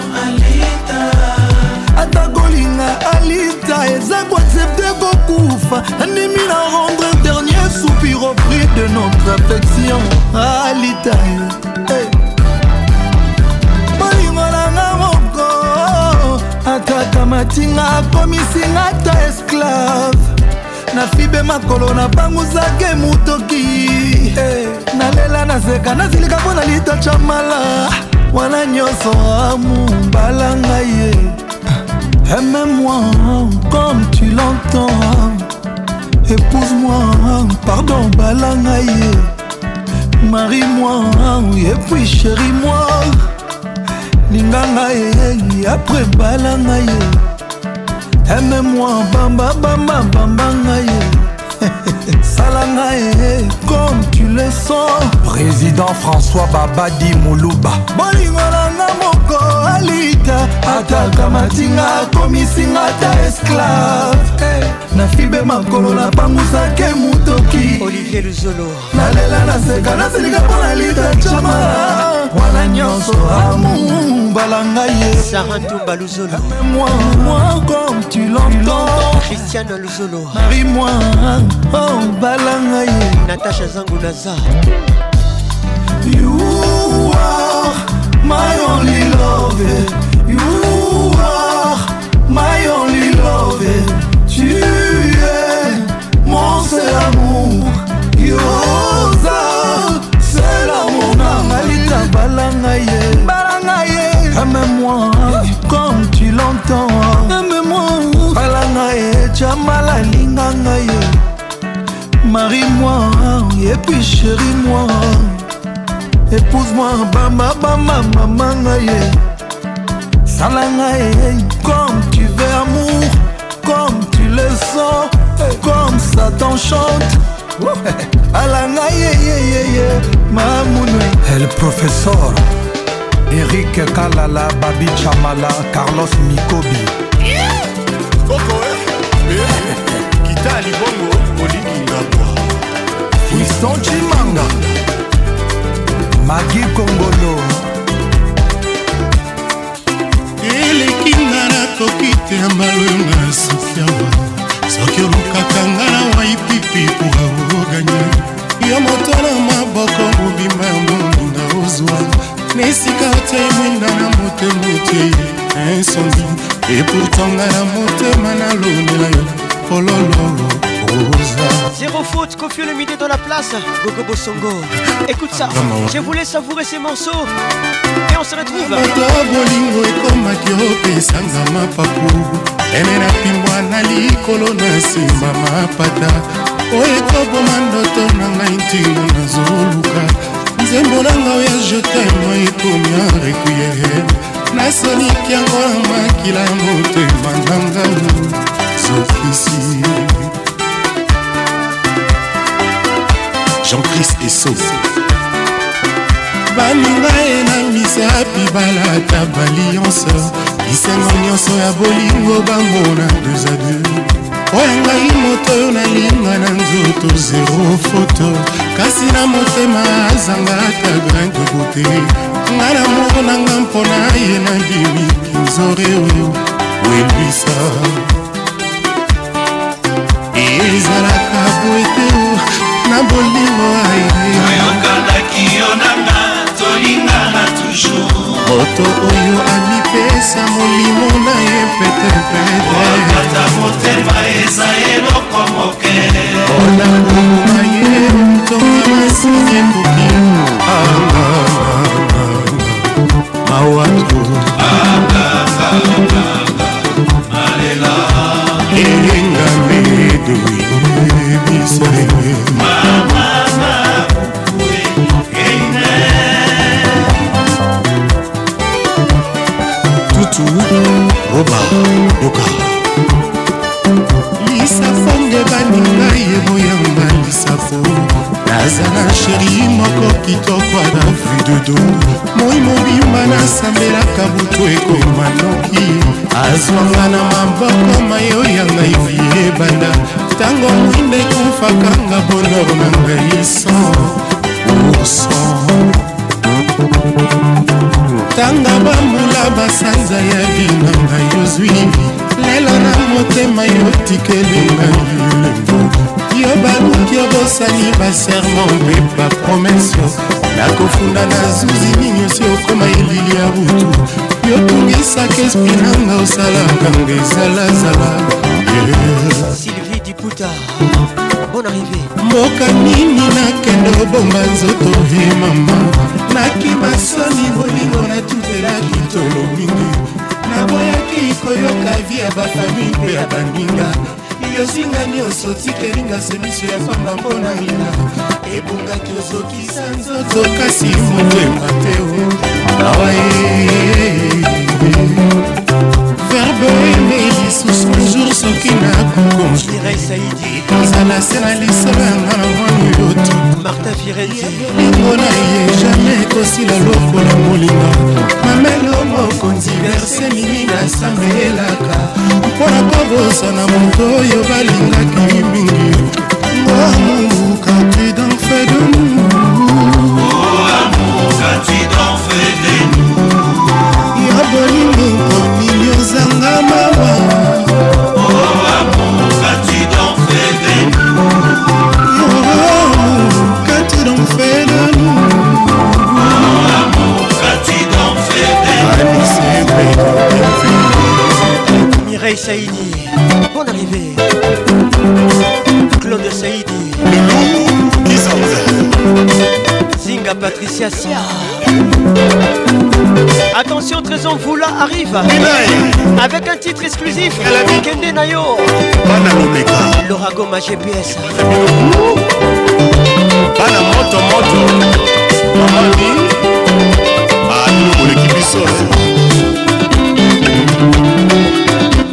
alita eza koaccepte kokufa andimi la rendre dernier soupir au prix de notre affection alita atata matinga akomisinga ta esclave nafibe makolo nabanguzake motoki hey, nalela nazeka nazilika mpo na eh, litacha mala wana nyonso amu mbala ngai ye aime-moi comme tu l'entends épouse-moi pardon mbala ngai ye marie-moi et puis chérie-moi linganga eyei apre bala ngai ye aime-moi bambabamba bamba ngai ye salanga eyei comme tu le sens président françois babadi moluba bolingo nanga moko alita atakamatinga akomisinga ta esclave eh, nafibe makolo napangusake motoki olivier luzolo nalela naseka naselika mpo na lita cama nakwana nyonso amumbala ngai ye sarantumba luzolo moi moi comme tu l'entends christiane luzolo marie moi ombala oh, ngai ye natasha zangu naza you are my only love you are my only love moi et puis chéri moi épouse-moi bamba bamba mama ngai sala ngai comme tu veux amour comme tu le sens comme ça t'enchante ala ngai mamoune el professeur eric kalala babi chamala carlos mikobi eh, eh, eh, kitali bongo fiston cimanga magi kongolo elekinga nakoki te ya malwenga sofiama soki olukaka nga na waipipi kura oganya yo moto na maboko mobimba ya molinga ozwa na esika te mwinda na motema e ete insondi epourtanga na motema nalonela yo polololo Zéro faute, Kofi le midi dans la place, Gogo Bosongo. Écoute ça, je voulais savourer ces morceaux. Et on se retrouve. bolingo ekomaki opesanga mapapu ene na pimbwa na likolo na nsima mapata oyo ekoboma ndoto na ngai ntina nazoluka nzembo nanga oya jetemo ekomi a requiere nasoniki yango na makila ya motema na ngau sofisi jean-chris eso baninga enangisa pibalata baliance lisengo nyonso ya bolingo bambona deux a deux oyo ngai moto oyo nalinga na nzoto zero foto kasi na motema azangaka grain de beauté ngai na moko nanga mpona ye na bimi kinzore oyo wembisa ezalaka boete na bolingo ayokandaki yo nanga tolingana toujours moto oyo amipesa molimo na ye petepetekata motema eza eloko moke mpona koluma ye ntonga masini ekoki mawatu alela banda nazuzi minyosi okoma elili ya butu yotungisaka espi nanga osalaka nga ezalazala sylvie diputa bon arrivé mboka nini nakende obomba nzoto e mama nakima soni bolingo natutelaki tolo mingi naboyaki koyoka vi ya bafami mpe ya baninga yosinga nyonso tikelinga semiso ya pamba mpona ngina ebongaki ozokisa nzoto kasi motema te awa e, e, e. verbe lisusu soki nakokoezala se na lisolo yanga na mwana oyo tolingo na ye jamai ekosila lokola molinga mamelo mokonzi verse mingi nasambelelaka mpona oh, kobosana moto oyo balingaki mingi ngamuka prudent fe de mou Saïdi, bon arrivée. Claude Saïdi. Zinga Patricia Sia. Attention, Trésor Voula arrive avec un titre exclusif. Kende Nayo. Laura Goma GPS. bana moto moto mamami balukoleki biso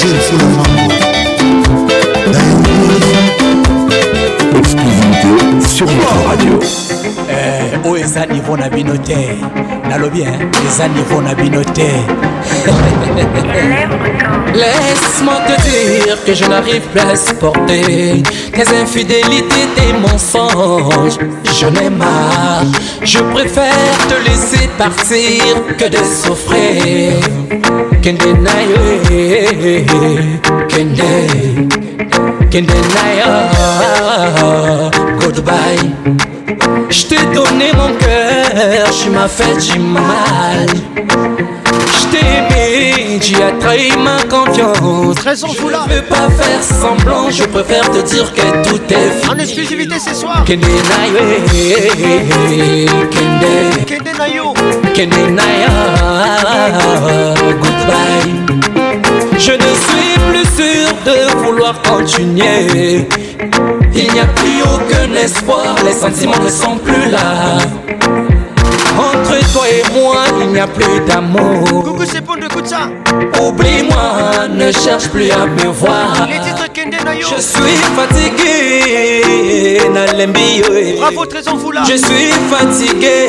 sur la maman. Exclusivité sur radio. Laisse-moi te dire que je n'arrive plus à supporter tes infidélités, tes mensonges. Je n'ai marre, je préfère te laisser partir que de souffrir can deny you. Can they? Oh, goodbye. Je t'ai donné mon cœur, tu m'as fait du mal. Je t'ai aimé, tu as trahi ma confiance. je ne veux pas faire semblant, je préfère te dire que tout est fini. En exclusivité ce soir. Can deny you. Can je ne suis plus sûr de vouloir continuer. Il n'y a plus aucun espoir, les sentiments ne sont plus là. Entre toi et moi, il n'y a plus d'amour. de Oublie-moi, ne cherche plus à me voir. je suis fatigué, Bravo, Je suis fatigué.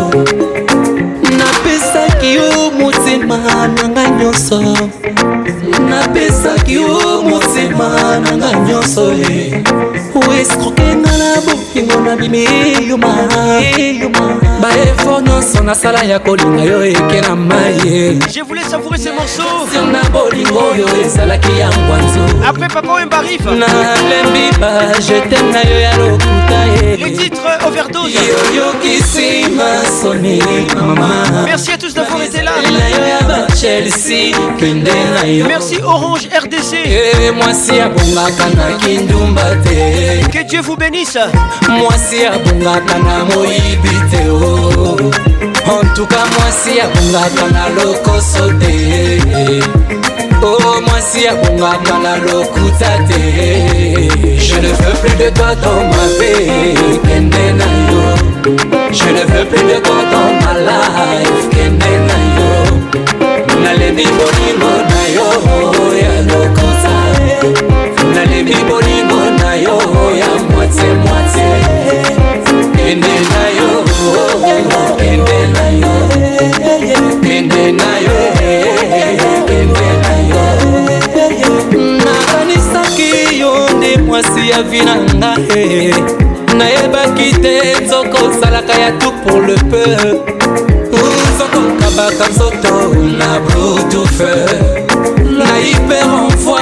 nyonso napesaki yo motema na nga nyonso e oestroke nga na bolingo na bimi eyoma baefort nyonso nasala ya kolinga yo eke na mai Je voulais savourer ces morceaux na bolingo oyo ezalaki ya ngwanzo Après papa Wemba arrive nalembi bajetem na yo ya lokuta e Le titre overdose yoyokisi masoni mama Merci à tous chelsea pende na yo merci orange rdc e eh, mwasi abongaka na kindumba te que dieu vous bénisse mwasi abongaka na moyibi te o oh. entuka mwasi abongaka na lokoso te o oh, mwasi abongaka na lokuta te je ne veux plus de toi dans ma vie kende na yo je ne veux plus de toi dans ma life kende na yo nalebi bolingo na yo ya lokosa nalebi bolingo na yo ya mwate mwate kende na yo kende na yo kende na yo kende na yo nakanisaki yo nde mwasi ya vi na nga nayebaki te nzoko osalaka ya tout pour le peu nakabaka nzoto na bluetooth na hyperenvoi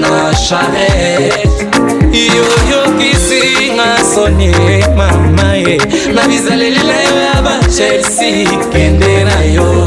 na charette yoyokisinga soni mama ye na bizaleli na yo ya bachelsea kende na yo